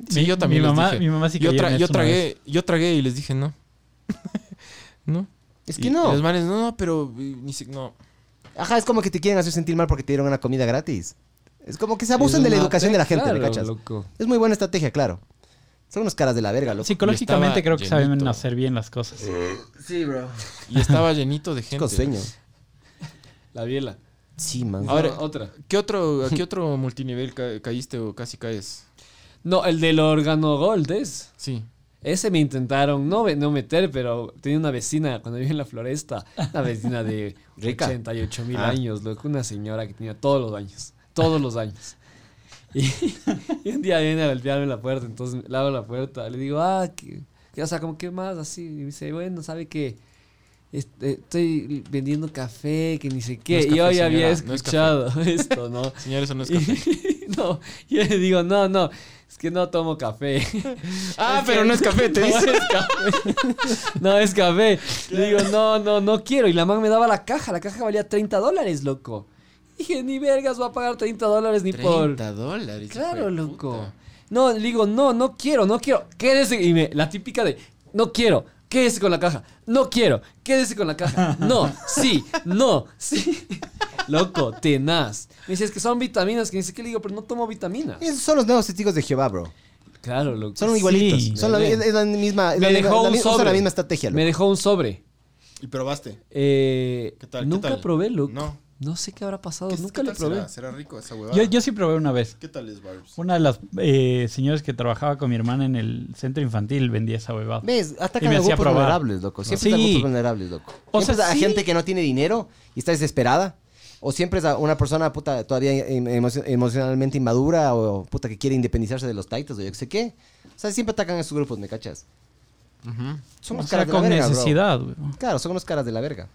[SPEAKER 2] Sí,
[SPEAKER 5] Mi-
[SPEAKER 2] yo también
[SPEAKER 5] mi
[SPEAKER 2] les
[SPEAKER 5] mamá-
[SPEAKER 2] dije.
[SPEAKER 5] mi mamá sí
[SPEAKER 2] yo, tra- yo tragué, yo tragué y les dije no. no.
[SPEAKER 3] Es que
[SPEAKER 2] y
[SPEAKER 3] no.
[SPEAKER 2] los manes, no, no, pero eh, ni si- no.
[SPEAKER 3] Ajá, es como que te quieren hacer sentir mal porque te dieron una comida gratis. Es como que se abusan de la educación de la gente, ¿me
[SPEAKER 4] claro,
[SPEAKER 3] cachas?
[SPEAKER 4] loco.
[SPEAKER 3] Es muy buena estrategia, claro. Son unos caras de la verga, loco.
[SPEAKER 5] Psicológicamente creo que saben hacer bien las cosas.
[SPEAKER 3] Sí, bro.
[SPEAKER 2] Y estaba llenito de gente.
[SPEAKER 3] Con sueño.
[SPEAKER 4] La biela.
[SPEAKER 3] Sí, man.
[SPEAKER 4] No,
[SPEAKER 2] Ahora-
[SPEAKER 4] otra.
[SPEAKER 2] ¿Qué otro, ¿a qué otro multinivel ca- caíste o casi caes?
[SPEAKER 4] No, el del órgano gold es.
[SPEAKER 2] Sí.
[SPEAKER 4] Ese me intentaron no, no meter, pero tenía una vecina cuando vivía en la floresta, una vecina de
[SPEAKER 3] Rica.
[SPEAKER 4] 88 mil
[SPEAKER 3] Ah.
[SPEAKER 4] años, loco, una señora que tenía todos los años, todos los años. Y, y un día viene a golpearme la puerta, entonces le abro la puerta, le digo, ah, ¿qué, qué- o sea, como que más así, y me dice, bueno, ¿sabe que estoy vendiendo café, que ni sé qué,
[SPEAKER 2] No
[SPEAKER 4] y yo ya había
[SPEAKER 2] señora, no es
[SPEAKER 4] escuchado esto, ¿no?
[SPEAKER 2] Señor, eso no es
[SPEAKER 4] Y-
[SPEAKER 2] café.
[SPEAKER 4] No, yo le digo, no, no, es que no tomo café.
[SPEAKER 2] Ah,
[SPEAKER 4] Es
[SPEAKER 2] pero
[SPEAKER 4] que-
[SPEAKER 2] no es café, te
[SPEAKER 4] no
[SPEAKER 2] dice.
[SPEAKER 4] es café. No es café. Le digo, no, no, no quiero. Y la man me daba la caja. La caja valía 30 dólares, loco. Dije, ni vergas, voy a pagar 30 dólares ni por.
[SPEAKER 2] 30 dólares.
[SPEAKER 4] Claro, loco.
[SPEAKER 2] puta.
[SPEAKER 4] No, le digo, no, no quiero, no quiero. Quédese. Y me, la típica de, no quiero. Quédese con la caja. No quiero. Quédese con la caja. No, sí, no, sí. Loco, tenaz. Me dice, es que son vitaminas. Que dice, ¿qué le digo? Pero no tomo vitaminas.
[SPEAKER 3] Esos son los nuevos testigos de Jehová, bro.
[SPEAKER 4] Claro, loco.
[SPEAKER 3] Son igualitos.
[SPEAKER 5] Sí,
[SPEAKER 3] son la, es, es la misma. Es
[SPEAKER 4] Me
[SPEAKER 3] la,
[SPEAKER 4] dejó
[SPEAKER 3] la
[SPEAKER 4] un sobre.
[SPEAKER 3] la misma estrategia,
[SPEAKER 4] Me
[SPEAKER 3] loco.
[SPEAKER 4] dejó un sobre.
[SPEAKER 2] ¿Y probaste?
[SPEAKER 4] Eh,
[SPEAKER 2] ¿Qué tal? ¿Qué
[SPEAKER 4] Nunca
[SPEAKER 2] tal?
[SPEAKER 4] probé, loco.
[SPEAKER 2] No.
[SPEAKER 4] No sé qué habrá pasado.
[SPEAKER 2] ¿Qué-
[SPEAKER 4] Nunca
[SPEAKER 2] qué
[SPEAKER 4] lo
[SPEAKER 2] tal
[SPEAKER 4] probé.
[SPEAKER 2] Será? ¿Será rico esa huevada?
[SPEAKER 5] Yo, yo sí probé una vez.
[SPEAKER 2] ¿Qué tal es, Barbs?
[SPEAKER 5] Una de las eh, señoras que trabajaba con mi hermana en el centro infantil vendía esa huevada.
[SPEAKER 3] ¿Ves? Atacan
[SPEAKER 5] me
[SPEAKER 3] a
[SPEAKER 5] hacía
[SPEAKER 3] grupos vulnerables, loco. Siempre
[SPEAKER 5] Sí.
[SPEAKER 3] es a grupos vulnerables, loco.
[SPEAKER 5] O
[SPEAKER 3] Siempre
[SPEAKER 5] sea,
[SPEAKER 3] es a
[SPEAKER 5] sí.
[SPEAKER 3] gente que no tiene dinero y está desesperada. O siempre es a una persona puta todavía em- emo- emocionalmente inmadura o puta que quiere independizarse de los taitos o yo qué sé qué. O sea, siempre atacan a esos grupos, ¿me cachas?
[SPEAKER 5] O sea,
[SPEAKER 3] caras de
[SPEAKER 5] con
[SPEAKER 3] la verga, bro.
[SPEAKER 5] necesidad.
[SPEAKER 3] Claro, son unos caras de la verga.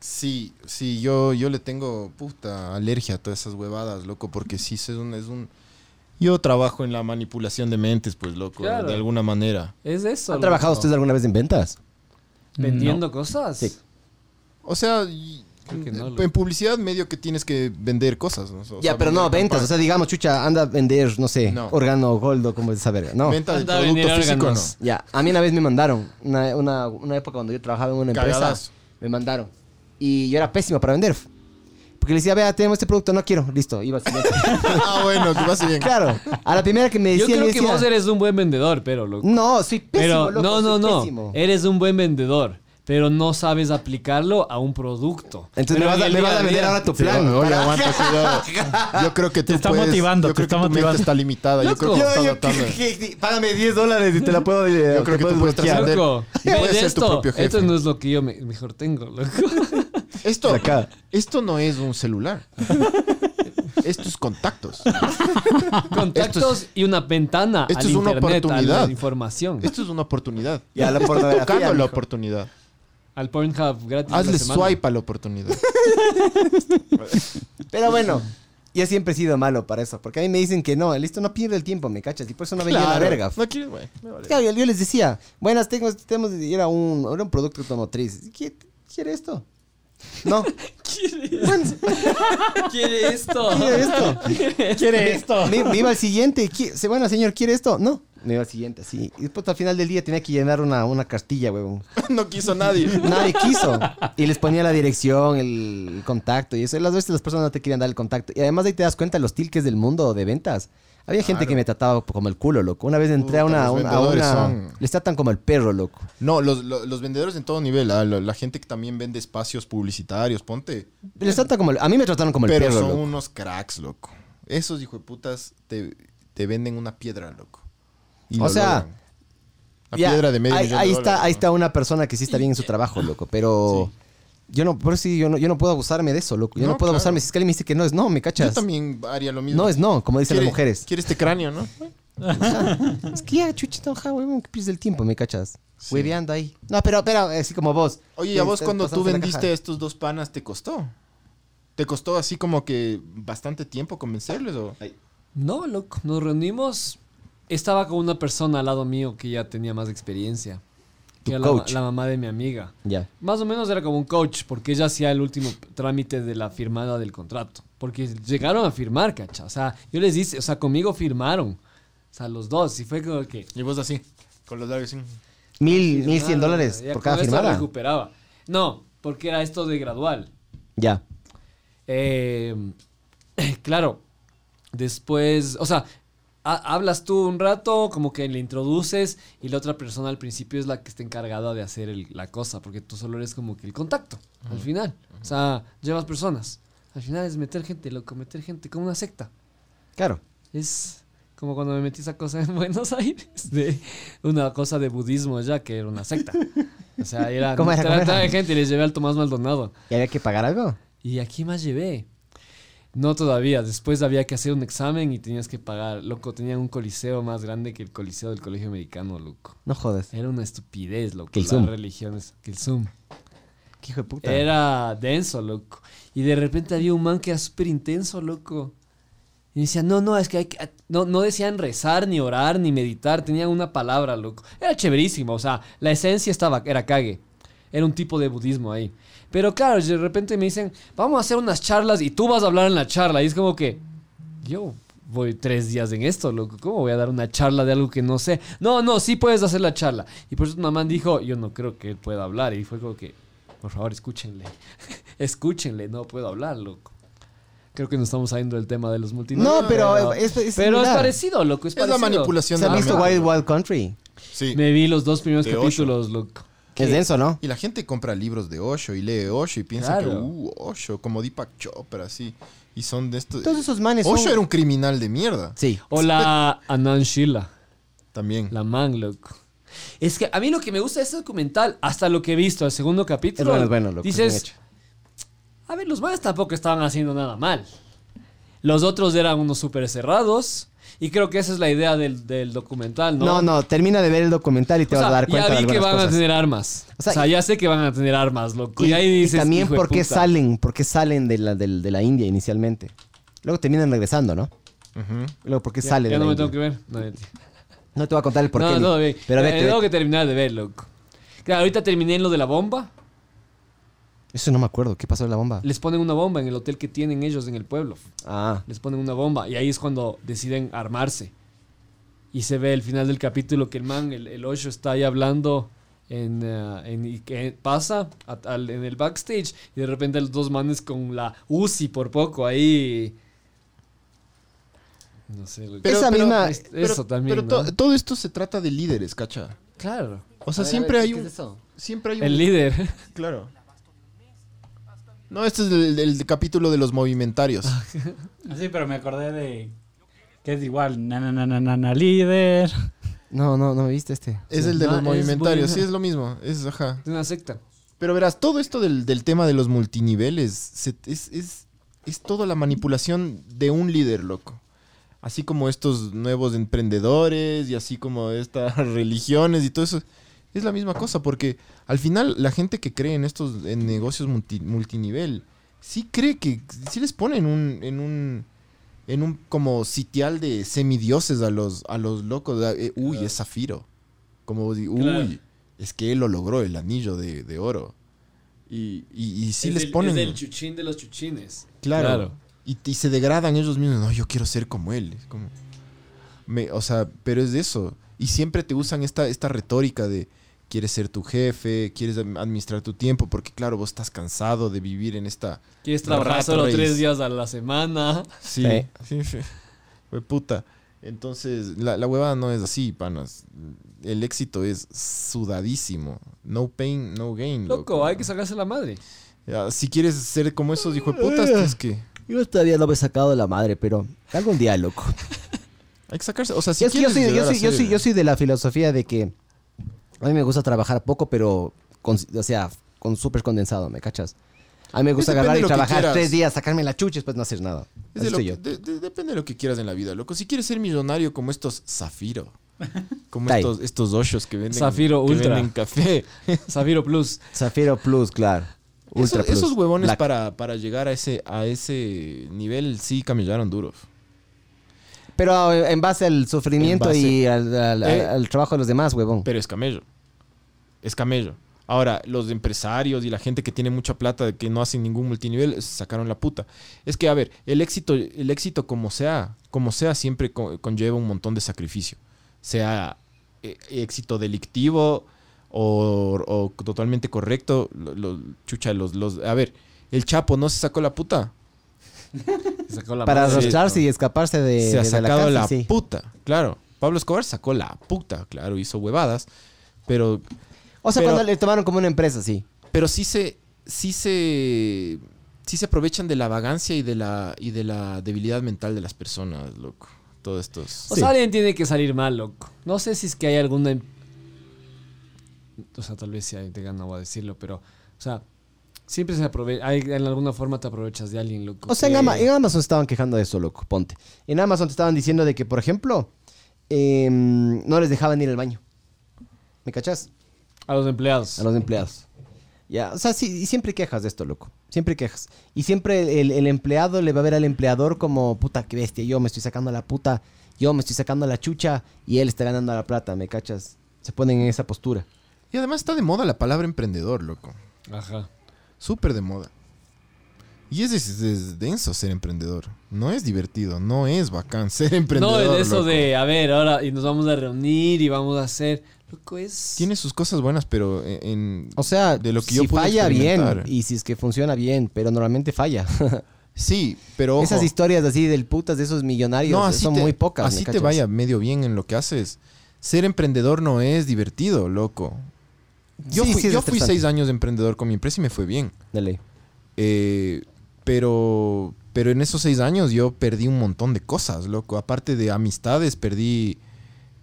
[SPEAKER 2] Sí, sí, yo, yo le tengo puta alergia a todas esas huevadas, loco, porque sí es un, es un... Yo trabajo en la manipulación de mentes, pues, loco,
[SPEAKER 4] Claro.
[SPEAKER 2] de alguna manera.
[SPEAKER 4] Es eso.
[SPEAKER 3] ¿Han
[SPEAKER 4] loco.
[SPEAKER 3] trabajado ustedes alguna vez en ventas?
[SPEAKER 4] ¿Vendiendo cosas?
[SPEAKER 3] Sí.
[SPEAKER 2] O sea, y-
[SPEAKER 4] Creo que no,
[SPEAKER 2] en publicidad medio que tienes que vender cosas, ¿no? O
[SPEAKER 3] ya, pero no,
[SPEAKER 2] vender
[SPEAKER 3] ventas. O sea, digamos, chucha, anda a vender, no sé,
[SPEAKER 2] No.
[SPEAKER 3] órgano, goldo, como esa verga. No.
[SPEAKER 2] Venta de
[SPEAKER 4] Anda a
[SPEAKER 2] producto
[SPEAKER 4] vender
[SPEAKER 2] físico,
[SPEAKER 4] órganos.
[SPEAKER 3] Ya, a mí una vez me mandaron, una, una, una época cuando yo trabajaba en una empresa,
[SPEAKER 2] Cagadazo.
[SPEAKER 3] me mandaron. Y yo era pésimo para vender. Porque le decía, vea, tenemos este producto, no quiero, listo, iba
[SPEAKER 2] no. ah, bueno, que pase bien.
[SPEAKER 3] claro, a la primera que me
[SPEAKER 4] Yo
[SPEAKER 3] decía,
[SPEAKER 4] creo que
[SPEAKER 3] decía,
[SPEAKER 4] vos eres un buen vendedor, pero loco.
[SPEAKER 3] no, soy pésimo,
[SPEAKER 4] Pero
[SPEAKER 3] loco,
[SPEAKER 4] no, no, no.
[SPEAKER 3] pésimo.
[SPEAKER 4] Eres un buen vendedor, pero no sabes aplicarlo a un producto.
[SPEAKER 3] Entonces
[SPEAKER 4] Pero
[SPEAKER 3] me vas, a, me vas a vender ahora tu
[SPEAKER 2] Sí,
[SPEAKER 3] plan.
[SPEAKER 2] oye,
[SPEAKER 3] para-
[SPEAKER 2] aguanta, cuidado. Yo creo que tú
[SPEAKER 5] Te está
[SPEAKER 2] puedes-
[SPEAKER 5] motivando,
[SPEAKER 2] Yo
[SPEAKER 5] te
[SPEAKER 2] creo que
[SPEAKER 5] está
[SPEAKER 2] tu mente
[SPEAKER 5] motivando.
[SPEAKER 2] está limitada. Yo creo que
[SPEAKER 3] Yo,
[SPEAKER 2] te está
[SPEAKER 3] yo, que- que- págame 10 dólares y te la puedo.
[SPEAKER 2] Yo creo
[SPEAKER 3] te
[SPEAKER 2] que tú
[SPEAKER 3] puedes
[SPEAKER 2] puedes.
[SPEAKER 4] Loco,
[SPEAKER 2] Y puedes
[SPEAKER 4] ¿ves
[SPEAKER 2] ser tu
[SPEAKER 4] esto,
[SPEAKER 2] propio jefe.
[SPEAKER 4] esto no es lo que yo me- mejor tengo, loco.
[SPEAKER 2] Esto,
[SPEAKER 3] Acá.
[SPEAKER 2] esto no es un celular. Esto es contactos.
[SPEAKER 4] Contactos y una ventana
[SPEAKER 2] esto
[SPEAKER 4] al
[SPEAKER 2] es una
[SPEAKER 4] internet, a
[SPEAKER 2] oportunidad.
[SPEAKER 4] la información.
[SPEAKER 2] Esto es una oportunidad.
[SPEAKER 3] Ya, la pornografía,
[SPEAKER 2] Tocando la
[SPEAKER 3] mijo.
[SPEAKER 2] oportunidad.
[SPEAKER 4] Al Pornhub gratis.
[SPEAKER 2] Hazle
[SPEAKER 4] la semana.
[SPEAKER 2] swipe a la oportunidad.
[SPEAKER 3] Pero bueno, yo siempre he sido malo para eso. Porque a mí me dicen que no, listo, no pierde el tiempo, me cachas. Y por eso no veía la
[SPEAKER 2] Claro.
[SPEAKER 3] verga.
[SPEAKER 2] No quieres, güey. Me vale.
[SPEAKER 3] Claro, yo, yo les decía, buenas, tengo, tenemos, y era un, era un producto automotriz. ¿Quiere, quiere esto? No. Bueno,
[SPEAKER 4] ¿Quiere esto?
[SPEAKER 3] ¿quiere esto?
[SPEAKER 5] ¿Quiere esto?
[SPEAKER 3] Me, me iba al siguiente. ¿qui- se- Bueno, señor, ¿quiere esto? No. Me iba al siguiente, así. Y después al final del día tenía que llenar una, una cartilla, huevón.
[SPEAKER 2] No quiso nadie.
[SPEAKER 3] Nadie quiso. Y les ponía la dirección, el, el contacto y eso. Y las veces las personas no te querían dar el contacto. Y además ahí te das cuenta los tilques del mundo de ventas. Había gente que me trataba como el culo, loco. Una vez entré a
[SPEAKER 2] Puta,
[SPEAKER 3] una...
[SPEAKER 2] los
[SPEAKER 3] a
[SPEAKER 2] vendedores
[SPEAKER 3] una-
[SPEAKER 2] son-
[SPEAKER 3] Les tratan como el perro, loco.
[SPEAKER 2] No, los, los, los vendedores en todo nivel. ah, La, la gente que también vende espacios publicitarios, ponte.
[SPEAKER 3] Les tratan como el- A mí me trataron como el
[SPEAKER 2] Pero
[SPEAKER 3] perro,
[SPEAKER 2] son
[SPEAKER 3] loco.
[SPEAKER 2] unos cracks, loco. Esos hijo de putas te, te venden una piedra, loco. Y
[SPEAKER 3] O
[SPEAKER 2] lo
[SPEAKER 3] sea,
[SPEAKER 2] logran. La
[SPEAKER 3] Ya,
[SPEAKER 2] piedra de medio
[SPEAKER 3] ahí,
[SPEAKER 2] millón de
[SPEAKER 3] ahí está, ahí
[SPEAKER 2] ¿no?
[SPEAKER 3] está una persona que sí está bien en su trabajo, loco. Pero yo no, por eso sí, yo no, yo no puedo abusarme de eso, loco. Yo no,
[SPEAKER 2] No,
[SPEAKER 3] puedo
[SPEAKER 2] claro.
[SPEAKER 3] abusarme. Si es que alguien me dice que no es no, me
[SPEAKER 2] Yo
[SPEAKER 3] cachas.
[SPEAKER 2] también haría lo mismo.
[SPEAKER 3] No es no, como dicen las mujeres.
[SPEAKER 2] Quiere este cráneo, ¿no?
[SPEAKER 3] Es que ya, chuchito, ja, huevón, que pierdes el tiempo, me cachas. Hueveando ahí. No, pero, pero, así como vos.
[SPEAKER 2] Oye, ¿y a vos cuando tú vendiste a estos dos panas te costó? ¿Te costó así como que bastante tiempo convencerles o...?
[SPEAKER 4] No, loco. Nos reunimos. Estaba con una persona al lado mío que ya tenía más experiencia.
[SPEAKER 3] Tu
[SPEAKER 4] Que era la,
[SPEAKER 3] coach.
[SPEAKER 4] la mamá de mi amiga.
[SPEAKER 3] Ya.
[SPEAKER 4] Más o menos era como un coach, porque ella hacía el último trámite de la firmada del contrato. Porque llegaron a firmar, cacha. O sea, yo les dije, o sea, conmigo firmaron. O sea, los dos. Y fue como que.
[SPEAKER 2] Y vos así, con los labios así.
[SPEAKER 3] Mil, mil cien dólares
[SPEAKER 4] ya
[SPEAKER 3] por cada firmada.
[SPEAKER 4] recuperaba. No, porque era esto de gradual.
[SPEAKER 3] Ya.
[SPEAKER 4] Eh, claro, después, o sea, hablas tú un rato, como que le introduces y la otra persona al principio es la que está encargada de hacer el- la cosa, porque tú solo eres como que el contacto, al final. O sea, llevas personas. Al final es meter gente, loco, meter gente, como una secta.
[SPEAKER 3] Claro.
[SPEAKER 4] Es como cuando me metí esa cosa en Buenos Aires, de una cosa de budismo allá, que era una secta. O sea, era,
[SPEAKER 3] ¿Cómo era?
[SPEAKER 4] gente y les llevé al Tomás Maldonado.
[SPEAKER 3] ¿Y había que pagar algo?
[SPEAKER 4] ¿Y a quién más llevé? No todavía. Después había que hacer un examen y tenías que pagar. Loco, tenían un coliseo más grande que el coliseo del colegio americano, loco.
[SPEAKER 3] No jodas.
[SPEAKER 4] Era una estupidez, loco.
[SPEAKER 3] Que el
[SPEAKER 4] las
[SPEAKER 3] Zoom.
[SPEAKER 4] religiones. Que el Zoom.
[SPEAKER 3] Qué hijo de puta.
[SPEAKER 4] Era denso, loco. Y de repente había un man que era súper intenso, loco. Y decía, no, no, es que hay que... No, no decían rezar, ni orar, ni meditar. Tenían una palabra, loco. Era chéverísimo. O sea, la esencia estaba... Era cague. Era un tipo de budismo ahí. Pero claro, de repente me dicen, vamos a hacer unas charlas y tú vas a hablar en la charla. Y es como que... Yo voy tres días en esto, loco. ¿Cómo voy a dar una charla de algo que no sé? No, no, sí puedes hacer la charla. Y por eso tu mamá dijo, yo no creo que él pueda hablar. Y fue como que, por favor, escúchenle. escúchenle, no puedo hablar, loco. Creo que nos estamos saliendo del tema de los multiniveles.
[SPEAKER 3] No, pero es, es
[SPEAKER 4] Pero es parecido, loco. Es,
[SPEAKER 2] Es la
[SPEAKER 4] parecido.
[SPEAKER 2] manipulación
[SPEAKER 3] ¿Se
[SPEAKER 2] de
[SPEAKER 3] ha
[SPEAKER 2] la
[SPEAKER 3] visto. Wild Wild Country?
[SPEAKER 2] Sí.
[SPEAKER 4] Me vi los dos primeros
[SPEAKER 2] De
[SPEAKER 4] capítulos, loco.
[SPEAKER 3] Es denso, ¿no?
[SPEAKER 2] Y la gente compra libros de Osho y lee Osho y piensa que, uh, Osho, como Deepak Chopra, así. Y son de estos.
[SPEAKER 3] Todos esos manes son...
[SPEAKER 2] Osho era un criminal de mierda.
[SPEAKER 3] Sí.
[SPEAKER 4] O la Anand Shila.
[SPEAKER 2] También.
[SPEAKER 4] La man, loco. Es que a mí lo que me gusta de este documental, hasta lo que he visto, el segundo capítulo,
[SPEAKER 3] Es bueno, es bueno, bien
[SPEAKER 4] dices,
[SPEAKER 3] hecho.
[SPEAKER 4] a ver, los manes tampoco estaban haciendo nada mal. Los otros eran unos súper cerrados. Y creo que esa es la idea del, del documental, ¿no?
[SPEAKER 3] No, no, termina de ver el documental y te
[SPEAKER 4] O
[SPEAKER 3] vas
[SPEAKER 4] sea,
[SPEAKER 3] a dar cuenta
[SPEAKER 4] ya
[SPEAKER 3] de
[SPEAKER 4] vi que van a tener armas. O
[SPEAKER 3] O
[SPEAKER 4] sea, ya sé que van a tener armas, loco. Y,
[SPEAKER 3] Y,
[SPEAKER 4] ahí
[SPEAKER 3] y
[SPEAKER 4] dices,
[SPEAKER 3] también
[SPEAKER 4] "Hijo de
[SPEAKER 3] por qué
[SPEAKER 4] puta".
[SPEAKER 3] salen, por qué salen de la, de la India inicialmente. Luego terminan regresando, ¿no?
[SPEAKER 2] Ujú.
[SPEAKER 3] Luego, ¿por qué
[SPEAKER 4] Ya,
[SPEAKER 3] salen
[SPEAKER 4] ya
[SPEAKER 3] de
[SPEAKER 4] no
[SPEAKER 3] la
[SPEAKER 4] me
[SPEAKER 3] India?
[SPEAKER 4] tengo que ver. No.
[SPEAKER 3] No te voy a contar el por
[SPEAKER 4] no, todo bien.
[SPEAKER 3] Pero
[SPEAKER 4] Eh,
[SPEAKER 3] vete,
[SPEAKER 4] tengo que terminar de ver, loco. Claro, ahorita terminé en lo de la bomba.
[SPEAKER 3] Eso no me acuerdo. ¿Qué pasó en la bomba?
[SPEAKER 4] Les ponen una bomba en el hotel que tienen ellos en el pueblo.
[SPEAKER 3] Ah.
[SPEAKER 4] Les ponen una bomba. Y ahí es cuando deciden armarse. Y se ve el final del capítulo que el man, el, el Osho, está ahí hablando en, eh, en- y que pasa a- al- en el backstage. Y de repente los dos manes con la UCI por poco ahí. No sé. loco.
[SPEAKER 3] Esa misma-
[SPEAKER 4] Es- Eso también.
[SPEAKER 2] Pero
[SPEAKER 4] ¿no?
[SPEAKER 2] to- todo esto se trata de líderes, cacha.
[SPEAKER 4] Claro.
[SPEAKER 2] O sea,
[SPEAKER 3] ver,
[SPEAKER 2] siempre
[SPEAKER 3] ver,
[SPEAKER 2] hay
[SPEAKER 3] ¿qué
[SPEAKER 2] un. Siempre hay un.
[SPEAKER 4] El líder.
[SPEAKER 2] Claro. No, este es el, el capítulo de los movimentarios.
[SPEAKER 3] Ah,
[SPEAKER 5] Sí, pero me acordé de que es igual, na na na na na, na, líder.
[SPEAKER 3] No, no, no me viste este.
[SPEAKER 2] es el de
[SPEAKER 4] Ah,
[SPEAKER 2] los movimentarios.
[SPEAKER 4] buena.
[SPEAKER 2] Sí, es lo mismo. Es, ajá.
[SPEAKER 4] Es una secta.
[SPEAKER 2] Pero verás, todo esto del, del tema de los multiniveles se- es, es, es toda la manipulación de un líder, loco. Así como estos nuevos emprendedores y así como estas religiones y todo eso. Es la misma cosa, porque al final la gente que cree en estos en negocios multi- multinivel, sí cree que sí les pone en un, en un, en un como sitial de semidioses a los, a los locos. Eh, uy, es Zafiro. Como, uy,
[SPEAKER 4] Claro.
[SPEAKER 2] es que él lo logró, el anillo de, de oro. Y, y, y sí
[SPEAKER 4] Es
[SPEAKER 2] les
[SPEAKER 4] el-
[SPEAKER 2] ponen...
[SPEAKER 4] Es el chuchín de los chuchines.
[SPEAKER 2] Claro. Y, y se degradan ellos mismos. No, yo quiero ser como él. Es como... Me, o sea, pero es de eso. Y siempre te usan esta, esta retórica de quieres ser tu jefe, quieres administrar tu tiempo, porque claro, vos estás cansado de vivir en esta...
[SPEAKER 4] Quieres trabajar solo
[SPEAKER 2] race.
[SPEAKER 4] tres días a la semana.
[SPEAKER 2] Sí,
[SPEAKER 3] Sí.
[SPEAKER 2] sí, sí. Fue puta. Entonces, la, la huevada no es así, panas. El éxito es sudadísimo. No pain, no gain.
[SPEAKER 4] Loco, hay que sacarse la madre.
[SPEAKER 2] Ya, Si quieres ser como esos hijo de putas, tienes que...
[SPEAKER 3] Yo todavía no me he sacado de la madre, pero algún día, loco.
[SPEAKER 2] Hay que sacarse. O sea, si
[SPEAKER 3] es que yo
[SPEAKER 2] quieres
[SPEAKER 3] soy, yo, soy, yo, soy, yo soy de la filosofía de que a mí me gusta trabajar poco, pero, con- o sea, con súper condensado, ¿me cachas? A mí me gusta agarrar y trabajar tres días, sacarme la chucha y después no hacer nada.
[SPEAKER 2] Es de lo
[SPEAKER 3] yo.
[SPEAKER 2] de- de- depende de lo que quieras en la vida, loco. Si quieres ser millonario como estos Zafiro, como estos, estos oshos que venden,
[SPEAKER 4] Zafiro
[SPEAKER 2] que
[SPEAKER 4] Ultra.
[SPEAKER 2] venden café.
[SPEAKER 4] Zafiro Plus.
[SPEAKER 3] Zafiro Plus, claro. Ultra
[SPEAKER 2] esos,
[SPEAKER 3] Plus.
[SPEAKER 2] esos huevones para, para llegar a ese, a ese nivel sí camellaron duros.
[SPEAKER 3] Pero eh, en base al sufrimiento
[SPEAKER 2] base-
[SPEAKER 3] y al, al- al-
[SPEAKER 2] Eh.
[SPEAKER 3] al trabajo de los demás, huevón.
[SPEAKER 2] Pero es camello. Es camello. Ahora, los empresarios y la gente que tiene mucha plata que no hacen ningún multinivel se sacaron la puta. Es que, a ver, el éxito, el éxito como sea, como sea, siempre co- conlleva un montón de sacrificio. Sea eh, éxito delictivo o, o totalmente correcto. lo- lo- chucha, los, los. A ver, el Chapo no se sacó la puta.
[SPEAKER 4] Se sacó la
[SPEAKER 3] Para
[SPEAKER 4] madre.
[SPEAKER 3] arrastrarse y escaparse de,
[SPEAKER 2] se ha
[SPEAKER 3] de
[SPEAKER 2] sacado la,
[SPEAKER 3] sí.
[SPEAKER 2] puta, claro. Pablo Escobar sacó la puta, claro, hizo huevadas, pero
[SPEAKER 3] O sea,
[SPEAKER 2] Pero-
[SPEAKER 3] cuando le tomaron como una empresa, sí.
[SPEAKER 2] pero sí se sí se sí se aprovechan de la vagancia y de la y de la debilidad mental de las personas, loco. Todos estos
[SPEAKER 4] O
[SPEAKER 3] Sí.
[SPEAKER 4] sea, alguien tiene que salir mal, loco. No sé si es que hay alguna... em- O sea, tal vez si hay, te gana voy a decirlo, pero... O sea, siempre se aprovecha... En alguna forma te aprovechas de alguien, loco.
[SPEAKER 3] O sea, en, Ama- en Amazon estaban quejando de eso, loco, ponte. En Amazon te estaban diciendo de que, por ejemplo, em, no les dejaban ir al baño. ¿Me cachas?
[SPEAKER 4] A los empleados.
[SPEAKER 3] A los empleados. Ya, o sea, sí, y siempre quejas de esto, loco. Siempre quejas. Y siempre el, el empleado le va a ver al empleador como, puta, qué bestia, yo me estoy sacando la puta, yo me estoy sacando la chucha y él está ganando la plata, ¿me cachas? Se ponen en esa postura.
[SPEAKER 2] Y además está de moda la palabra emprendedor, loco.
[SPEAKER 4] Ajá.
[SPEAKER 2] Súper de moda. Y es, es- es denso ser emprendedor. No es divertido, no es bacán ser emprendedor.
[SPEAKER 4] No, de eso
[SPEAKER 2] loco.
[SPEAKER 4] de, a ver, ahora y nos vamos a reunir y vamos a hacer. Loco, es.
[SPEAKER 2] Tiene sus cosas buenas, pero en... en-
[SPEAKER 3] O sea,
[SPEAKER 2] De lo que
[SPEAKER 3] si
[SPEAKER 2] yo
[SPEAKER 3] falla bien y si es que funciona bien, pero normalmente falla.
[SPEAKER 2] Sí, pero... ojo,
[SPEAKER 3] Esas historias así del putas de esos millonarios
[SPEAKER 2] no,
[SPEAKER 3] son
[SPEAKER 2] te-
[SPEAKER 3] muy pocas. ¿me
[SPEAKER 2] Así te
[SPEAKER 3] cachas?
[SPEAKER 2] vaya medio bien en lo que haces. Ser emprendedor no es divertido, loco. Yo
[SPEAKER 3] Sí,
[SPEAKER 2] fui,
[SPEAKER 3] sí es
[SPEAKER 2] yo fui seis años de emprendedor con mi empresa y me fue bien.
[SPEAKER 3] Dale.
[SPEAKER 2] Eh, pero, pero en esos seis años yo perdí un montón de cosas, loco. Aparte de amistades, perdí,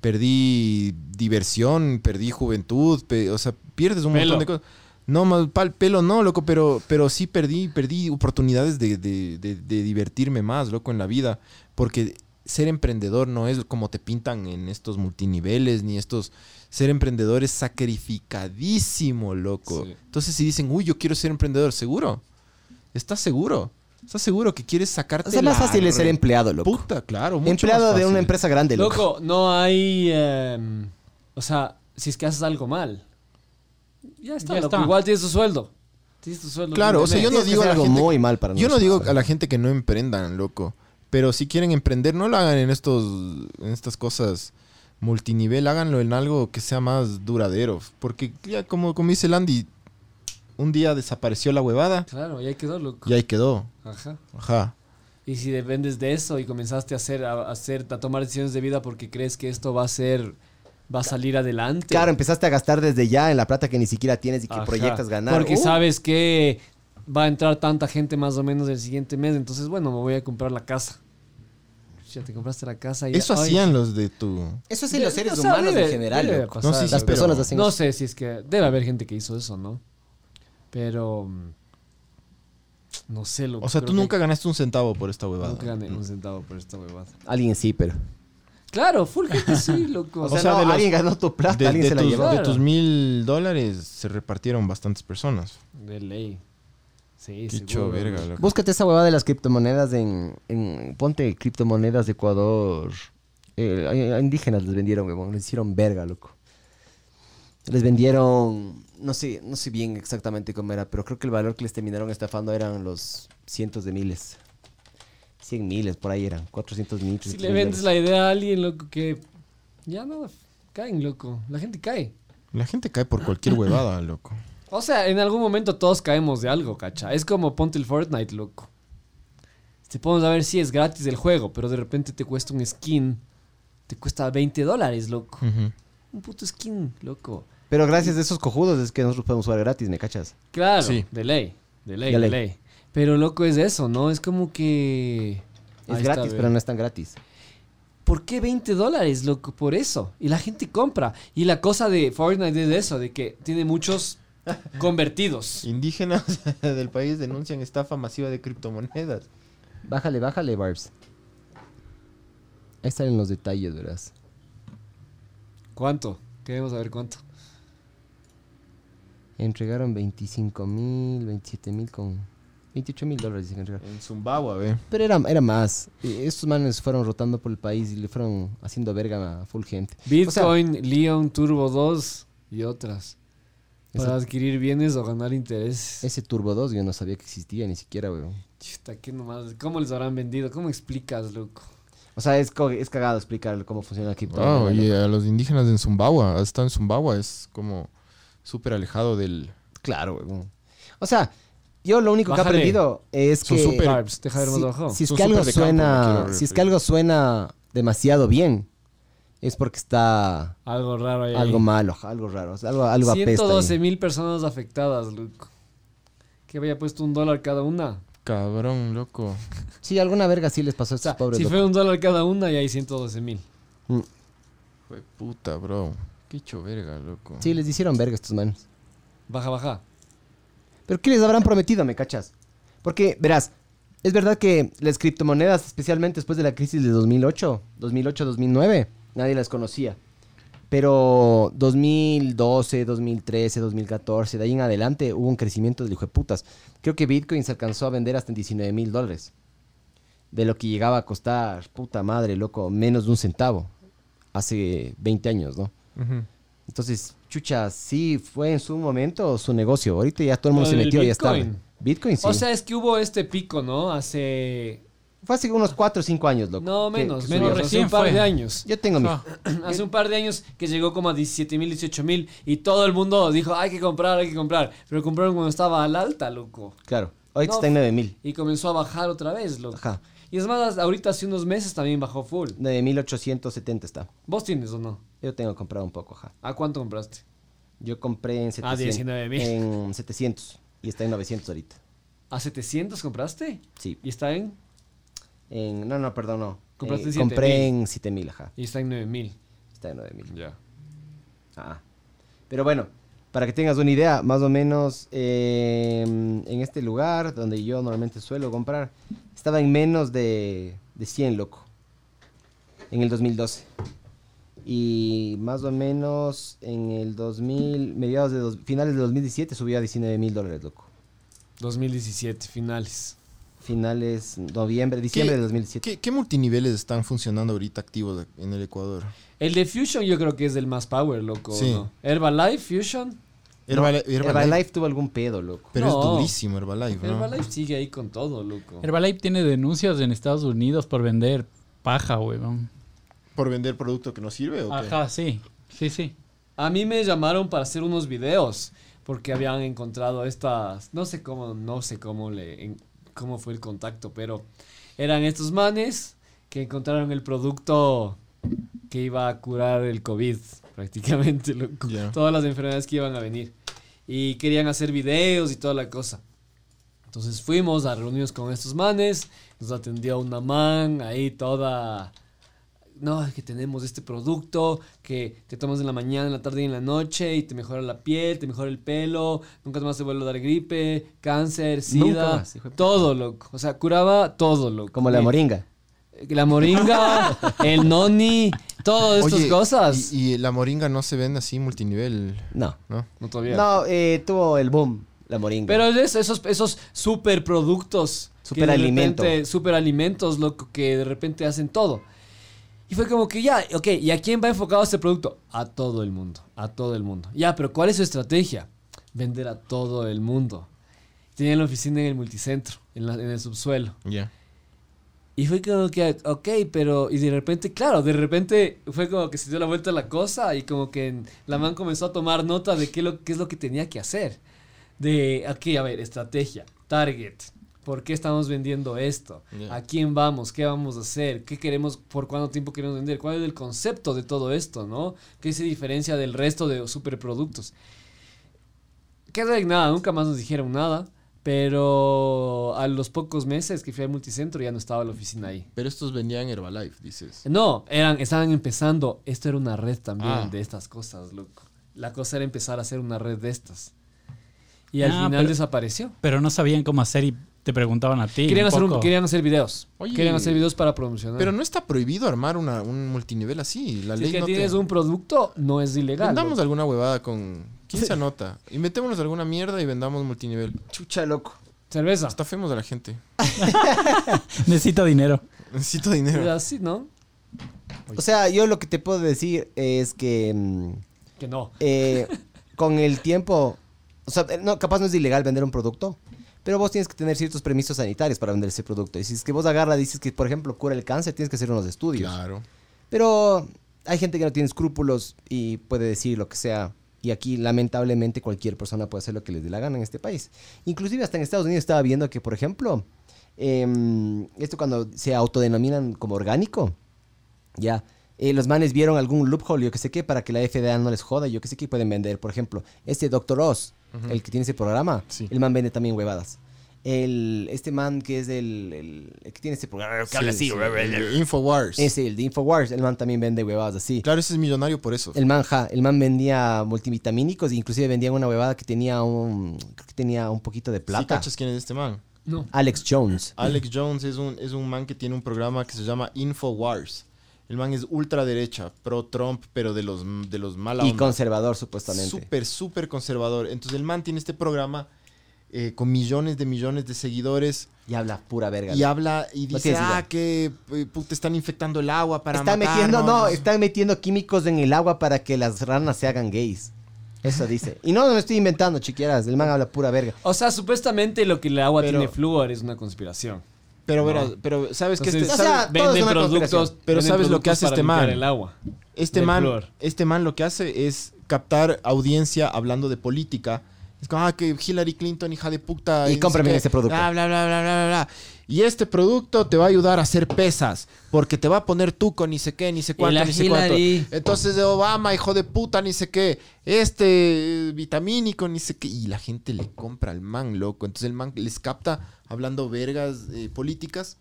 [SPEAKER 2] perdí diversión, perdí juventud, pe- o sea, pierdes un
[SPEAKER 4] Pelo.
[SPEAKER 2] montón de cosas. No, más pal pelo no, loco, pero, pero sí perdí, perdí oportunidades de, de- de- de divertirme más, loco, en la vida. Porque ser emprendedor no es como te pintan en estos multiniveles, ni estos... Ser emprendedor es sacrificadísimo, loco.
[SPEAKER 4] Sí.
[SPEAKER 2] Entonces si dicen, uy, yo quiero ser emprendedor, ¿seguro? ¿Estás seguro? ¿Estás seguro que quieres sacarte
[SPEAKER 3] O sea, más
[SPEAKER 2] la
[SPEAKER 3] fácil es ser empleado, loco.
[SPEAKER 2] Puta, claro. mucho
[SPEAKER 3] empleado
[SPEAKER 2] más
[SPEAKER 3] de una empresa grande, loco.
[SPEAKER 4] Loco, no hay. em, o sea, si es que haces algo mal. Ya está,
[SPEAKER 5] Ya
[SPEAKER 4] loco.
[SPEAKER 5] está.
[SPEAKER 4] Igual tienes tu sueldo. Tienes tu sueldo.
[SPEAKER 2] Claro, o sea, yo no digo
[SPEAKER 3] algo
[SPEAKER 2] gente...
[SPEAKER 3] muy mal para
[SPEAKER 2] yo no digo a la gente que no emprendan, loco. Pero si quieren emprender, no lo hagan en estos... En estas cosas multinivel. Háganlo en algo que sea más duradero. Porque ya como, como dice Landy... Un día desapareció la huevada
[SPEAKER 4] Claro, y ahí quedó, loco.
[SPEAKER 2] y ahí quedó.
[SPEAKER 4] Ajá.
[SPEAKER 2] Ajá.
[SPEAKER 4] Y si dependes de eso y comenzaste a hacer, a, hacer, a tomar decisiones de vida porque crees que esto va a ser, va a salir adelante.
[SPEAKER 3] Claro, empezaste a gastar desde ya en la plata que ni siquiera tienes y que
[SPEAKER 4] Ajá.
[SPEAKER 3] proyectas ganar.
[SPEAKER 4] Porque
[SPEAKER 3] Uh,
[SPEAKER 4] sabes que va a entrar tanta gente más o menos el siguiente mes, entonces bueno, me voy a comprar la casa. Te compraste la casa y
[SPEAKER 2] Eso
[SPEAKER 4] ay,
[SPEAKER 2] hacían los de tu...
[SPEAKER 3] Eso sí, los seres
[SPEAKER 4] o sea,
[SPEAKER 3] humanos
[SPEAKER 4] debe-
[SPEAKER 3] en general,
[SPEAKER 4] debe
[SPEAKER 3] loco.
[SPEAKER 4] pasar.
[SPEAKER 2] No, sí,
[SPEAKER 3] Las personas
[SPEAKER 2] pero-
[SPEAKER 3] hacen
[SPEAKER 4] No
[SPEAKER 3] eso.
[SPEAKER 4] sé si es que debe haber gente que hizo eso, ¿no? Pero mm, no sé lo
[SPEAKER 2] O sea, tú nunca ganaste un centavo por esta huevada.
[SPEAKER 4] nunca gané un centavo por esta huevada.
[SPEAKER 3] Alguien sí, pero.
[SPEAKER 4] Claro, full gente sí, loco.
[SPEAKER 3] O
[SPEAKER 2] O
[SPEAKER 3] sea, no,
[SPEAKER 2] los-
[SPEAKER 3] alguien ganó tu plata,
[SPEAKER 2] De,
[SPEAKER 3] alguien
[SPEAKER 2] de
[SPEAKER 3] se la
[SPEAKER 2] tus,
[SPEAKER 3] llevó.
[SPEAKER 2] de
[SPEAKER 4] Claro.
[SPEAKER 2] tus mil dólares se repartieron bastantes personas.
[SPEAKER 4] de ley. Sí,
[SPEAKER 2] verga. loco.
[SPEAKER 3] Búscate esa huevada de las criptomonedas en, en- Ponte criptomonedas de Ecuador. Eh, a- indígenas les vendieron, huevón. Les hicieron verga, loco. Les vendieron... No sé, no sé bien exactamente cómo era, pero creo que el valor que les terminaron estafando eran los cientos de miles. Cien miles, por ahí eran. 400 mil.
[SPEAKER 4] Si
[SPEAKER 3] 300
[SPEAKER 4] le vendes la idea a alguien, loco, que ya no caen, loco. La gente cae.
[SPEAKER 2] La gente cae por cualquier huevada, loco.
[SPEAKER 4] O sea, en algún momento todos caemos de algo, cacha. Es como ponte el Fortnite, loco. Te podemos a ver si es gratis el juego, pero de repente te cuesta un skin. Te cuesta 20 dólares, loco. Un puto skin, loco.
[SPEAKER 3] Pero gracias a esos cojudos es que nosotros podemos jugar gratis, ¿me cachas?
[SPEAKER 4] Claro,
[SPEAKER 2] Sí.
[SPEAKER 4] de ley. De ley,
[SPEAKER 3] De
[SPEAKER 4] de
[SPEAKER 3] ley.
[SPEAKER 4] ley. Pero loco es eso, ¿no? Es como que...
[SPEAKER 3] Es
[SPEAKER 4] Ahí
[SPEAKER 3] gratis, pero no es tan gratis.
[SPEAKER 4] ¿Por qué 20 dólares, loco? Por eso. Y la gente compra. Y la cosa de Fortnite es eso, de que tiene muchos convertidos.
[SPEAKER 2] Indígenas del país denuncian estafa masiva de criptomonedas.
[SPEAKER 3] Bájale, bájale, Barbs. Ahí están los detalles, verás.
[SPEAKER 4] ¿Cuánto? Queremos saber cuánto.
[SPEAKER 3] Entregaron 25 mil, 27 mil con... 28 mil dólares dicen que entregaron.
[SPEAKER 2] En Zimbabue, ve.
[SPEAKER 3] Pero era, era más. Eh, Estos manes fueron rotando por el país y le fueron haciendo verga a full gente. O sea,
[SPEAKER 4] Bitcoin, Leon, Turbo 2 y otras. Para adquirir bienes o ganar intereses.
[SPEAKER 3] ese Turbo 2 yo no sabía que existía ni siquiera, weón.
[SPEAKER 4] Chuta, ¿qué nomás? ¿Cómo les habrán vendido? ¿Cómo explicas, loco?
[SPEAKER 3] O sea, es, cagado explicar cómo funciona la
[SPEAKER 2] Wow,
[SPEAKER 3] criptomoneda.
[SPEAKER 2] y a los indígenas en Zimbabue, hasta en Zimbabue es como súper alejado del...
[SPEAKER 3] Claro, weón. O sea, Yo lo único que he aprendido es
[SPEAKER 2] Son
[SPEAKER 3] que
[SPEAKER 2] súper-
[SPEAKER 4] Carbs, deja de ver más
[SPEAKER 3] si, es
[SPEAKER 2] Son
[SPEAKER 3] algo
[SPEAKER 2] campo,
[SPEAKER 3] si que algo suena demasiado bien, es porque está
[SPEAKER 4] Algo raro ahí.
[SPEAKER 3] algo malo, algo raro, o sea, algo, algo apesta. ahí.
[SPEAKER 4] 112 mil personas afectadas, loco. Que había puesto un dólar cada una.
[SPEAKER 2] Cabrón, loco.
[SPEAKER 3] Sí, alguna verga sí les pasó a
[SPEAKER 4] O
[SPEAKER 3] estos
[SPEAKER 4] sea,
[SPEAKER 3] pobres.
[SPEAKER 4] si
[SPEAKER 3] locos.
[SPEAKER 4] fue un dólar cada una, ya hay 112 mil.
[SPEAKER 3] Mm.
[SPEAKER 2] Fue puta, bro. Qué hecho verga, loco.
[SPEAKER 3] Sí, les hicieron verga estos manos.
[SPEAKER 4] Baja, baja.
[SPEAKER 3] Pero ¿qué les habrán prometido, me cachas? Porque, verás, es verdad que las criptomonedas, especialmente después de la crisis de 2008, 2008-2009, nadie las conocía. Pero 2012, 2013, 2014, de ahí en adelante hubo un crecimiento de hijo de putas. Creo que Bitcoin se alcanzó a vender hasta en 19 mil dólares. De lo que llegaba a costar, puta madre, loco, menos de un centavo. Hace 20 años, ¿no? Entonces, chucha, sí fue en su momento su negocio. Ahorita ya todo el mundo se
[SPEAKER 4] del
[SPEAKER 3] metió, ya está.
[SPEAKER 4] Bitcoin,
[SPEAKER 3] sí.
[SPEAKER 4] O sea, es que hubo este pico, ¿no? Hace.
[SPEAKER 3] Fue hace unos 4 o 5 años, loco.
[SPEAKER 4] No,
[SPEAKER 3] que-
[SPEAKER 4] menos,
[SPEAKER 3] que
[SPEAKER 4] menos.
[SPEAKER 3] subió.
[SPEAKER 4] Hace
[SPEAKER 5] Recién
[SPEAKER 4] un par
[SPEAKER 5] fue.
[SPEAKER 4] de años.
[SPEAKER 3] Yo tengo mi.
[SPEAKER 5] Ah.
[SPEAKER 4] Hace un par de años que llegó como a 17 mil, 18 mil. Y todo el mundo dijo, hay que comprar, hay que comprar. Pero compraron cuando estaba al alta, loco.
[SPEAKER 3] Claro. Ahorita
[SPEAKER 4] No,
[SPEAKER 3] está en 9 mil.
[SPEAKER 4] Y comenzó a bajar otra vez, loco.
[SPEAKER 3] Ajá.
[SPEAKER 4] Y es más, ahorita hace unos meses también bajó full.
[SPEAKER 3] 9870 está.
[SPEAKER 4] ¿Vos tienes o no?
[SPEAKER 3] Yo tengo comprado un poco, ajá.
[SPEAKER 4] ¿A cuánto compraste?
[SPEAKER 3] Yo compré en 700.
[SPEAKER 4] 19,000.
[SPEAKER 3] En 700. Y está en 900 ahorita.
[SPEAKER 4] ¿A 700 compraste?
[SPEAKER 3] Sí.
[SPEAKER 4] ¿Y está en?
[SPEAKER 3] En, no, no, perdón, no.
[SPEAKER 4] Compraste
[SPEAKER 3] Eh,
[SPEAKER 4] 7,000.
[SPEAKER 3] compré en 7000, ajá.
[SPEAKER 4] Y está en 9000.
[SPEAKER 3] Está en 9000.
[SPEAKER 4] Ya.
[SPEAKER 3] Ah. Pero bueno, para que tengas una idea, más o menos eh, en este lugar donde yo normalmente suelo comprar, estaba en menos de, de 100, loco. En el 2012. Y más o menos en el 2000, mediados de dos- finales de 2017 subió a 19 mil dólares, loco.
[SPEAKER 4] 2017, finales.
[SPEAKER 3] Finales, noviembre, diciembre de 2017.
[SPEAKER 2] ¿Qué, qué multiniveles están funcionando ahorita activos en el Ecuador?
[SPEAKER 4] El de Fusion yo creo que es el más power, loco.
[SPEAKER 2] Sí.
[SPEAKER 4] ¿no? Herbalife, Fusion.
[SPEAKER 2] Herbali- Herbalife,
[SPEAKER 3] Herbalife tuvo algún pedo, loco.
[SPEAKER 2] Pero
[SPEAKER 4] No.
[SPEAKER 2] es durísimo Herbalife, ¿no?
[SPEAKER 4] Herbalife sigue ahí con todo, loco.
[SPEAKER 5] Herbalife tiene denuncias en Estados Unidos por vender paja, weón.
[SPEAKER 2] ¿Por vender producto que no sirve o qué?
[SPEAKER 5] Ajá, sí. Sí, sí.
[SPEAKER 4] A mí me llamaron para hacer unos videos porque habían encontrado estas, no sé cómo, no sé cómo le, en- cómo fue el contacto, pero eran estos manes que encontraron el producto que iba a curar el COVID, prácticamente, todas las enfermedades que iban a venir y querían hacer videos y toda la cosa. Entonces fuimos a reuniones con estos manes, nos atendió una man ahí toda no, es que tenemos este producto que te tomas en la mañana, en la tarde y en la noche y te mejora la piel, te mejora el pelo, nunca más te vuelve a dar gripe, cáncer,
[SPEAKER 3] Nunca
[SPEAKER 4] sida,
[SPEAKER 3] más, hijo de puta.
[SPEAKER 4] todo, loco. O sea, curaba todo, loco.
[SPEAKER 3] Como la moringa.
[SPEAKER 4] La moringa, el noni, todas estas cosas.
[SPEAKER 2] Y, y la moringa no se vende así multinivel,
[SPEAKER 3] No.
[SPEAKER 2] ¿no?
[SPEAKER 4] no todavía.
[SPEAKER 3] No, eh, tuvo el boom, la moringa.
[SPEAKER 4] Pero es esos, esos super productos.
[SPEAKER 3] Superalimento.
[SPEAKER 4] Superalimentos, loco, que de repente hacen todo. Y fue como que ya, ok, ¿y a quién va enfocado este producto? A todo el mundo, a todo el mundo. Ya, pero ¿cuál es su estrategia? Vender a todo el mundo. Tenían la oficina en el multicentro, en, la- en el subsuelo.
[SPEAKER 2] Ya.
[SPEAKER 4] Y fue como que, ok, pero, y de repente, claro, de repente fue como que se dio la vuelta a la cosa y como que la man comenzó a tomar nota de qué, lo, qué es lo que tenía que hacer. De, ok, a ver, estrategia, target, ¿por qué estamos vendiendo esto? ¿A quién vamos? ¿Qué vamos a hacer? ¿Qué queremos? ¿Por cuánto tiempo queremos vender? ¿Cuál es el concepto de todo esto, no? ¿Qué se diferencia del resto de superproductos? Que de nada, nunca más nos dijeron nada. Pero a los pocos meses que fui al multicentro ya no estaba la oficina ahí.
[SPEAKER 2] Pero estos vendían Herbalife, dices.
[SPEAKER 4] No, eran, estaban empezando. Esto era una red también
[SPEAKER 2] Ah.
[SPEAKER 4] de estas cosas, loco. La cosa era empezar a hacer una red de estas. Y al
[SPEAKER 5] Ah,
[SPEAKER 4] final
[SPEAKER 5] pero-
[SPEAKER 4] desapareció.
[SPEAKER 5] Pero no sabían cómo hacer y te preguntaban a ti.
[SPEAKER 4] Querían
[SPEAKER 5] un
[SPEAKER 4] hacer, un- querían hacer videos.
[SPEAKER 2] Oye.
[SPEAKER 4] querían hacer videos para promocionar.
[SPEAKER 2] Pero no está prohibido armar una, un multinivel así. La
[SPEAKER 4] si
[SPEAKER 2] ley
[SPEAKER 4] es que
[SPEAKER 2] no te-
[SPEAKER 4] tienes un producto, no es ilegal.
[SPEAKER 2] Vendamos alguna huevada con... ¿Quién se anota? Inventémonos alguna mierda y vendamos multinivel.
[SPEAKER 3] Chucha, loco.
[SPEAKER 4] Cerveza.
[SPEAKER 2] Estafemos a la gente.
[SPEAKER 5] Necesito dinero.
[SPEAKER 2] Necesito dinero.
[SPEAKER 4] Así, ¿no?
[SPEAKER 3] O sea, yo lo que te puedo decir es que mm,
[SPEAKER 4] Que no.
[SPEAKER 3] eh, con el tiempo, o sea, no, capaz no es ilegal vender un producto, pero vos tienes que tener ciertos permisos sanitarios para vender ese producto. Y si es que vos agarras, dices que, por ejemplo, cura el cáncer, tienes que hacer unos estudios.
[SPEAKER 2] Claro.
[SPEAKER 3] Pero hay gente que no tiene escrúpulos y puede decir lo que sea Y aquí, lamentablemente, cualquier persona puede hacer lo que les dé la gana en este país. Inclusive hasta en Estados Unidos estaba viendo que, por ejemplo, em, esto cuando se autodenominan como orgánico, ya, eh, los manes vieron algún loophole, yo que sé qué, para que la FDA no les joda, yo que sé qué pueden vender. Por ejemplo, este Dr. Oz, el que tiene ese programa,
[SPEAKER 2] Sí.
[SPEAKER 3] el man vende también huevadas. El, este man que es el, el- el que tiene este programa, que habla así,
[SPEAKER 2] Sí, sí, el Infowars.
[SPEAKER 3] ese, el de Infowars, el man también vende huevadas así.
[SPEAKER 2] Claro, ese es millonario por eso.
[SPEAKER 3] El man, ja, el man vendía multivitamínicos, inclusive vendía una huevada que tenía un, creo que tenía un poquito de
[SPEAKER 2] ¿Sí
[SPEAKER 3] plata.
[SPEAKER 2] cachas quién es este man?
[SPEAKER 4] No.
[SPEAKER 3] Alex Jones.
[SPEAKER 2] Alex Jones es un, es un man que tiene un programa que se llama Infowars. El man es ultraderecha, pro Trump, pero de los, de los mala
[SPEAKER 3] Y conservador, supuestamente.
[SPEAKER 2] Súper, súper conservador. Entonces el man tiene este programa eh, con millones de millones de seguidores
[SPEAKER 3] Y habla pura verga.
[SPEAKER 2] y habla y dice, ah, que eh, puta, están infectando el agua para
[SPEAKER 3] están metiendo, no,
[SPEAKER 2] matarnos".
[SPEAKER 3] están metiendo químicos en el agua para que las ranas se hagan gays. Eso dice. Y no, no lo estoy inventando, chiquieras. El man habla pura verga.
[SPEAKER 4] O sea, supuestamente lo que el agua
[SPEAKER 2] Pero-
[SPEAKER 4] tiene flúor es una conspiración.
[SPEAKER 2] Pero,
[SPEAKER 4] No.
[SPEAKER 2] verás, pero sabes que este,
[SPEAKER 4] Entonces,
[SPEAKER 3] o sea, una
[SPEAKER 4] productos.
[SPEAKER 2] Pero
[SPEAKER 4] venden
[SPEAKER 2] ¿sabes lo que
[SPEAKER 4] productos
[SPEAKER 2] hace este man?
[SPEAKER 4] el agua.
[SPEAKER 2] este man,
[SPEAKER 4] flúor.
[SPEAKER 2] este man lo que hace es captar audiencia hablando de política. Es como, ah, que Hillary Clinton, hija de puta.
[SPEAKER 3] Y cómprame ese producto.
[SPEAKER 2] Bla, bla, bla, bla, bla, bla. Y este producto te va a ayudar a hacer pesas. Porque te va a poner tú con ni sé qué, ni sé cuánto, ni sé cuánto.
[SPEAKER 4] Hillary.
[SPEAKER 2] Entonces de Obama, hijo de puta, ni sé qué. Este eh, vitamínico, ni sé qué. Y la gente le compra al man, loco. Entonces el man les capta hablando vergas eh, políticas.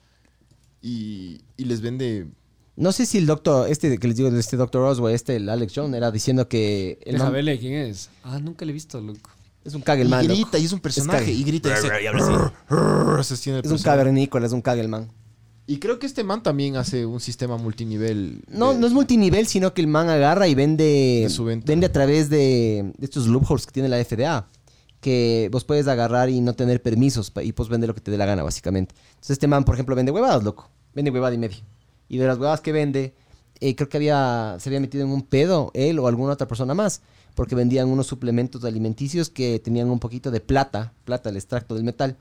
[SPEAKER 2] Y, y les vende
[SPEAKER 3] No sé si el doctor, este que les digo, este doctor Oswald, este, el Alex Jones, era diciendo que el
[SPEAKER 4] Deja
[SPEAKER 3] man
[SPEAKER 4] verle quién es. Ah, nunca le he visto, loco.
[SPEAKER 3] Es un el
[SPEAKER 2] y grita,
[SPEAKER 3] loco.
[SPEAKER 2] y es un personaje,
[SPEAKER 3] cague.
[SPEAKER 2] y grita y dice, se
[SPEAKER 3] Es un cavernícola, es un cague el man.
[SPEAKER 2] Y creo que este man también hace un sistema multinivel.
[SPEAKER 3] No,
[SPEAKER 2] de-
[SPEAKER 3] no es multinivel, sino que el man agarra y vende, vende a través de, de estos loopholes que tiene la FDA. Que vos puedes agarrar y no tener permisos y pues vender lo que te dé la gana, básicamente. Entonces este man, por ejemplo, vende huevadas, loco. Vende huevada y media. Y de las huevadas que vende, eh, creo que había, se había metido en un pedo él o alguna otra persona más. Porque vendían unos suplementos alimenticios que tenían un poquito de plata, plata, el extracto del metal,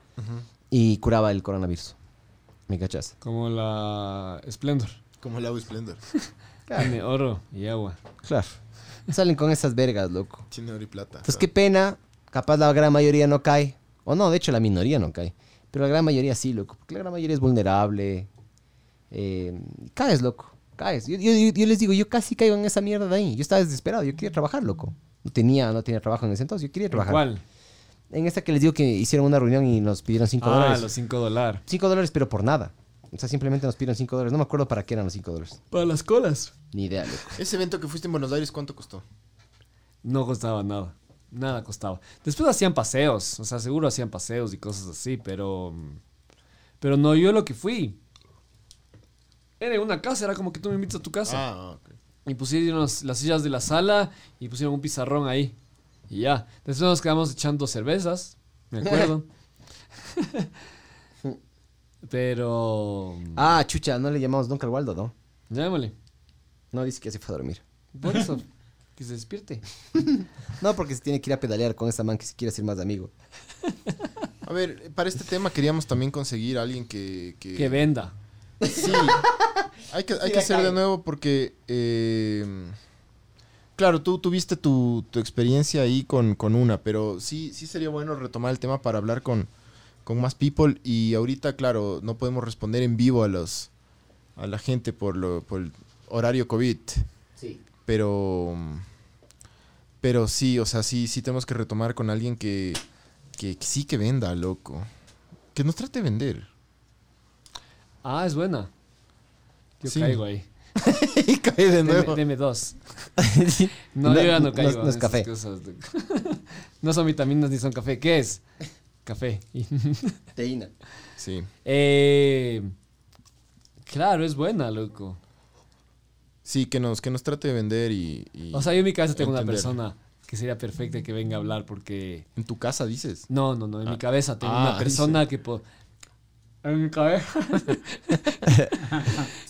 [SPEAKER 3] y curaba el coronavirus. ¿Me cachas?
[SPEAKER 4] Como la Splendor.
[SPEAKER 2] Como el agua Splendor.
[SPEAKER 4] Tiene oro y agua.
[SPEAKER 3] Claro. Salen con esas vergas, loco.
[SPEAKER 2] Tiene oro y plata.
[SPEAKER 3] Entonces, qué pena. Capaz la gran mayoría no cae. O no, de hecho, la minoría no cae. Pero la gran mayoría sí, loco. Porque la gran mayoría es vulnerable. Eh, caes, loco. Caes. Yo, yo- les digo, yo casi caigo en esa mierda de ahí. Yo estaba desesperado. Yo quería trabajar, loco. No tenía, no tenía trabajo en ese entonces. Yo quería trabajar.
[SPEAKER 4] ¿Cuál?
[SPEAKER 3] En esta que les digo que hicieron una reunión y nos pidieron 5
[SPEAKER 4] Ah,
[SPEAKER 3] dólares.
[SPEAKER 4] los 5 dólares.
[SPEAKER 3] 5 dólares, pero por nada. O sea, simplemente nos pidieron 5 dólares. No me acuerdo para qué eran los 5 dólares.
[SPEAKER 4] Para las colas.
[SPEAKER 3] Ni idea, loco.
[SPEAKER 2] Ese evento que fuiste en Buenos Aires, ¿cuánto costó?
[SPEAKER 4] No costaba nada. Nada costaba. Después hacían paseos. O sea, seguro hacían paseos y cosas así, pero. Pero no yo lo que fui. Era en una casa, era como que tú me invitas a tu casa.
[SPEAKER 2] Ah, ok.
[SPEAKER 4] Y pusieron las, las sillas de la sala y pusieron un pizarrón ahí. Y ya. Después nos quedamos echando cervezas. Me acuerdo. Pero.
[SPEAKER 3] Ah, chucha, no le llamamos nunca al Waldo, ¿no?
[SPEAKER 4] Llámale.
[SPEAKER 3] No, dice que ya se fue a dormir.
[SPEAKER 4] Por eso. que se despierte.
[SPEAKER 3] No, porque se tiene que ir a pedalear con esa man que se quiere ser más amigo.
[SPEAKER 2] A ver, para este tema queríamos también conseguir a alguien que... Que,
[SPEAKER 4] Que venda.
[SPEAKER 2] Sí. Hay que, hay
[SPEAKER 3] Sí,
[SPEAKER 2] que hacer de nuevo porque... eh, claro, tú tuviste tu, tu experiencia ahí con, con una, pero sí, sí sería bueno retomar el tema para hablar con, con más people. Y ahorita, claro, no podemos responder en vivo a los a la gente por, lo, por el horario COVID.
[SPEAKER 3] Sí.
[SPEAKER 2] Pero. Pero sí, o sea, sí, sí tenemos que retomar con alguien que, que, que sí que venda, loco. Que nos trate de vender.
[SPEAKER 4] Ah, es buena. Yo
[SPEAKER 2] Sí.
[SPEAKER 4] caigo ahí.
[SPEAKER 2] y cae de
[SPEAKER 4] Deme,
[SPEAKER 2] nuevo.
[SPEAKER 4] deme dos. No, yo ya no caigo.
[SPEAKER 3] No,
[SPEAKER 4] en
[SPEAKER 3] es
[SPEAKER 4] esas
[SPEAKER 3] café.
[SPEAKER 4] cosas. no son vitaminas ni son café. ¿Qué es? Café.
[SPEAKER 3] Teína.
[SPEAKER 2] Sí.
[SPEAKER 4] Eh, claro, es buena, loco.
[SPEAKER 2] Sí, que nos, que nos trate de vender y. y
[SPEAKER 4] O sea, yo en mi cabeza tengo una
[SPEAKER 2] entender.
[SPEAKER 4] persona que sería perfecta que venga a hablar porque...
[SPEAKER 2] En tu casa dices.
[SPEAKER 4] No, no, no. En mi cabeza tengo
[SPEAKER 2] Ah,
[SPEAKER 4] una persona que... po- En mi cabeza...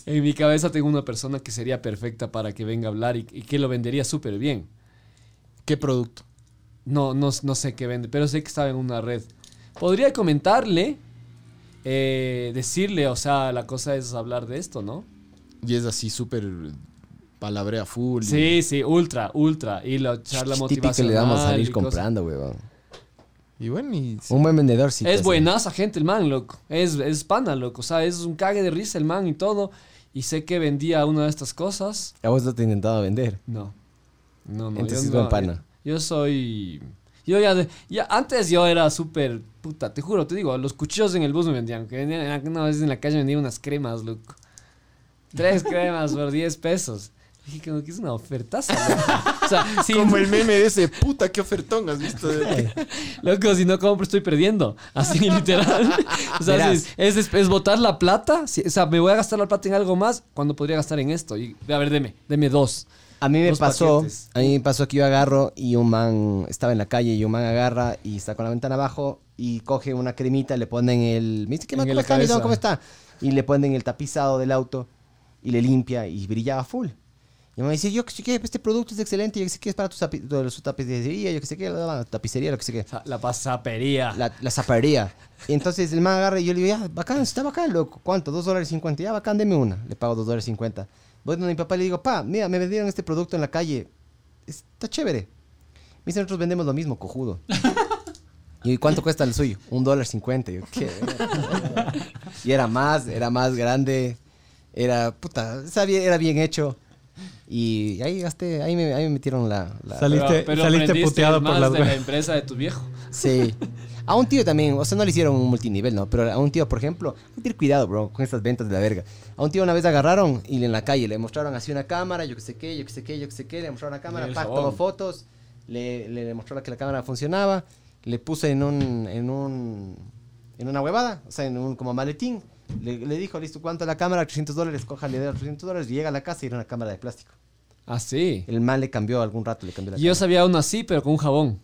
[SPEAKER 4] en mi cabeza tengo una persona que sería perfecta para que venga a hablar y, y que lo vendería súper bien.
[SPEAKER 2] ¿Qué producto?
[SPEAKER 4] No, no, no sé qué vende, pero sé que estaba en una red. Podría comentarle, eh, decirle, o sea, la cosa es hablar de esto, ¿no?
[SPEAKER 2] Y es así súper palabrea full. y-
[SPEAKER 4] Sí, sí, ultra, ultra. Y la charla motivacional.
[SPEAKER 3] le vamos a salir comprando, weón.
[SPEAKER 2] Y bueno, y
[SPEAKER 3] Un buen vendedor, sí.
[SPEAKER 4] Es buenaza gente el man, loco. Es, es pana, loco. O sea, es un cague de risa el man y todo. Y sé que vendía una de estas cosas.
[SPEAKER 3] A vos no te he intentado vender.
[SPEAKER 4] No. No, no.
[SPEAKER 3] Entonces
[SPEAKER 4] yo
[SPEAKER 3] es
[SPEAKER 4] no,
[SPEAKER 3] buen pana.
[SPEAKER 4] Yo, yo soy... Yo ya, de- ya... Antes yo era súper... Puta, te juro, te digo, los cuchillos en el bus me vendían. Que vendían una vez en la calle vendía unas cremas, loco. Tres cremas por 10 pesos. Dije, como que es una ofertaza, loco. O sea, sí,
[SPEAKER 2] Como el meme de ese, puta, qué ofertón, ¿has visto?
[SPEAKER 4] Loco, si no compro estoy perdiendo. Así literal. o sea, es, es, es botar la plata. o sea, me voy a gastar la plata en algo más cuando podría gastar en esto. Y, a ver, deme, deme dos.
[SPEAKER 3] A mí me
[SPEAKER 4] Dos
[SPEAKER 3] pasó,
[SPEAKER 4] paquetes.
[SPEAKER 3] a mí me pasó que yo agarro y un man estaba en la calle y un man agarra y está con la ventana abajo y coge una cremita, le ponen el, me dice, ¿qué
[SPEAKER 4] la
[SPEAKER 3] ¿cómo está? ¿Cómo está? Y le ponen el tapizado del auto y le limpia y brillaba full. Y me dice, yo que sé qué, este producto es excelente, yo que sé qué es para tu, su tapicería, yo que sé qué, la, la tapicería, lo que sé qué.
[SPEAKER 4] La pasapería.
[SPEAKER 3] La, la zapadería. Y entonces el man agarra y yo le digo, ya, bacán, está bacán, loco. ¿Cuánto? Dos dólares cincuenta. Ya, bacán, deme una. Le pago dos dólares cincuenta. Voy donde mi papá y le digo, pa, mira, me vendieron este producto en la calle. Está chévere. Me dice, nosotros vendemos lo mismo, cojudo. ¿Y cuánto cuesta el suyo? Un dólar cincuenta. Yo, ¿qué? y era más, era más grande. Era, puta, sabía, era bien hecho. Y ahí gasté, ahí me, ahí me metieron la... la-
[SPEAKER 5] Saliste, saliste
[SPEAKER 4] aprendiste
[SPEAKER 5] puteado por
[SPEAKER 4] más
[SPEAKER 5] las
[SPEAKER 4] de la empresa de tu viejo.
[SPEAKER 3] Sí. A un tío también, o sea, no le hicieron un multinivel, ¿no? Pero a un tío, por ejemplo, hay que tener cuidado, bro, con estas ventas de la verga. A un tío una vez agarraron y en la calle le mostraron así una cámara, yo que sé qué, yo que sé qué, yo que sé qué, le mostraron una cámara,
[SPEAKER 4] jabón.
[SPEAKER 3] tomó fotos, le, le mostró que la cámara funcionaba, le puse en un, en un, en una huevada, o sea, en un como maletín. Le, le dijo, listo, ¿cuánto la cámara? 300 dólares, cójale de los 300 dólares, y llega a la casa y era una cámara de plástico.
[SPEAKER 4] Ah, sí.
[SPEAKER 3] El man le cambió algún rato, le cambió la
[SPEAKER 4] Yo
[SPEAKER 3] cámara.
[SPEAKER 4] sabía uno así, pero con un jabón.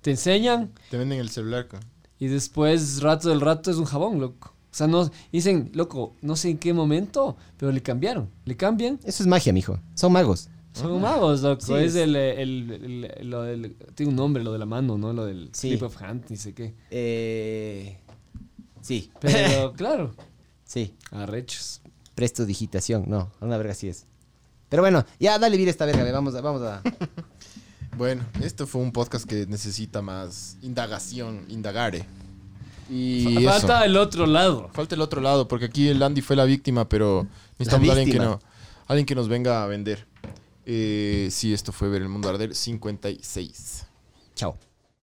[SPEAKER 4] Te enseñan
[SPEAKER 2] Te venden el celular. ca.
[SPEAKER 4] y después, rato del rato, es un jabón, loco. O sea, no, dicen, loco, no sé en qué momento, pero le cambiaron. Le cambian.
[SPEAKER 3] Eso es magia, mijo. Son magos.
[SPEAKER 4] Son magos, loco.
[SPEAKER 3] Sí,
[SPEAKER 4] es
[SPEAKER 3] es-
[SPEAKER 4] el, el, el- el- lo del, tiene un nombre, lo de la mano, ¿no? Lo del
[SPEAKER 3] Sí.
[SPEAKER 4] slip of hand, ni sé qué.
[SPEAKER 3] Eh, sí,
[SPEAKER 4] Pero, claro,
[SPEAKER 3] sí.
[SPEAKER 4] arrechos.
[SPEAKER 3] Presto digitación. No, una verga así es. Pero bueno, ya dale vida a esta verga. ve, Vamos a, vamos a.
[SPEAKER 2] Bueno, este fue un podcast que necesita más indagación, indagare. Y eso.
[SPEAKER 4] Falta el otro lado.
[SPEAKER 2] Falta el otro lado, porque aquí el Andy fue la víctima, pero necesitamos
[SPEAKER 3] La
[SPEAKER 2] alguien que,
[SPEAKER 3] víctima.
[SPEAKER 2] no, alguien que nos venga a vender. Eh, sí, esto fue Ver el Mundo Arder 56.
[SPEAKER 3] Chao.